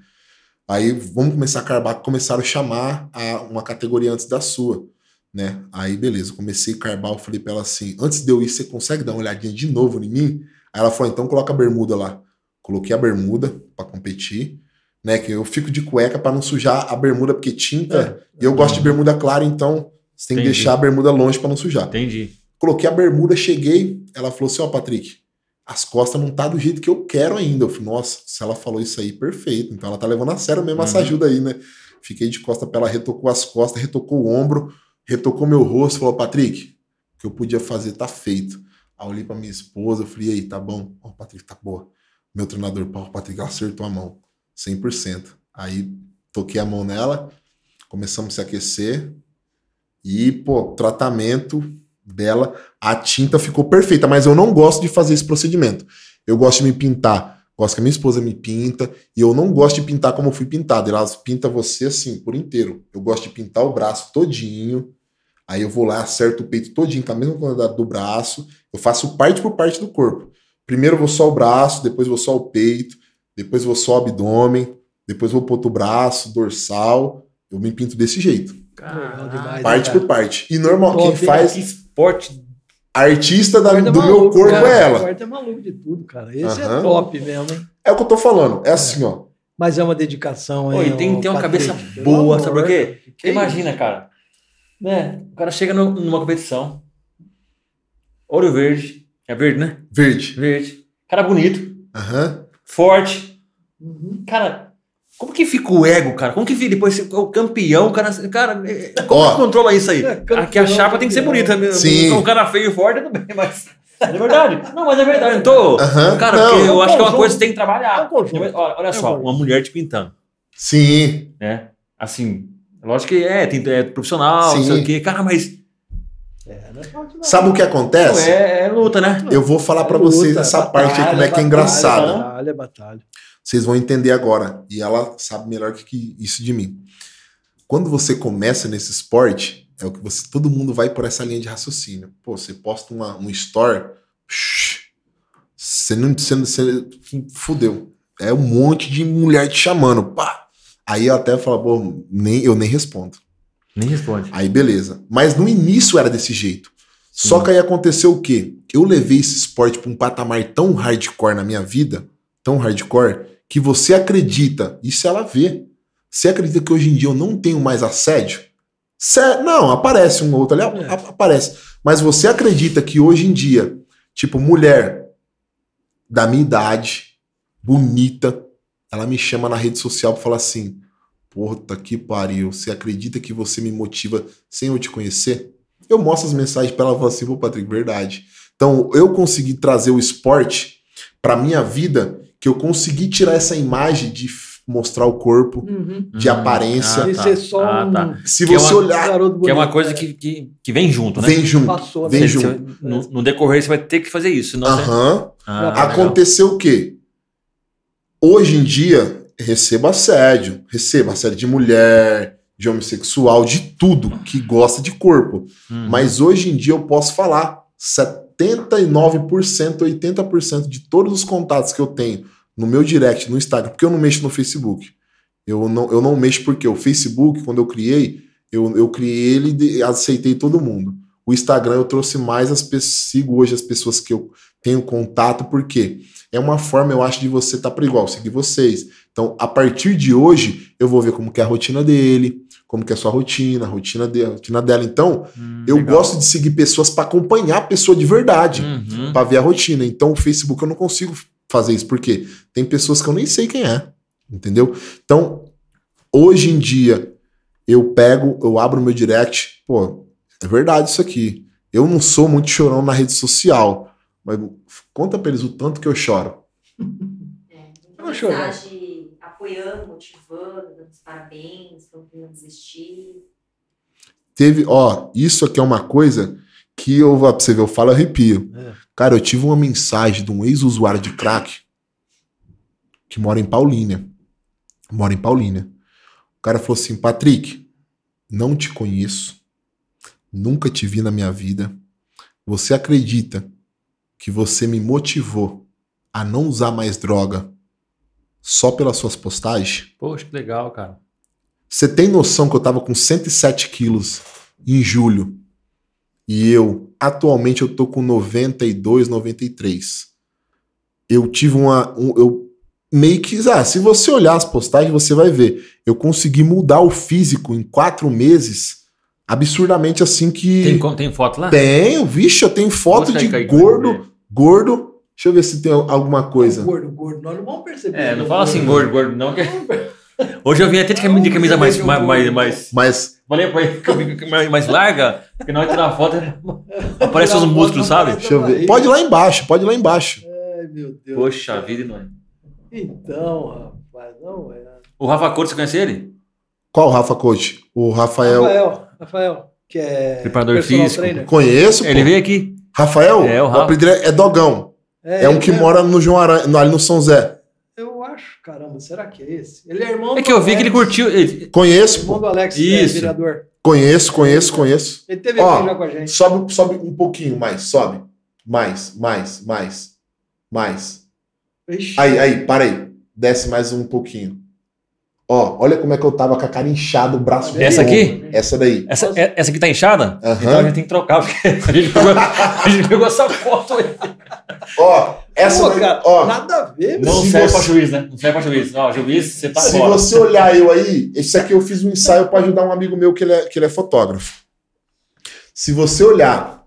Aí vamos começar a carbar, começaram a chamar a uma categoria antes da sua, né? Aí beleza, comecei a carbar, eu falei pra ela assim, antes de eu ir, você consegue dar uma olhadinha de novo em mim? Aí ela falou, então coloca a bermuda lá. Coloquei a bermuda para competir, né? Que eu fico de cueca para não sujar a bermuda, porque tinta, é. e eu gosto de bermuda clara, então você tem Entendi. que deixar a bermuda longe para não sujar. Entendi. Coloquei a bermuda, cheguei, ela falou assim, ó, oh, Patrick, as costas não tá do jeito que eu quero ainda. Eu falei, nossa, se ela falou isso aí, perfeito. Então ela tá levando a sério mesmo uhum. essa ajuda aí, né? Fiquei de costa pra ela, retocou as costas, retocou o ombro, retocou meu rosto, falou, Patrick, o que eu podia fazer tá feito. Aí eu olhei pra minha esposa, eu falei, e aí, tá bom? Ó, oh, Patrick, tá boa. Meu treinador, pô, Patrick, acertou a mão, 100%. Aí toquei a mão nela, começamos a se aquecer e, pô, tratamento dela, a tinta ficou perfeita, mas eu não gosto de fazer esse procedimento. Eu gosto de me pintar, gosto que a minha esposa me pinta, e eu não gosto de pintar como eu fui pintado. Ela pinta você assim, por inteiro. Eu gosto de pintar o braço todinho, Aí eu vou lá, acerto o peito todinho com a mesma quantidade do braço. Eu faço parte por parte do corpo. Primeiro eu vou só o braço, depois vou só o peito, depois vou só o abdômen, depois vou pro outro braço, dorsal. Eu me pinto desse jeito. Demais, parte né, por parte. E normal, quem faz. Que esporte. Artista da- do maluco, meu corpo cara. é ela. Corta é maluco de tudo, cara. Esse é top mesmo, hein? É o que eu tô falando. É assim, ó. Mas é uma dedicação, Pô, hein? e tem, ô, tem uma Patrick? cabeça boa, sabe por quê? que imagina, cara. Né? O cara chega no- numa competição. Ouro verde. É verde, né? Verde. Verde. Cara bonito, forte. Uhum. Cara, como que fica o ego, cara? Como que fica depois o campeão, o cara. Cara, é- como Ó. que controla isso aí? É, campeão, Aqui a chapa tem que ser bonita. mesmo. Sim. Um cara feio e forte, tudo bem, mas. É verdade. Não, mas é verdade. Eu tô. Aham. Cara, Não. porque eu É acho que é uma coisa que tem que É trabalhar. Olha, olha É só, uma mulher te pintando, Sim. né? Assim, lógico que é, tem, é profissional, não sei Sim. o quê. Cara, mas. É, não é não. Sabe o que acontece? é, é luta, né? Eu vou falar pra Luta, vocês essa batalha, parte aí, como é que é batalha, engraçado. Batalha, batalha. Vocês vão entender agora. E ela sabe melhor que, isso de mim. Quando você começa nesse esporte, é o que você. Todo mundo vai por essa linha de raciocínio. Pô, você posta uma, um store. shh, Você não. Você, você fudeu. É um monte de mulher te chamando. Pá. Aí eu até falo, pô, nem, eu nem respondo. Nem responde. Aí beleza. Mas no início era desse jeito. Só Sim. que aí aconteceu o quê? Eu levei esse esporte para um patamar tão hardcore na minha vida, tão hardcore, que você acredita, isso ela vê. Você acredita que hoje em dia eu não tenho mais assédio? Sé- não, aparece um outro ali, É. aparece. Mas você acredita que hoje em dia, tipo, mulher da minha idade, bonita, ela me chama na rede social pra falar assim: Puta que pariu, você acredita que você me motiva sem eu te conhecer? Eu mostro as mensagens pra ela e falo assim: Pô, Patrick, verdade. Então, eu consegui trazer o esporte pra minha vida, que eu consegui tirar essa imagem de mostrar o corpo, Uhum. de aparência. E ser só Ah, um, tá. Se Que é você uma- olhar. Que é uma coisa que, que, que vem junto, né? vem junto. Passou, vem né? Você- junto. você- no, no decorrer você vai ter que fazer isso. Senão você... Aham. Ah, legal. Aconteceu o quê? Hoje em dia, recebo assédio. Recebo assédio de mulher, de homossexual, de tudo que gosta de corpo. Uhum. Mas hoje em dia eu posso falar 79%, 80% de todos os contatos que eu tenho no meu direct, no Instagram, porque eu não mexo no Facebook. Eu não, eu não mexo porque o Facebook, quando eu criei, eu, eu criei ele e aceitei todo mundo. O Instagram eu trouxe mais as pessoas, sigo hoje as pessoas que eu tenho contato, porque é uma forma, eu acho, de você estar para igual, seguir vocês. Então, a partir de hoje, eu vou ver como que é a rotina dele, como que é a sua rotina, a rotina, de, a rotina dela. Então, Hum, eu legal. gosto de seguir pessoas para acompanhar a pessoa de verdade, Uhum. para ver a rotina. Então, o Facebook eu não consigo fazer isso, porque tem pessoas que eu nem sei quem é, entendeu? Então, hoje em dia, eu pego, eu abro o meu direct, pô, é verdade isso aqui. Eu não sou muito chorão na rede social, mas conta pra eles o tanto que eu choro. É, Eu muita choro. Apoiando, motivando, dando os parabéns, falando que não desistir. Teve, ó, isso aqui é uma coisa que eu, pra você ver, eu falo arrepio. É. Cara, eu tive uma mensagem de um ex-usuário de crack que mora em Paulínia. Mora em Paulínia. O cara falou assim: Patrick, não te conheço, nunca te vi na minha vida. Você acredita que você me motivou a não usar mais droga só pelas suas postagens? Poxa, que legal, cara. Você tem noção que eu tava com 107 quilos em julho e eu, atualmente, eu tô com 92, 93. Eu tive uma. um- eu meio que. Ah, se você olhar as postagens, você vai ver. Eu consegui mudar o físico em quatro meses, absurdamente assim que. Tem, tem foto lá? Tenho, vixe, eu tenho foto aí, de gordo, gordo. Deixa eu ver se tem alguma coisa. Gordo, gordo. Nós não vamos perceber. É, não fala assim gordo, gordo, não. Que... Hoje eu vim até de camisa, de camisa mais, mais, mais, mais. Mas Falei pra ele que eu vim mais, mais larga, porque na hora de tirar foto aparece os músculos, sabe? deixa eu ver. Pode ir lá embaixo, pode ir lá embaixo. Ai, meu Deus. Poxa vida, não é? Então, rapaz, não é. O Rafa Couto, você conhece ele? Qual o Rafa Coach? O Rafael. Rafael, Rafael, que é Preparador físico. trainer. Conheço, Ele pô. veio aqui. Rafael? É, o O Rafa. apelido é é Dogão. É, um ele que mesmo. mora no João Aranha, no- ali no São Zé. Eu acho. Caramba, será que é esse? Ele é irmão É que eu vi que ele curtiu. ele- Conheço, Irmão pô. do Alex, é, Isso. vereador. Conheço, conheço, conheço. Ele teve Ó, aqui já com a gente. Sobe, sobe um pouquinho mais, sobe. Mais, mais, mais, mais. Ixi. Aí, aí, para aí. Desce mais um pouquinho. Ó, olha como é que eu tava com a cara inchada, o braço Essa aqui? Essa daí. Essa, é- essa aqui tá inchada? Aham. Então a gente tem que trocar, porque a gente pegou, a gente pegou essa foto aí. Ó, essa Pô, daí, cara, ó. nada a ver, meu. Não Se serve você- pra juiz, né? Não serve pra juiz. Ó, juiz, você tá Se fora. você olhar eu aí, esse aqui eu fiz um ensaio para ajudar um amigo meu que ele é, que ele é fotógrafo. Se você olhar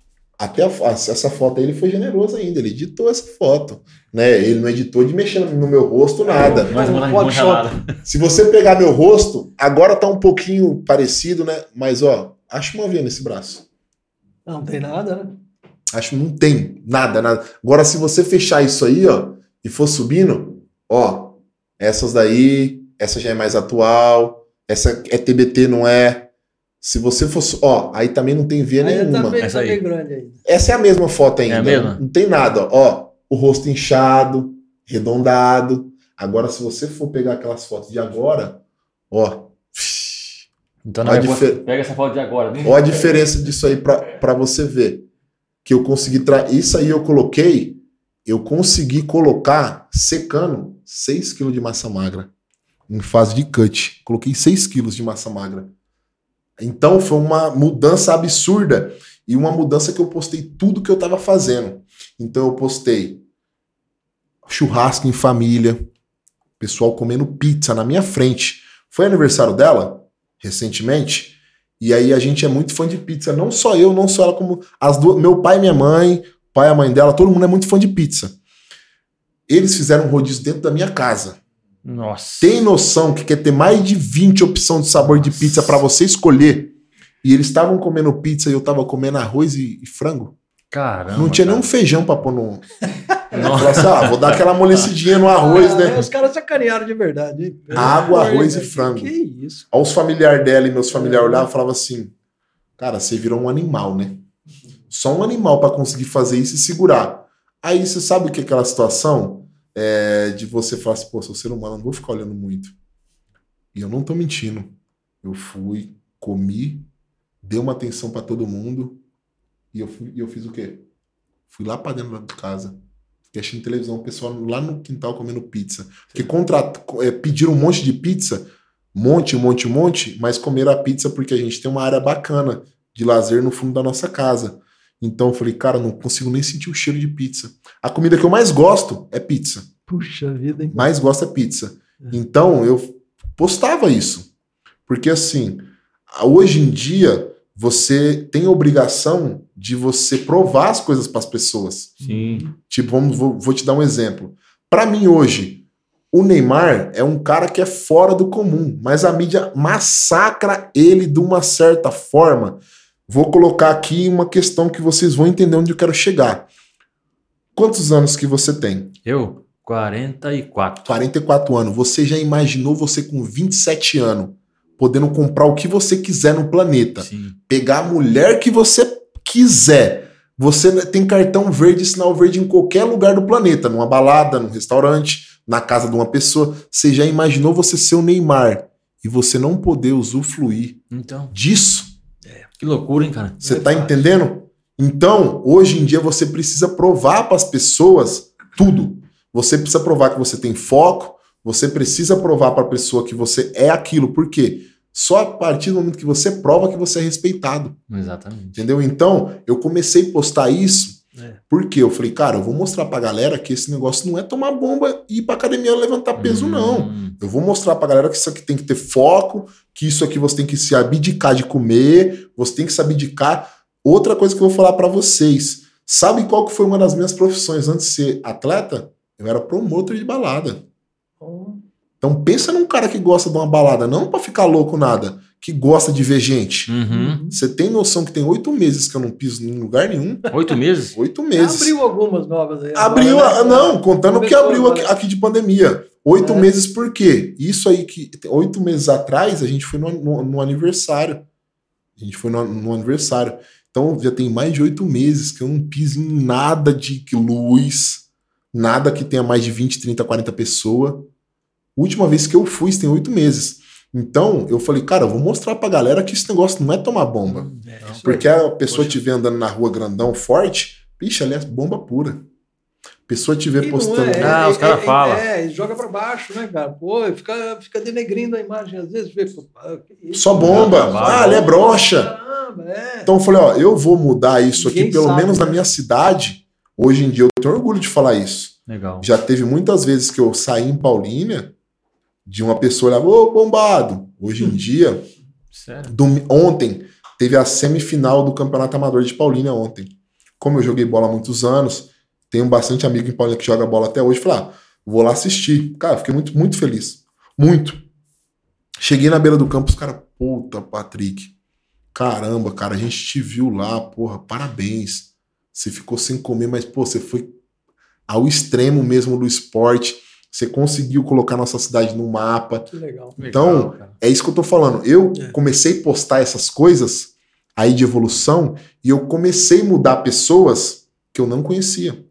até a fo- essa foto aí, ele foi generoso ainda, ele editou essa foto. Né? Ele não editou de mexer no meu rosto, nada. Mas não Photoshop. Se você pegar meu rosto, agora tá um pouquinho parecido, né? Mas ó, acho uma veia nesse braço. Não tem nada, né? Acho que não tem nada, nada. Agora, se você fechar isso aí, ó, e for subindo, ó, essas daí, essa já é mais atual, essa é TBT, não é? Se você fosse, ó, aí também não tem veia Aí nenhuma. tá bem, Essa aí. Essa é a mesma foto ainda. É a mesma? Não tem nada, ó. O rosto inchado, arredondado. Agora, se você for pegar aquelas fotos de agora, ó. Então não é, difer- pega essa foto de agora. né? Ó a diferença disso aí pra pra você ver. Que eu consegui. Tra... Isso aí eu coloquei. Eu consegui colocar secando 6 kg de massa magra. Em fase de cut. Coloquei 6 kg de massa magra. Então foi uma mudança absurda. E uma mudança que eu postei tudo que eu tava fazendo. Então eu postei churrasco em família. Pessoal comendo pizza na minha frente. Foi aniversário dela, recentemente. E aí a gente é muito fã de pizza. Não só eu, não só ela, como as duas. Meu pai e minha mãe, pai e a mãe dela, todo mundo é muito fã de pizza. Eles fizeram um rodízio dentro da minha casa. Nossa. Tem noção que quer ter mais de 20 opções de sabor de pizza para você escolher? E eles estavam comendo pizza e eu tava comendo arroz e, e frango. Caramba. não tinha cara. nenhum feijão pra pôr no. Nossa. Assim, ah, vou dar aquela amolecidinha no arroz, Ah, né? Os caras sacanearam de verdade. hein? Água, arroz e frango. Que isso? Aí os familiares dela e meus familiares olhavam e falavam assim: Cara, você virou um animal, né? Só um animal pra conseguir fazer isso e segurar. Aí você sabe o que é aquela situação é, de você falar assim: Pô, sou ser humano, não vou ficar olhando muito. E eu não tô mentindo. Eu fui, comi, dei uma atenção pra todo mundo e eu, fui, e eu fiz o quê? Fui lá pra dentro de casa. Fiquei assistindo televisão, o pessoal lá no quintal comendo pizza. Porque é, pediram um monte de pizza monte, monte, monte, mas comeram a pizza porque a gente tem uma área bacana de lazer no fundo da nossa casa. Então eu falei, cara, não consigo nem sentir o cheiro de pizza. A comida que eu mais gosto é pizza. Puxa vida, hein? Mais gosto é pizza. Então eu postava isso. Porque assim, hoje em dia você tem a obrigação de você provar as coisas para as pessoas. Sim. Tipo, vamos, vou, vou te dar um exemplo. Para mim hoje, o Neymar é um cara que é fora do comum, mas a mídia massacra ele de uma certa forma. Vou colocar aqui uma questão que vocês vão entender onde eu quero chegar. Quantos anos que você tem? Eu? 44. 44 anos. Você já imaginou você com 27 anos podendo comprar o que você quiser no planeta? Sim. pegar a mulher que você quiser. Você tem cartão verde, sinal verde em qualquer lugar do planeta, numa balada, num restaurante, na casa de uma pessoa. Você já imaginou você ser o Neymar e você não poder usufruir Então, disso? que loucura, hein, cara? Você tá entendendo? Então, hoje em dia você precisa provar para as pessoas tudo. Você precisa provar que você tem foco, você precisa provar para a pessoa que você é aquilo. Por quê? Só a partir do momento que você prova que você é respeitado. Exatamente. Entendeu? Então, eu comecei a postar isso É. porque eu falei, cara, eu vou mostrar pra galera que esse negócio não é tomar bomba e ir pra academia levantar peso, não. Hum, Eu vou mostrar pra galera que isso aqui tem que ter foco, que isso aqui você tem que se abdicar de comer, você tem que se abdicar. Outra coisa que eu vou falar pra vocês. Sabe qual que foi uma das minhas profissões antes de ser atleta? Eu era promotor de balada. Então, Então pensa num cara que gosta de uma balada, não pra ficar louco nada, que gosta de ver gente. Uhum. Você tem noção que tem oito meses que eu não piso em lugar nenhum? Oito meses? Oito meses. Abriu algumas novas aí. Abriu, agora, a- né? não, contando o que abriu aqui, aqui de pandemia. Oito É. meses por quê? Isso aí que. Oito meses atrás a gente foi no, no- no aniversário. A gente foi no, no aniversário. Então já tem mais de oito meses que eu não piso em nada de luz, nada que tenha mais de 20, 30, 40 pessoas. Última vez que eu fui, tem oito meses. Então, eu falei, cara, eu vou mostrar pra galera que esse negócio não é tomar bomba. É, Porque a pessoa vê andando na rua grandão, forte, bicho, ali é bomba pura. Pessoa te vê E postando. é, Ah, é, os caras é, falam. É, e joga pra baixo, né, cara? Pô, fica, fica denegrindo a imagem, às vezes vê. pô, ah, Só bomba. Não, Ah, ali é brocha. Caramba, é. Então eu falei, ó, eu vou mudar isso aqui, Ninguém pelo sabe, menos na né? minha cidade. Hoje em dia eu tenho orgulho de falar isso. Legal. Já teve muitas vezes que eu saí em Paulínia de uma pessoa olhava, ô, bombado. Hoje Hum. em dia, Sério? Dom- ontem teve a semifinal do Campeonato Amador de Paulínia ontem. Como eu joguei bola há muitos anos, tenho bastante amigo em Paulínia que joga bola até hoje, falei, ah, vou lá assistir. Cara, fiquei muito, muito feliz. Muito. Cheguei na beira do campo, os caras, puta, Patrick. Caramba, cara, a gente te viu lá, porra, parabéns. Você ficou sem comer, mas, pô, você foi ao extremo mesmo do esporte. Você conseguiu colocar nossa cidade no mapa. Que legal. Então, Legal. É isso que eu tô falando. Eu É. comecei a postar essas coisas aí de evolução e eu comecei a mudar pessoas que eu não conhecia.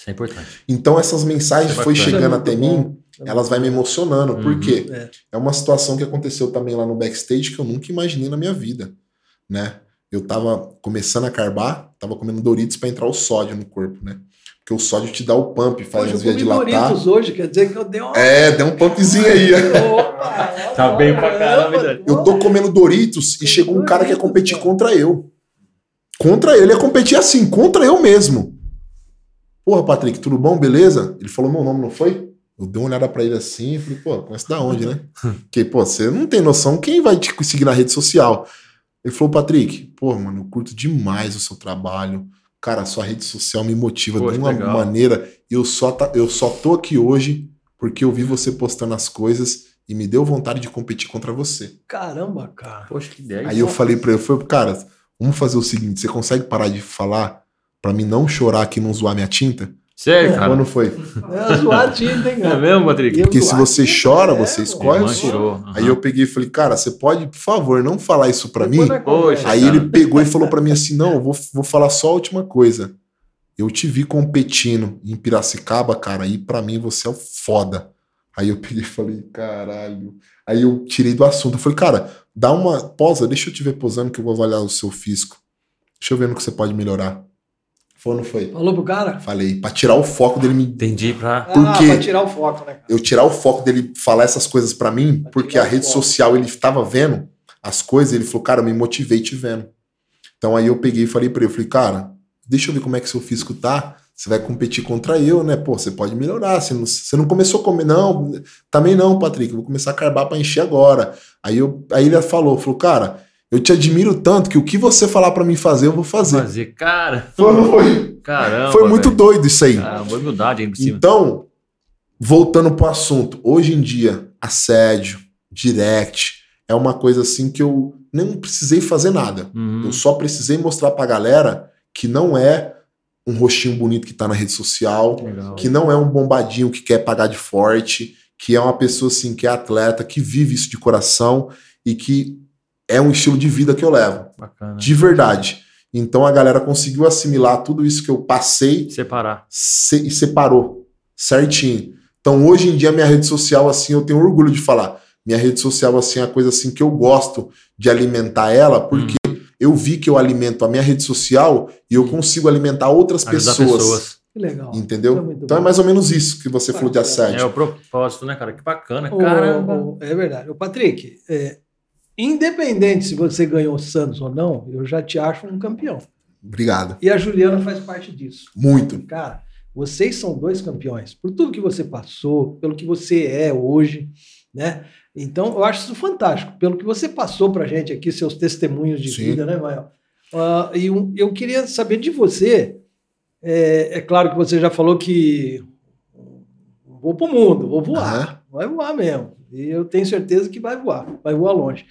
Isso é importante. Então essas mensagens Isso é foi chegando é até mim, elas vai me emocionando, Uhum. porque É. é uma situação que aconteceu também lá no backstage que eu nunca imaginei na minha vida, né? Eu tava começando a carbar, tava comendo Doritos para entrar o sódio no corpo, né? Porque o sódio te dá o pump, faz Hoje as eu vias comi dilatar. Doritos hoje, quer dizer que eu dei uma. É, deu um pumpzinho aí. Opa! Tá bem pra caramba, Dani. Eu tô comendo Doritos e chegou um cara que ia competir contra eu. Contra ele, ia competir assim, contra eu mesmo. Porra, Patrick, tudo bom? Beleza? Ele falou meu nome, não foi? Eu dei uma olhada pra ele assim e falei, pô, conhece da onde, né? Porque, pô, você não tem noção quem vai te seguir na rede social. Ele falou, Patrick, pô, mano, eu curto demais o seu trabalho. Cara, a sua rede social me motiva Poxa, de uma legal. maneira. Eu só, tá, eu só tô aqui hoje porque eu vi você postando as coisas e me deu vontade de competir contra você. Caramba, cara. Poxa, que ideia. Aí eu falei pra ele, eu falei, cara, vamos fazer o seguinte, você consegue parar de falar pra mim não chorar aqui e não zoar minha tinta? Sério, cara? Quando foi? É zoar tinta, hein, É cara? mesmo, Patrick? Porque se você tinta, chora, é, você escolhe o som. aham. Aí eu peguei e falei, cara, você pode, por favor, não falar isso pra mim? Poxa, Aí cara. ele pegou e falou pra mim assim, não, eu vou, vou falar só a última coisa. Eu te vi competindo em Piracicaba, cara, e pra mim você é o foda. Aí eu peguei e falei, caralho. Aí eu tirei do assunto. Eu falei, cara, dá uma pausa, deixa eu te ver posando que eu vou avaliar o seu físico. Deixa eu ver no que você pode melhorar. Foi ou não foi? Falou pro cara? Falei, pra tirar o foco dele me. Entendi pra. Por ah, quê? pra tirar o foco, né, cara? Eu tirar o foco dele falar essas coisas pra mim, Pra porque a rede foco. social ele tava vendo as coisas, ele falou, cara, eu me motivei te vendo. Então aí eu peguei e falei pra ele, eu falei, cara, deixa eu ver como é que seu físico tá. Você vai competir contra eu, né? Pô, você pode melhorar. Você não, você não começou a comer, não. Também não, Patrick. Eu vou começar a carbar pra encher agora. Aí, eu, aí ele falou, falou, cara, eu te admiro tanto que o que você falar pra mim fazer, eu vou fazer. Fazer, cara. Foi, foi, Caramba. foi muito velho. doido isso aí. Caramba, humildade aí por cima. Então, voltando pro assunto, hoje em dia, assédio, direct, é uma coisa assim que eu nem precisei fazer nada. Uhum. Eu só precisei mostrar pra galera que não é um rostinho bonito que tá na rede social, Legal. que não é um bombadinho que quer pagar de forte, que é uma pessoa assim que é atleta, que vive isso de coração e que é um estilo de vida que eu levo, Bacana. de verdade. Então a galera conseguiu assimilar tudo isso que eu passei Separar. se- e separou certinho. Então hoje em dia minha rede social assim eu tenho orgulho de falar. Minha rede social assim é a coisa assim que eu gosto de alimentar ela porque eu vi que eu alimento a minha rede social e eu consigo alimentar outras Ajudar pessoas, pessoas. Que legal. entendeu? Isso é então é bom. mais ou menos isso que você falou de Bacana. É assédio. o propósito, né, cara? Que bacana. Ô, é verdade. O Patrick, é, independente se você ganhou o Santos ou não, eu já te acho um campeão. Obrigado. E a Juliana faz parte disso. Muito. Cara, vocês são dois campeões. Por tudo que você passou, pelo que você é hoje, né? Então, eu acho isso fantástico. Pelo que você passou pra gente aqui, seus testemunhos de Sim. vida, né, Mael? Ah, e um- eu queria saber de você. É, é claro que você já falou que vou pro mundo, vou voar. Aham. Vai voar mesmo. E eu tenho certeza que vai voar, vai voar longe.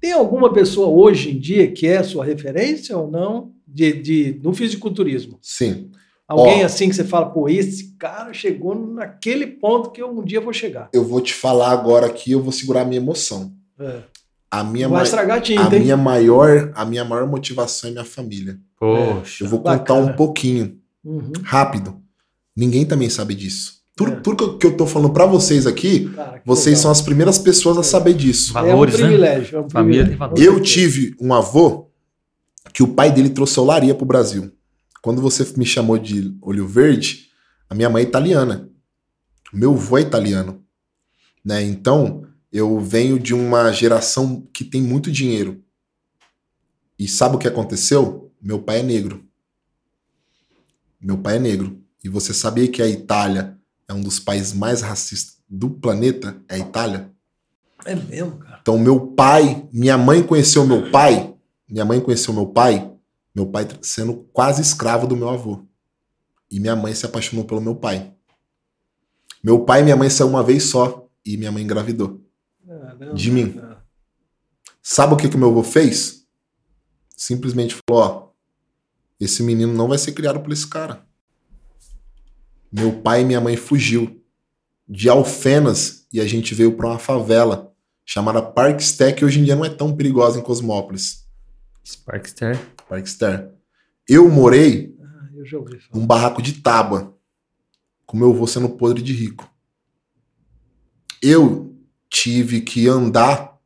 Tem alguma pessoa hoje em dia que é sua referência ou não de, de, no fisiculturismo? Sim. Alguém Ó. assim que você fala, pô, esse cara chegou naquele ponto que eu um dia vou chegar. Eu vou te falar agora aqui, eu vou segurar a minha emoção. É. A minha, ma- a a tinta, hein? minha maior, a minha maior motivação é minha família. Poxa. Eu vou contar bacana. um pouquinho. Uhum. rápido. Ninguém também sabe disso. Tudo, é. tudo que eu tô falando para vocês aqui, Cara, vocês legal. são as primeiras pessoas a saber disso. Valores, é um privilégio. Né? É um privilégio. Família Eu tive um avô que o pai dele trouxe olaria pro Brasil. Quando você me chamou de olho verde, a minha mãe é italiana. Meu avô é italiano. Né? Então, eu venho de uma geração que tem muito dinheiro. E sabe o que aconteceu? Meu pai é negro. Meu pai é negro. E você sabia que a Itália é um dos países mais racistas do planeta? É a Itália? É mesmo, cara. Então, meu pai, minha mãe conheceu meu pai, minha mãe conheceu meu pai, meu pai sendo quase escravo do meu avô. E minha mãe se apaixonou pelo meu pai. Meu pai e minha mãe saiu uma vez só e minha mãe engravidou. Caramba, de mim. Cara. Sabe o que que meu avô fez? Simplesmente falou, ó, esse menino não vai ser criado por esse cara. Meu pai e minha mãe fugiu de Alfenas e a gente veio para uma favela chamada Parkster, que hoje em dia não é tão perigosa em Cosmópolis. Parkster? Parkster. Eu morei ah, eu num barraco de tábua, com meu avô sendo podre de rico. Eu tive que andar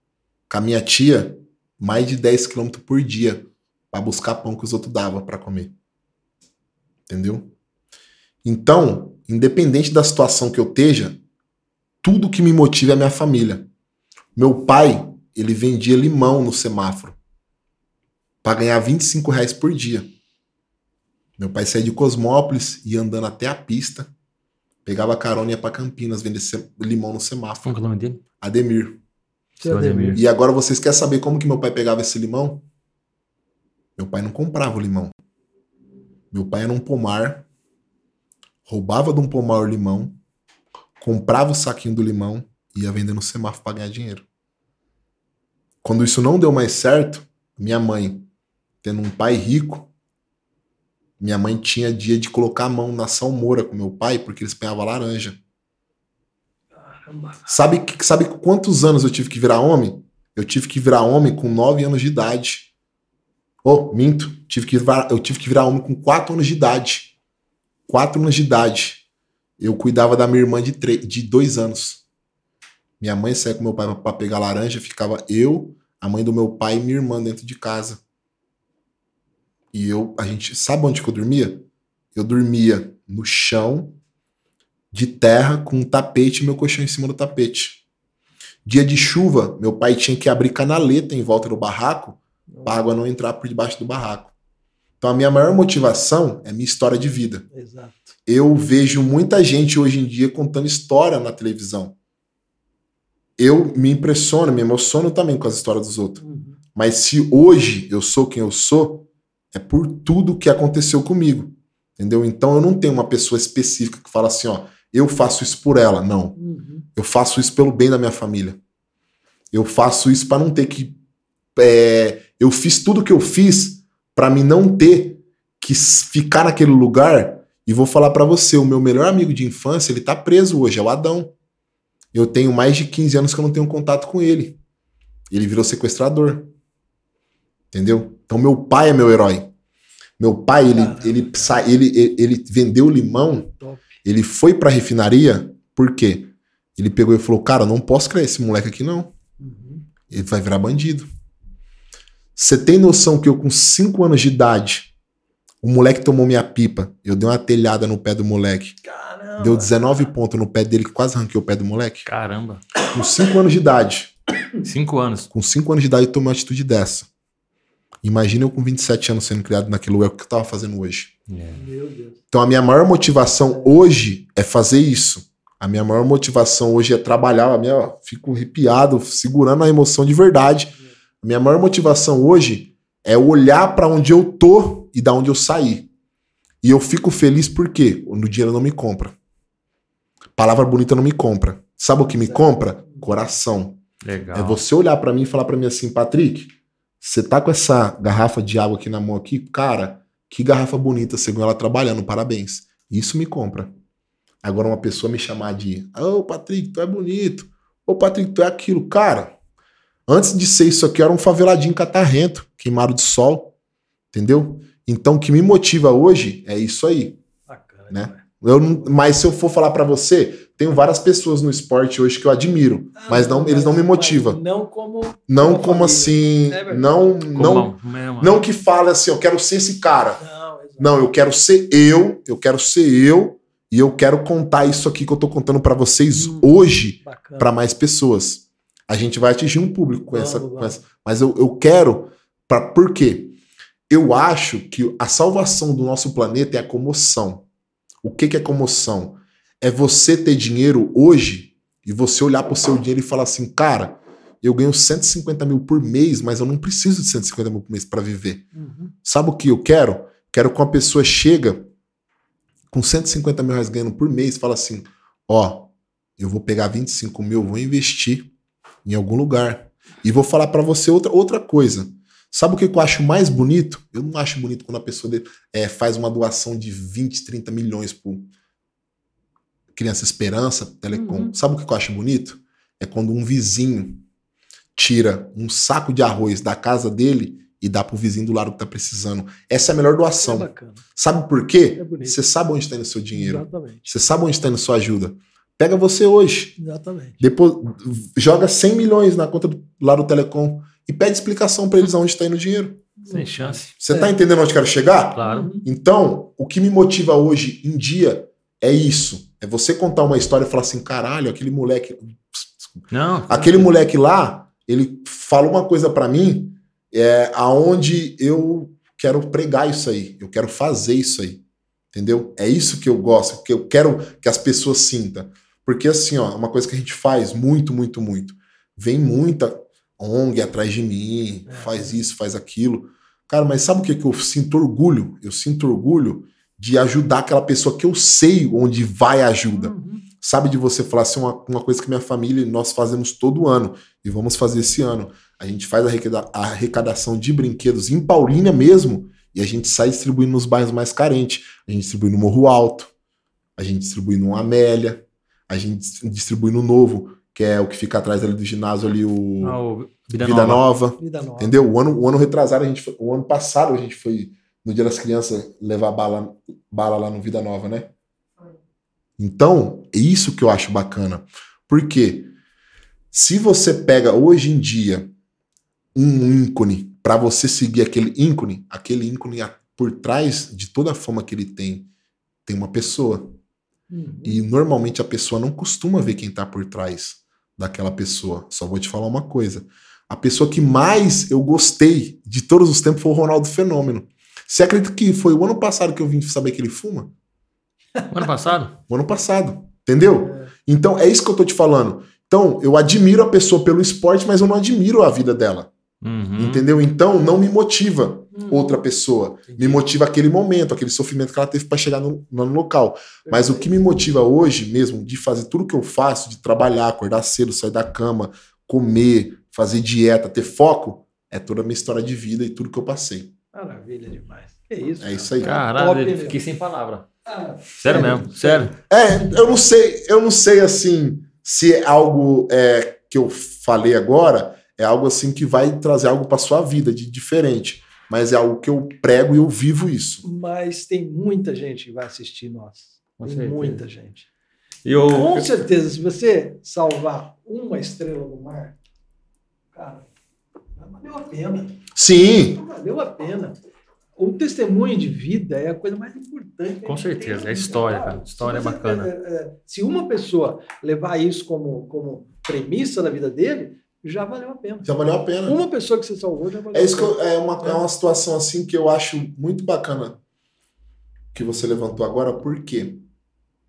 com a minha tia mais de 10 km por dia para buscar pão que os outros davam para comer. Entendeu? Então, independente da situação que eu esteja, tudo que me motiva é a minha família. Meu pai, ele vendia limão no semáforo para ganhar 25 reais por dia. Meu pai saía de Cosmópolis, ia andando até a pista, pegava carona e ia para Campinas vender limão no semáforo. Qual é o nome dele? Ademir. Ademir. E agora vocês querem saber como que meu pai pegava esse limão? Meu pai não comprava o limão. Meu pai era um pomar roubava de um pomar o limão, comprava o saquinho do limão e ia vender no semáforo para ganhar dinheiro. Quando isso não deu mais certo, minha mãe, tendo um pai rico, minha mãe tinha dia de colocar a mão na salmoura com meu pai porque eles penhavam laranja. Caramba. Sabe, sabe quantos anos eu tive que virar homem? Eu tive que virar homem com 9 anos de idade. Oh, minto. Tive que virar, eu tive que virar homem com 4 anos de idade quatro anos de idade, eu cuidava da minha irmã de, de dois anos. Minha mãe saía com meu pai para pegar laranja, ficava eu, a mãe do meu pai e minha irmã dentro de casa. E eu, a gente, sabe onde que eu dormia? Eu dormia no chão de terra com um tapete e meu colchão em cima do tapete. Dia de chuva, meu pai tinha que abrir canaleta em volta do barraco para a água não entrar por debaixo do barraco. Então a minha maior motivação é minha história de vida. Exato. Eu vejo muita gente hoje em dia contando história na televisão. Eu me impressiono, me emociono também com as histórias dos outros. Uhum. Mas se hoje eu sou quem eu sou, é por tudo que aconteceu comigo. Entendeu? Então eu não tenho uma pessoa específica que fala assim, ó, eu faço isso por ela. Não. Uhum. Eu faço isso pelo bem da minha família. Eu faço isso para não ter que. É, eu fiz tudo que eu fiz para mim não ter que ficar naquele lugar. E vou falar para você, o meu melhor amigo de infância, ele tá preso hoje, é o Adão. Eu tenho mais de 15 anos que eu não tenho contato com ele. Ele virou sequestrador. Entendeu? Então meu pai é meu herói. Meu pai, ele, ele, ele, ele, ele vendeu limão, ele foi pra refinaria, por quê? Ele pegou e falou, cara, não posso criar esse moleque aqui não. Uhum. Ele vai virar bandido. Você tem noção que eu, com 5 anos de idade, o moleque tomou minha pipa. Eu dei uma telhada no pé do moleque. Caramba. Deu 19 pontos no pé dele, que quase arranquei o pé do moleque. Caramba. Com 5 anos de idade. 5 anos. Com 5 anos de idade, eu tomei uma atitude dessa. Imagina eu com 27 anos sendo criado naquele lugar que eu tava fazendo hoje. É. Meu Deus. Então a minha maior motivação hoje é fazer isso. A minha maior motivação hoje é trabalhar. A minha, fico arrepiado, segurando a emoção de verdade minha maior motivação hoje é olhar para onde eu tô e da onde eu saí. E eu fico feliz porque no dinheiro não me compra. Palavra bonita não me compra. Sabe o que me compra? Coração. Legal. É você olhar para mim e falar para mim assim, Patrick, você tá com essa garrafa de água aqui na mão aqui, cara, que garrafa bonita, ganhou ela trabalhando, parabéns. Isso me compra. Agora uma pessoa me chamar de, ô oh, Patrick, tu é bonito. Ô oh, Patrick, tu é aquilo. Cara, Antes de ser isso aqui, eu era um faveladinho catarrento, queimado de sol. Entendeu? Então, o que me motiva hoje é isso aí. Bacana, né? Eu, mas se eu for falar para você, tenho várias pessoas no esporte hoje que eu admiro, ah, mas não, eles não me motivam. Não como. Não como, como assim. É não, como não, não que fale assim, eu quero ser esse cara. Não, não, eu quero ser eu, eu quero ser eu e eu quero contar isso aqui que eu tô contando para vocês hum, hoje para mais pessoas. A gente vai atingir um público com, vamos, essa, com essa, Mas eu, eu quero. Pra, por quê? Eu acho que a salvação do nosso planeta é a comoção. O que, que é comoção? É você ter dinheiro hoje e você olhar para o seu dinheiro e falar assim, cara, eu ganho 150 mil por mês, mas eu não preciso de 150 mil por mês para viver. Uhum. Sabe o que eu quero? Quero que uma pessoa chega com 150 mil reais ganhando por mês e fala assim, ó, eu vou pegar 25 mil, vou investir em algum lugar. E vou falar para você outra, outra coisa. Sabe o que eu acho mais bonito? Eu não acho bonito quando a pessoa é, faz uma doação de 20, 30 milhões por Criança Esperança, Telecom. Uhum. Sabe o que eu acho bonito? É quando um vizinho tira um saco de arroz da casa dele e dá pro vizinho do lado que tá precisando. Essa é a melhor doação. É sabe por quê? É você sabe onde está indo o seu dinheiro. Exatamente. Você sabe onde está indo a sua ajuda. Pega você hoje. Exatamente. Depois joga 100 milhões na conta do, lá do Telecom e pede explicação para eles aonde está indo o dinheiro. Sem chance. Você está é. entendendo onde quero chegar? Claro. Então, o que me motiva hoje em dia é isso. É você contar uma história e falar assim, caralho, aquele moleque. Não. Aquele moleque lá, ele fala uma coisa para mim, é aonde eu quero pregar isso aí. Eu quero fazer isso aí. Entendeu? É isso que eu gosto, que eu quero que as pessoas sintam. Porque assim, ó, é uma coisa que a gente faz muito, muito, muito. Vem muita ONG atrás de mim, é. faz isso, faz aquilo. Cara, mas sabe o que, que eu sinto orgulho? Eu sinto orgulho de ajudar aquela pessoa que eu sei onde vai a ajuda. Uhum. Sabe, de você falar assim, uma, uma coisa que minha família nós fazemos todo ano e vamos fazer esse ano. A gente faz a arrecadação de brinquedos em Paulínia mesmo e a gente sai distribuindo nos bairros mais carentes. A gente distribui no Morro Alto, a gente distribui no Amélia, a gente distribui no Novo que é o que fica atrás ali do ginásio ali, o, ah, o Vida, Vida, Nova. Nova. Vida Nova. Entendeu? O ano, o ano retrasado, a gente foi, o ano passado a gente foi, no Dia das Crianças, levar bala, bala lá no Vida Nova, né? Então, é isso que eu acho bacana. Porque se você pega hoje em dia um ícone para você seguir aquele ícone, aquele ícone por trás de toda a fama que ele tem, tem uma pessoa. Uhum. E normalmente a pessoa não costuma ver quem está por trás daquela pessoa. Só vou te falar uma coisa. A pessoa que mais eu gostei de todos os tempos foi o Ronaldo Fenômeno. Você acredita que foi o ano passado que eu vim saber que ele fuma? O ano passado? O ano passado. Entendeu? É. Então é isso que eu tô te falando. Então, eu admiro a pessoa pelo esporte, mas eu não admiro a vida dela. Uhum. Entendeu? Então, não me motiva uhum. outra pessoa. Entendi. Me motiva aquele momento, aquele sofrimento que ela teve para chegar no, no, local. Mas o que me motiva hoje mesmo, de fazer tudo que eu faço, de trabalhar, acordar cedo, sair da cama, comer, fazer dieta, ter foco, é toda a minha história de vida e tudo que eu passei. Maravilha demais. Que isso. É cara. isso aí. Caralho, eu fiquei sem palavra. Ah, sério é, mesmo, sério. É, eu não sei, eu não sei assim se é algo é, que eu falei agora é algo assim que vai trazer algo para sua vida de diferente. Mas é algo que eu prego e eu vivo isso. Mas tem muita gente que vai assistir nós. Com tem certeza. muita gente. Eu... Com certeza, se você salvar uma estrela no mar, cara, valeu a pena. Sim. Valeu a pena. O testemunho de vida é a coisa mais importante. Com certeza, é a história, cara. História é bacana. É, é, se uma pessoa levar isso como, como premissa da vida dele, já valeu a pena. Já valeu a pena. Uma pessoa que você salvou já valeu é isso a pena. Que eu, é, uma, é uma situação assim que eu acho muito bacana que você levantou agora, porque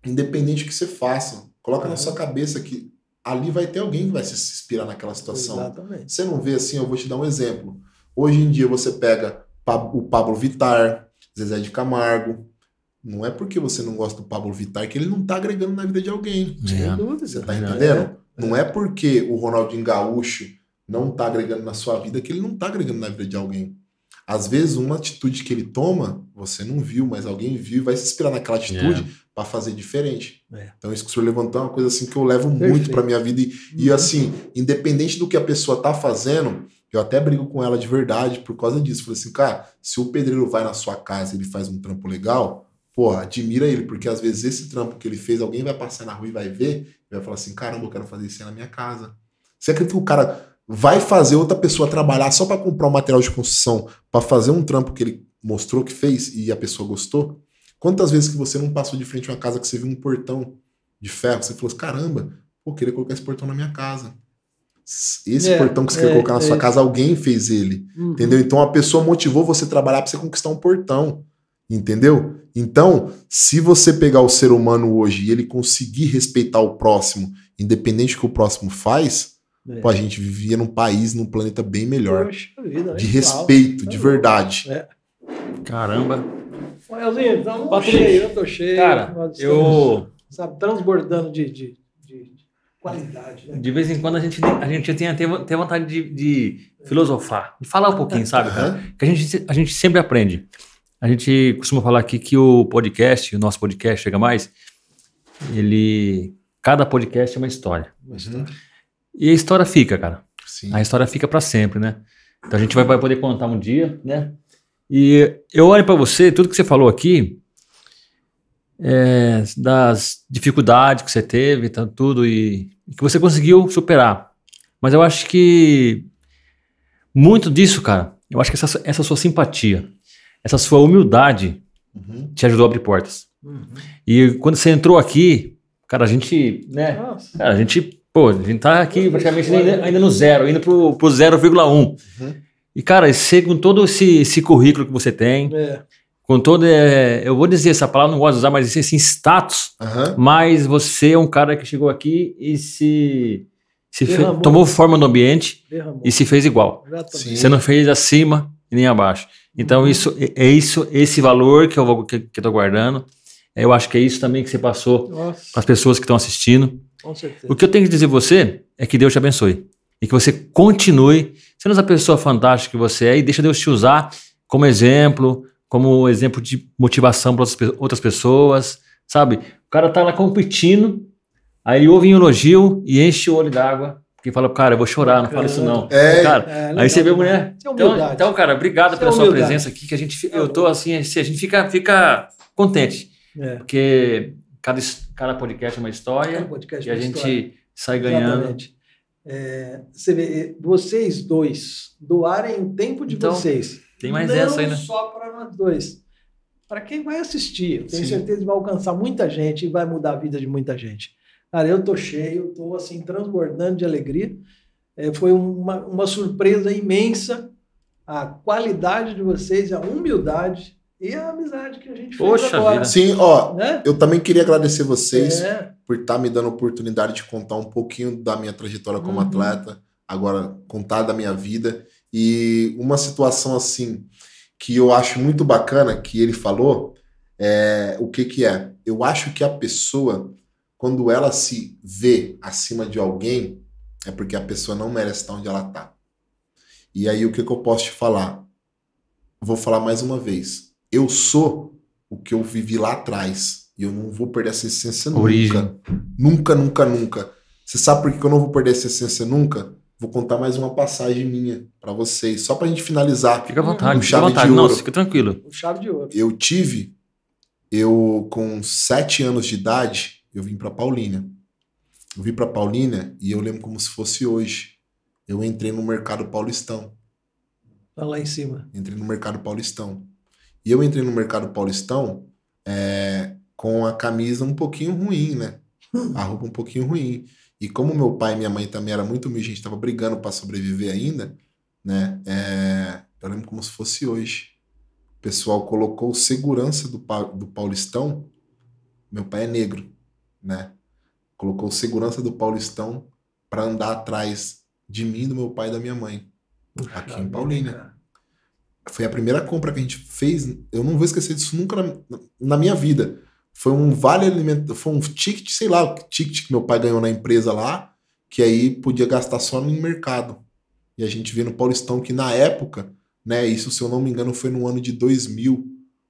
independente do que você faça, coloca na sua cabeça que ali vai ter alguém que vai se inspirar naquela situação. Exatamente. Você não vê assim, eu vou te dar um exemplo. Hoje em dia você pega o Pablo Vitar, Zezé de Camargo, não é porque você não gosta do Pablo Vittar que ele não tá agregando na vida de alguém. É. Você tá entendendo? É. Não é porque o Ronaldinho Gaúcho não tá agregando na sua vida que ele não tá agregando na vida de alguém. Às vezes, uma atitude que ele toma, você não viu, mas alguém viu e vai se inspirar naquela atitude é. para fazer diferente. É. Então, isso que o senhor levantou é uma coisa assim que eu levo Perfeito. muito para minha vida. E, uhum. e, assim, independente do que a pessoa tá fazendo, eu até brigo com ela de verdade por causa disso. Falei assim, cara, se o pedreiro vai na sua casa e ele faz um trampo legal, porra, admira ele, porque às vezes esse trampo que ele fez, alguém vai passar na rua e vai ver, e vai falar assim: caramba, eu quero fazer isso na minha casa. Você acredita que o cara vai fazer outra pessoa trabalhar só para comprar um material de construção, para fazer um trampo que ele mostrou que fez e a pessoa gostou? Quantas vezes que você não passou de frente a uma casa que você viu um portão de ferro, você falou assim, caramba, pô, queria colocar esse portão na minha casa. Esse é, portão que você é, quer colocar na é sua casa, alguém fez ele. Uhum. Entendeu? Então a pessoa motivou você a trabalhar para você conquistar um portão. Entendeu? Então, se você pegar o ser humano hoje e ele conseguir respeitar o próximo, independente do que o próximo faz, é. pô, a gente vivia num país, num planeta bem melhor. Poxa, vida, de respeito, de verdade. É. Caramba. Elzinho, então, cheio, eu tô cheio. Cara, eu. Sabe, transbordando de, de, de qualidade. Né? De vez em quando a gente, a gente tem até vontade de, de filosofar, de falar um pouquinho, sabe, cara? Que a gente, a gente sempre aprende. A gente costuma falar aqui que o podcast, o nosso podcast Chega Mais, ele. Cada podcast é uma história. Uhum. E a história fica, cara. Sim. A história fica para sempre, né? Então a gente vai, vai poder contar um dia, né? E eu olho para você, tudo que você falou aqui, é, das dificuldades que você teve, tá, tudo, e, e que você conseguiu superar. Mas eu acho que muito disso, cara, eu acho que essa, essa sua simpatia, essa sua humildade uhum. te ajudou a abrir portas. Uhum. E quando você entrou aqui, cara, a gente, né? Cara, a gente, pô, a gente tá aqui praticamente ainda, ainda no zero, indo pro, pro 0,1. Uhum. E, cara, você com todo esse, esse currículo que você tem, é. com todo, é, eu vou dizer essa palavra, não gosto de usar, mas assim, status, mas você é um cara que chegou aqui e se se tomou forma no ambiente Derramou. e se fez igual. Você não fez acima e nem abaixo. Então, isso é isso, esse valor que eu vou que, que tô guardando. Eu acho que é isso também que você passou para as pessoas que estão assistindo. Com certeza. O que eu tenho que dizer você é que Deus te abençoe. E que você continue sendo essa pessoa fantástica que você é e deixa Deus te usar como exemplo, como exemplo de motivação para outras pessoas, sabe? O cara tá lá competindo, aí ele ouve um elogio e enche o olho d'água porque fala, cara, eu vou chorar, não fala isso não. É, cara, é, aí você vê a mulher. É então, então, cara, obrigado pela sua presença aqui, que a gente, eu tô assim, assim, a gente fica, fica contente. É. Porque cada, cada podcast é uma história podcast e a gente história. sai ganhando. É, você vê, vocês dois doarem o tempo de então, vocês. Tem mais essa ainda. Não só para nós dois. Para quem vai assistir, tenho Sim. certeza que vai alcançar muita gente e vai mudar a vida de muita gente. Cara, eu tô cheio, tô assim transbordando de alegria. É, foi uma, uma surpresa imensa a qualidade de vocês, a humildade e a amizade que a gente Poxa fez agora. Vida. Sim, ó, né? eu também queria agradecer vocês é. por estar tá me dando a oportunidade de contar um pouquinho da minha trajetória como uhum. atleta, agora contar da minha vida e uma situação assim que eu acho muito bacana que ele falou é o que que é? Eu acho que a pessoa quando ela se vê acima de alguém, é porque a pessoa não merece estar onde ela está. E aí, o que, que eu posso te falar? Vou falar mais uma vez. Eu sou o que eu vivi lá atrás. E eu não vou perder essa essência Origem. nunca. Nunca, nunca, nunca. Você sabe por que eu não vou perder essa essência nunca? Vou contar mais uma passagem minha para vocês, só pra gente finalizar. Fica à vontade, um fica à vontade. Não, fica tranquilo. Um chave de ouro. Eu tive, eu com sete anos de idade, eu vim para Paulínia. Eu vim para Paulínia e eu lembro como se fosse hoje. Eu entrei no mercado paulistão. Tá lá em cima. Entrei no mercado paulistão. E eu entrei no mercado paulistão é, com a camisa um pouquinho ruim, né? A roupa um pouquinho ruim. E como meu pai e minha mãe também era muito humilde, a gente estava brigando para sobreviver ainda, né? É, eu lembro como se fosse hoje. O pessoal colocou segurança do, do Paulistão. Meu pai é negro né? Colocou segurança do Paulistão para andar atrás de mim, do meu pai e da minha mãe, Puxa aqui em Paulínia. Foi a primeira compra que a gente fez. Eu não vou esquecer disso nunca na, na minha vida. Foi um vale alimento, foi um ticket, sei lá, o ticket que meu pai ganhou na empresa lá, que aí podia gastar só no mercado. E a gente vê no Paulistão que na época, né, isso se eu não me engano foi no ano de 2000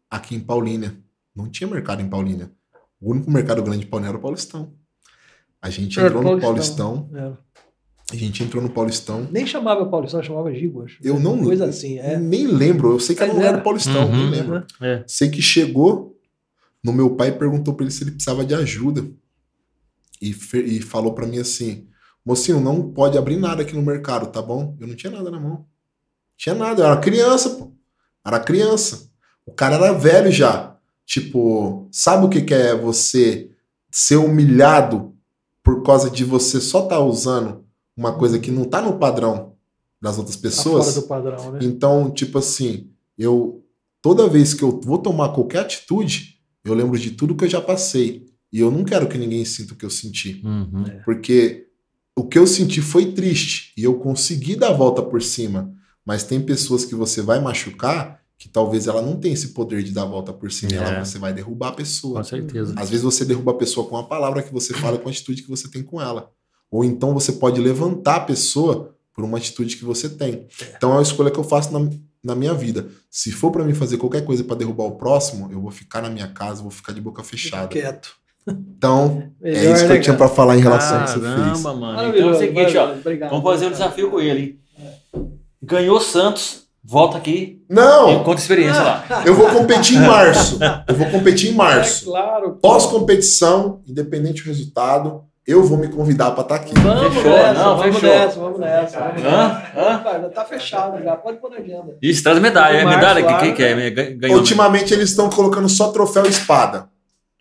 aqui em Paulínia. Não tinha mercado em Paulínia. O único mercado grande de Paulínia era o Paulistão. A gente era entrou no Paulistão. Paulistão a gente entrou no Paulistão. Nem chamava Paulistão, chamava Gigo, acho. Eu não Coisa assim, é. Nem lembro. Eu sei que era no lugar do Paulistão, uhum, nem lembro. É. Sei que chegou, no meu pai e perguntou para ele se ele precisava de ajuda. E, e falou para mim assim: Mocinho, não pode abrir nada aqui no mercado, tá bom? Eu não tinha nada na mão. Tinha nada, eu era criança, pô. Era criança. O cara era velho já. Tipo, sabe o que, que é você ser humilhado por causa de você só estar tá usando uma coisa que não tá no padrão das outras pessoas? Tá fora do padrão, né? Então, tipo assim, eu toda vez que eu vou tomar qualquer atitude, eu lembro de tudo que eu já passei. E eu não quero que ninguém sinta o que eu senti. Uhum. Porque o que eu senti foi triste e eu consegui dar a volta por cima. Mas tem pessoas que você vai machucar que talvez ela não tenha esse poder de dar a volta por cima. É. Ela, você vai derrubar a pessoa. Com certeza. Às vezes você derruba a pessoa com a palavra que você fala, com a atitude que você tem com ela. Ou então você pode levantar a pessoa por uma atitude que você tem. É. Então é uma escolha que eu faço na, na minha vida. Se for para mim fazer qualquer coisa para derrubar o próximo, eu vou ficar na minha casa, vou ficar de boca fechada. Fica quieto. Então, é isso que eu tinha para falar em relação Caramba, a isso. Caramba, mano. Então é o seguinte, ó. Obrigado, vamos fazer um desafio com ele. Ganhou Santos, volta aqui. Não! Conta experiência lá. Eu vou competir em março. Eu vou competir em março. É claro. Pós-competição, independente do resultado, eu vou me convidar para estar tá aqui. Vamos fechou? Nessa, não, vamos fechou. nessa, vamos nessa. Hã? Hã? Já tá fechado já, pode pôr na agenda. Isso, traz medalha. É medalha, que, quem que é? Ganhou. Ultimamente eles estão colocando só troféu e espada.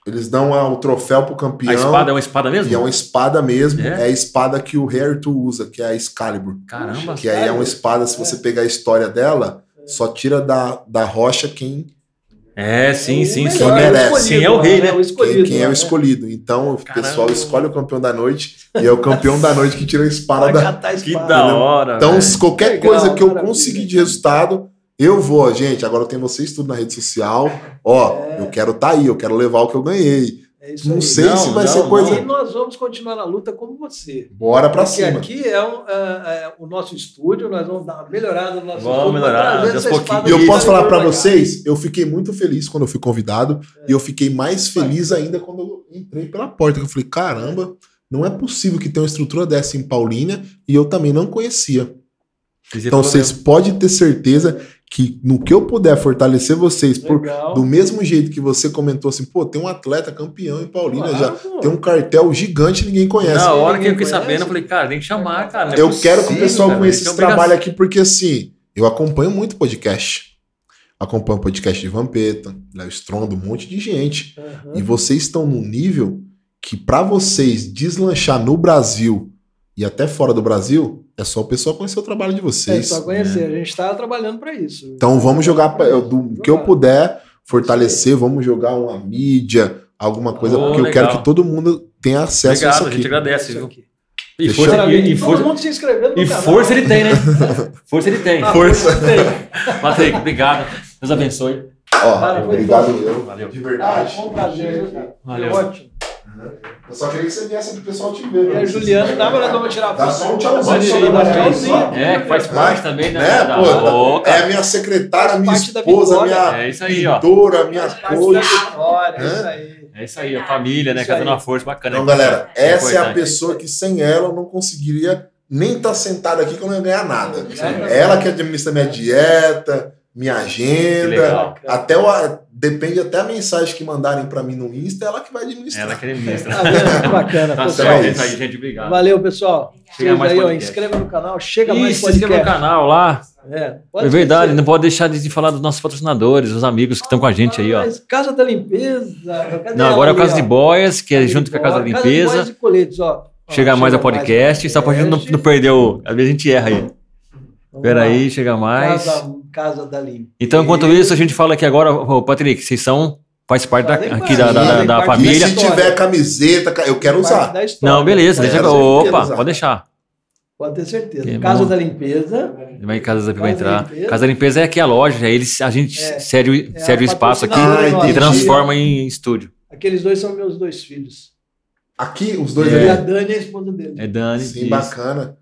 Eles dão o troféu pro campeão. A espada é uma espada mesmo? E é uma espada mesmo. É, é a espada que o rei Arthur usa, que é a Excalibur. Caramba. Que aí é uma espada, se você pegar a história dela, só tira da, da rocha quem. É, sim, sim, sim. Quem merece. Sim, é o rei, né? Quem, quem é o né? escolhido. Então, o pessoal escolhe o campeão da noite e é o campeão da noite que tira a espada da. Que da hora. Então, qualquer Legal, coisa que eu conseguir de resultado, eu vou, gente. Agora eu tenho vocês tudo na rede social. Ó, é. eu quero estar tá aí, eu quero levar o que eu ganhei. É não aí. sei não, se vai não, ser coisa. E nós vamos continuar na luta como você. Bora pra Porque cima. aqui é, um, é, é, o nosso estúdio, nós vamos dar uma melhorada no nosso vamos estúdio. melhorar, E eu posso falar para vocês, eu fiquei muito feliz quando eu fui convidado é. e eu fiquei mais feliz ainda quando eu entrei pela porta. Eu falei, caramba, não é possível que tenha uma estrutura dessa em Paulínia e eu também não conhecia. Então vocês podem ter certeza que no que eu puder fortalecer vocês, por, do mesmo jeito que você comentou assim, pô, tem um atleta campeão em Paulínia claro, já, pô. tem um cartel gigante ninguém conhece. Na hora que eu fiquei sabendo, eu falei, cara, tem que chamar, cara. É eu possível, quero que o pessoal cara, conheça esse trabalho aqui, porque assim, eu acompanho muito podcast. Acompanho podcast de Vampeta, Léo Strondo, um monte de gente. Uhum. E vocês estão num nível que para vocês deslanchar no Brasil e até fora do Brasil, é só o pessoal conhecer o trabalho de vocês. É só conhecer, a gente está trabalhando para isso. Então vamos jogar, pra, eu, do que eu puder fortalecer, vamos jogar uma mídia, alguma coisa, oh, porque legal. eu quero que todo mundo tenha acesso Obrigado, a isso aqui. a gente agradece, viu? E força, e, e força, todo mundo se inscrevendo no E canal. força ele tem, né? força ele tem. Ah, força. força ele tem. Patrick, obrigado. Deus abençoe. Ó, Cara, obrigado eu, Valeu. de verdade. Ah, foi um prazer. Valeu. Foi ótimo. Eu só queria que você viesse para o pessoal te ver. É, Juliano, dá pra vamos tirar Dá só um tchauzinho. É, faz parte também, né? né? Pô, é a minha secretária, minha esposa, minha é isso aí, ó. pintora, minha coach. É isso aí. É isso aí, a família, né? Cada uma força bacana. Então, galera, essa é a pessoa que sem ela eu não conseguiria nem estar tá sentada aqui que eu não ia ganhar nada. Ela que administra minha dieta, minha agenda, até o depende até a mensagem que mandarem para mim no Insta, ela que vai administrar. Ela que administra. Tá bacana, tá pessoal. Certo, é isso aí, gente, obrigado. Valeu, pessoal. Chega mais aí, ó, inscreva no canal, chega isso, mais podcast. inscreva no canal lá. É, é verdade, não pode deixar de falar dos nossos patrocinadores, os amigos que estão com a gente aí, ó. Casa da Limpeza. não, agora é o Casa de Boias, que é junto com a Casa da Limpeza. Casa de Boias e Coletes, ó. Chega mais ao podcast, só pra gente não, não perder o... Às vezes a gente erra aí. Espera aí, chega mais. Casa, casa da Limpeza. Então, enquanto isso, a gente fala aqui agora, ô, Patrick, vocês são Faz parte da, aqui da, da, da família. E se tiver camiseta, eu quero usar. Não, beleza. Deixa, opa, pode deixar. Pode ter certeza. Casa da limpeza. Vai casa, vai entrar. Da casa da limpeza é aqui a loja. Eles, a gente é, cede, é cede o espaço aqui e transforma em estúdio. Aqueles dois são meus dois filhos. Aqui, os dois é. ali? A Dani é a esposa dele. É Dani. Sim, isso.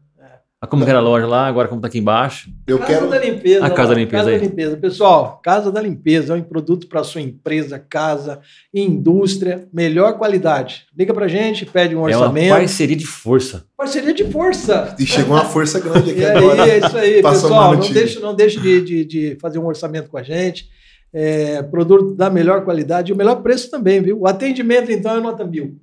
Bacana. como era a loja lá, agora como tá aqui embaixo. Eu Casa quero. da Limpeza. A Casa lá, da Limpeza Casa aí. da Limpeza. Pessoal, Casa da Limpeza é um produto para sua empresa, casa, indústria, melhor qualidade. Liga pra gente, pede um É uma orçamento. parceria de força. Parceria de força. E chegou uma força grande aqui E agora. aí, é isso aí, pessoal. Não deixe, não deixe de, de- de fazer um orçamento com a gente. É, produto da melhor qualidade e o melhor preço também, viu? O atendimento, então, é nota mil.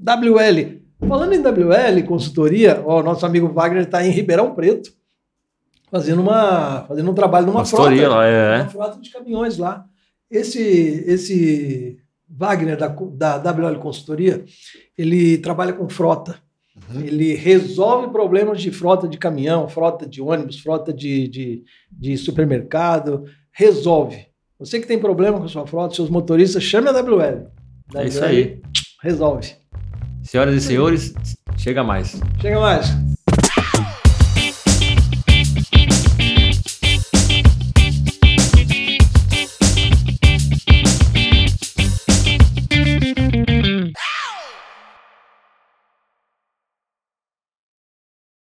WL. Falando em WL, consultoria, ó, o nosso amigo Wagner está em Ribeirão Preto, fazendo, uma, fazendo um trabalho numa Consultoria frota. lá, é. Uma frota de caminhões lá. Esse, esse Wagner da, da WL Consultoria, ele trabalha com frota. Ele resolve problemas de frota de caminhão, frota de ônibus, frota de, de, de supermercado. Resolve. Você que tem problema com a sua frota, seus motoristas, chame a WL. É isso aí. Resolve. Senhoras e senhores, chega mais. Chega mais.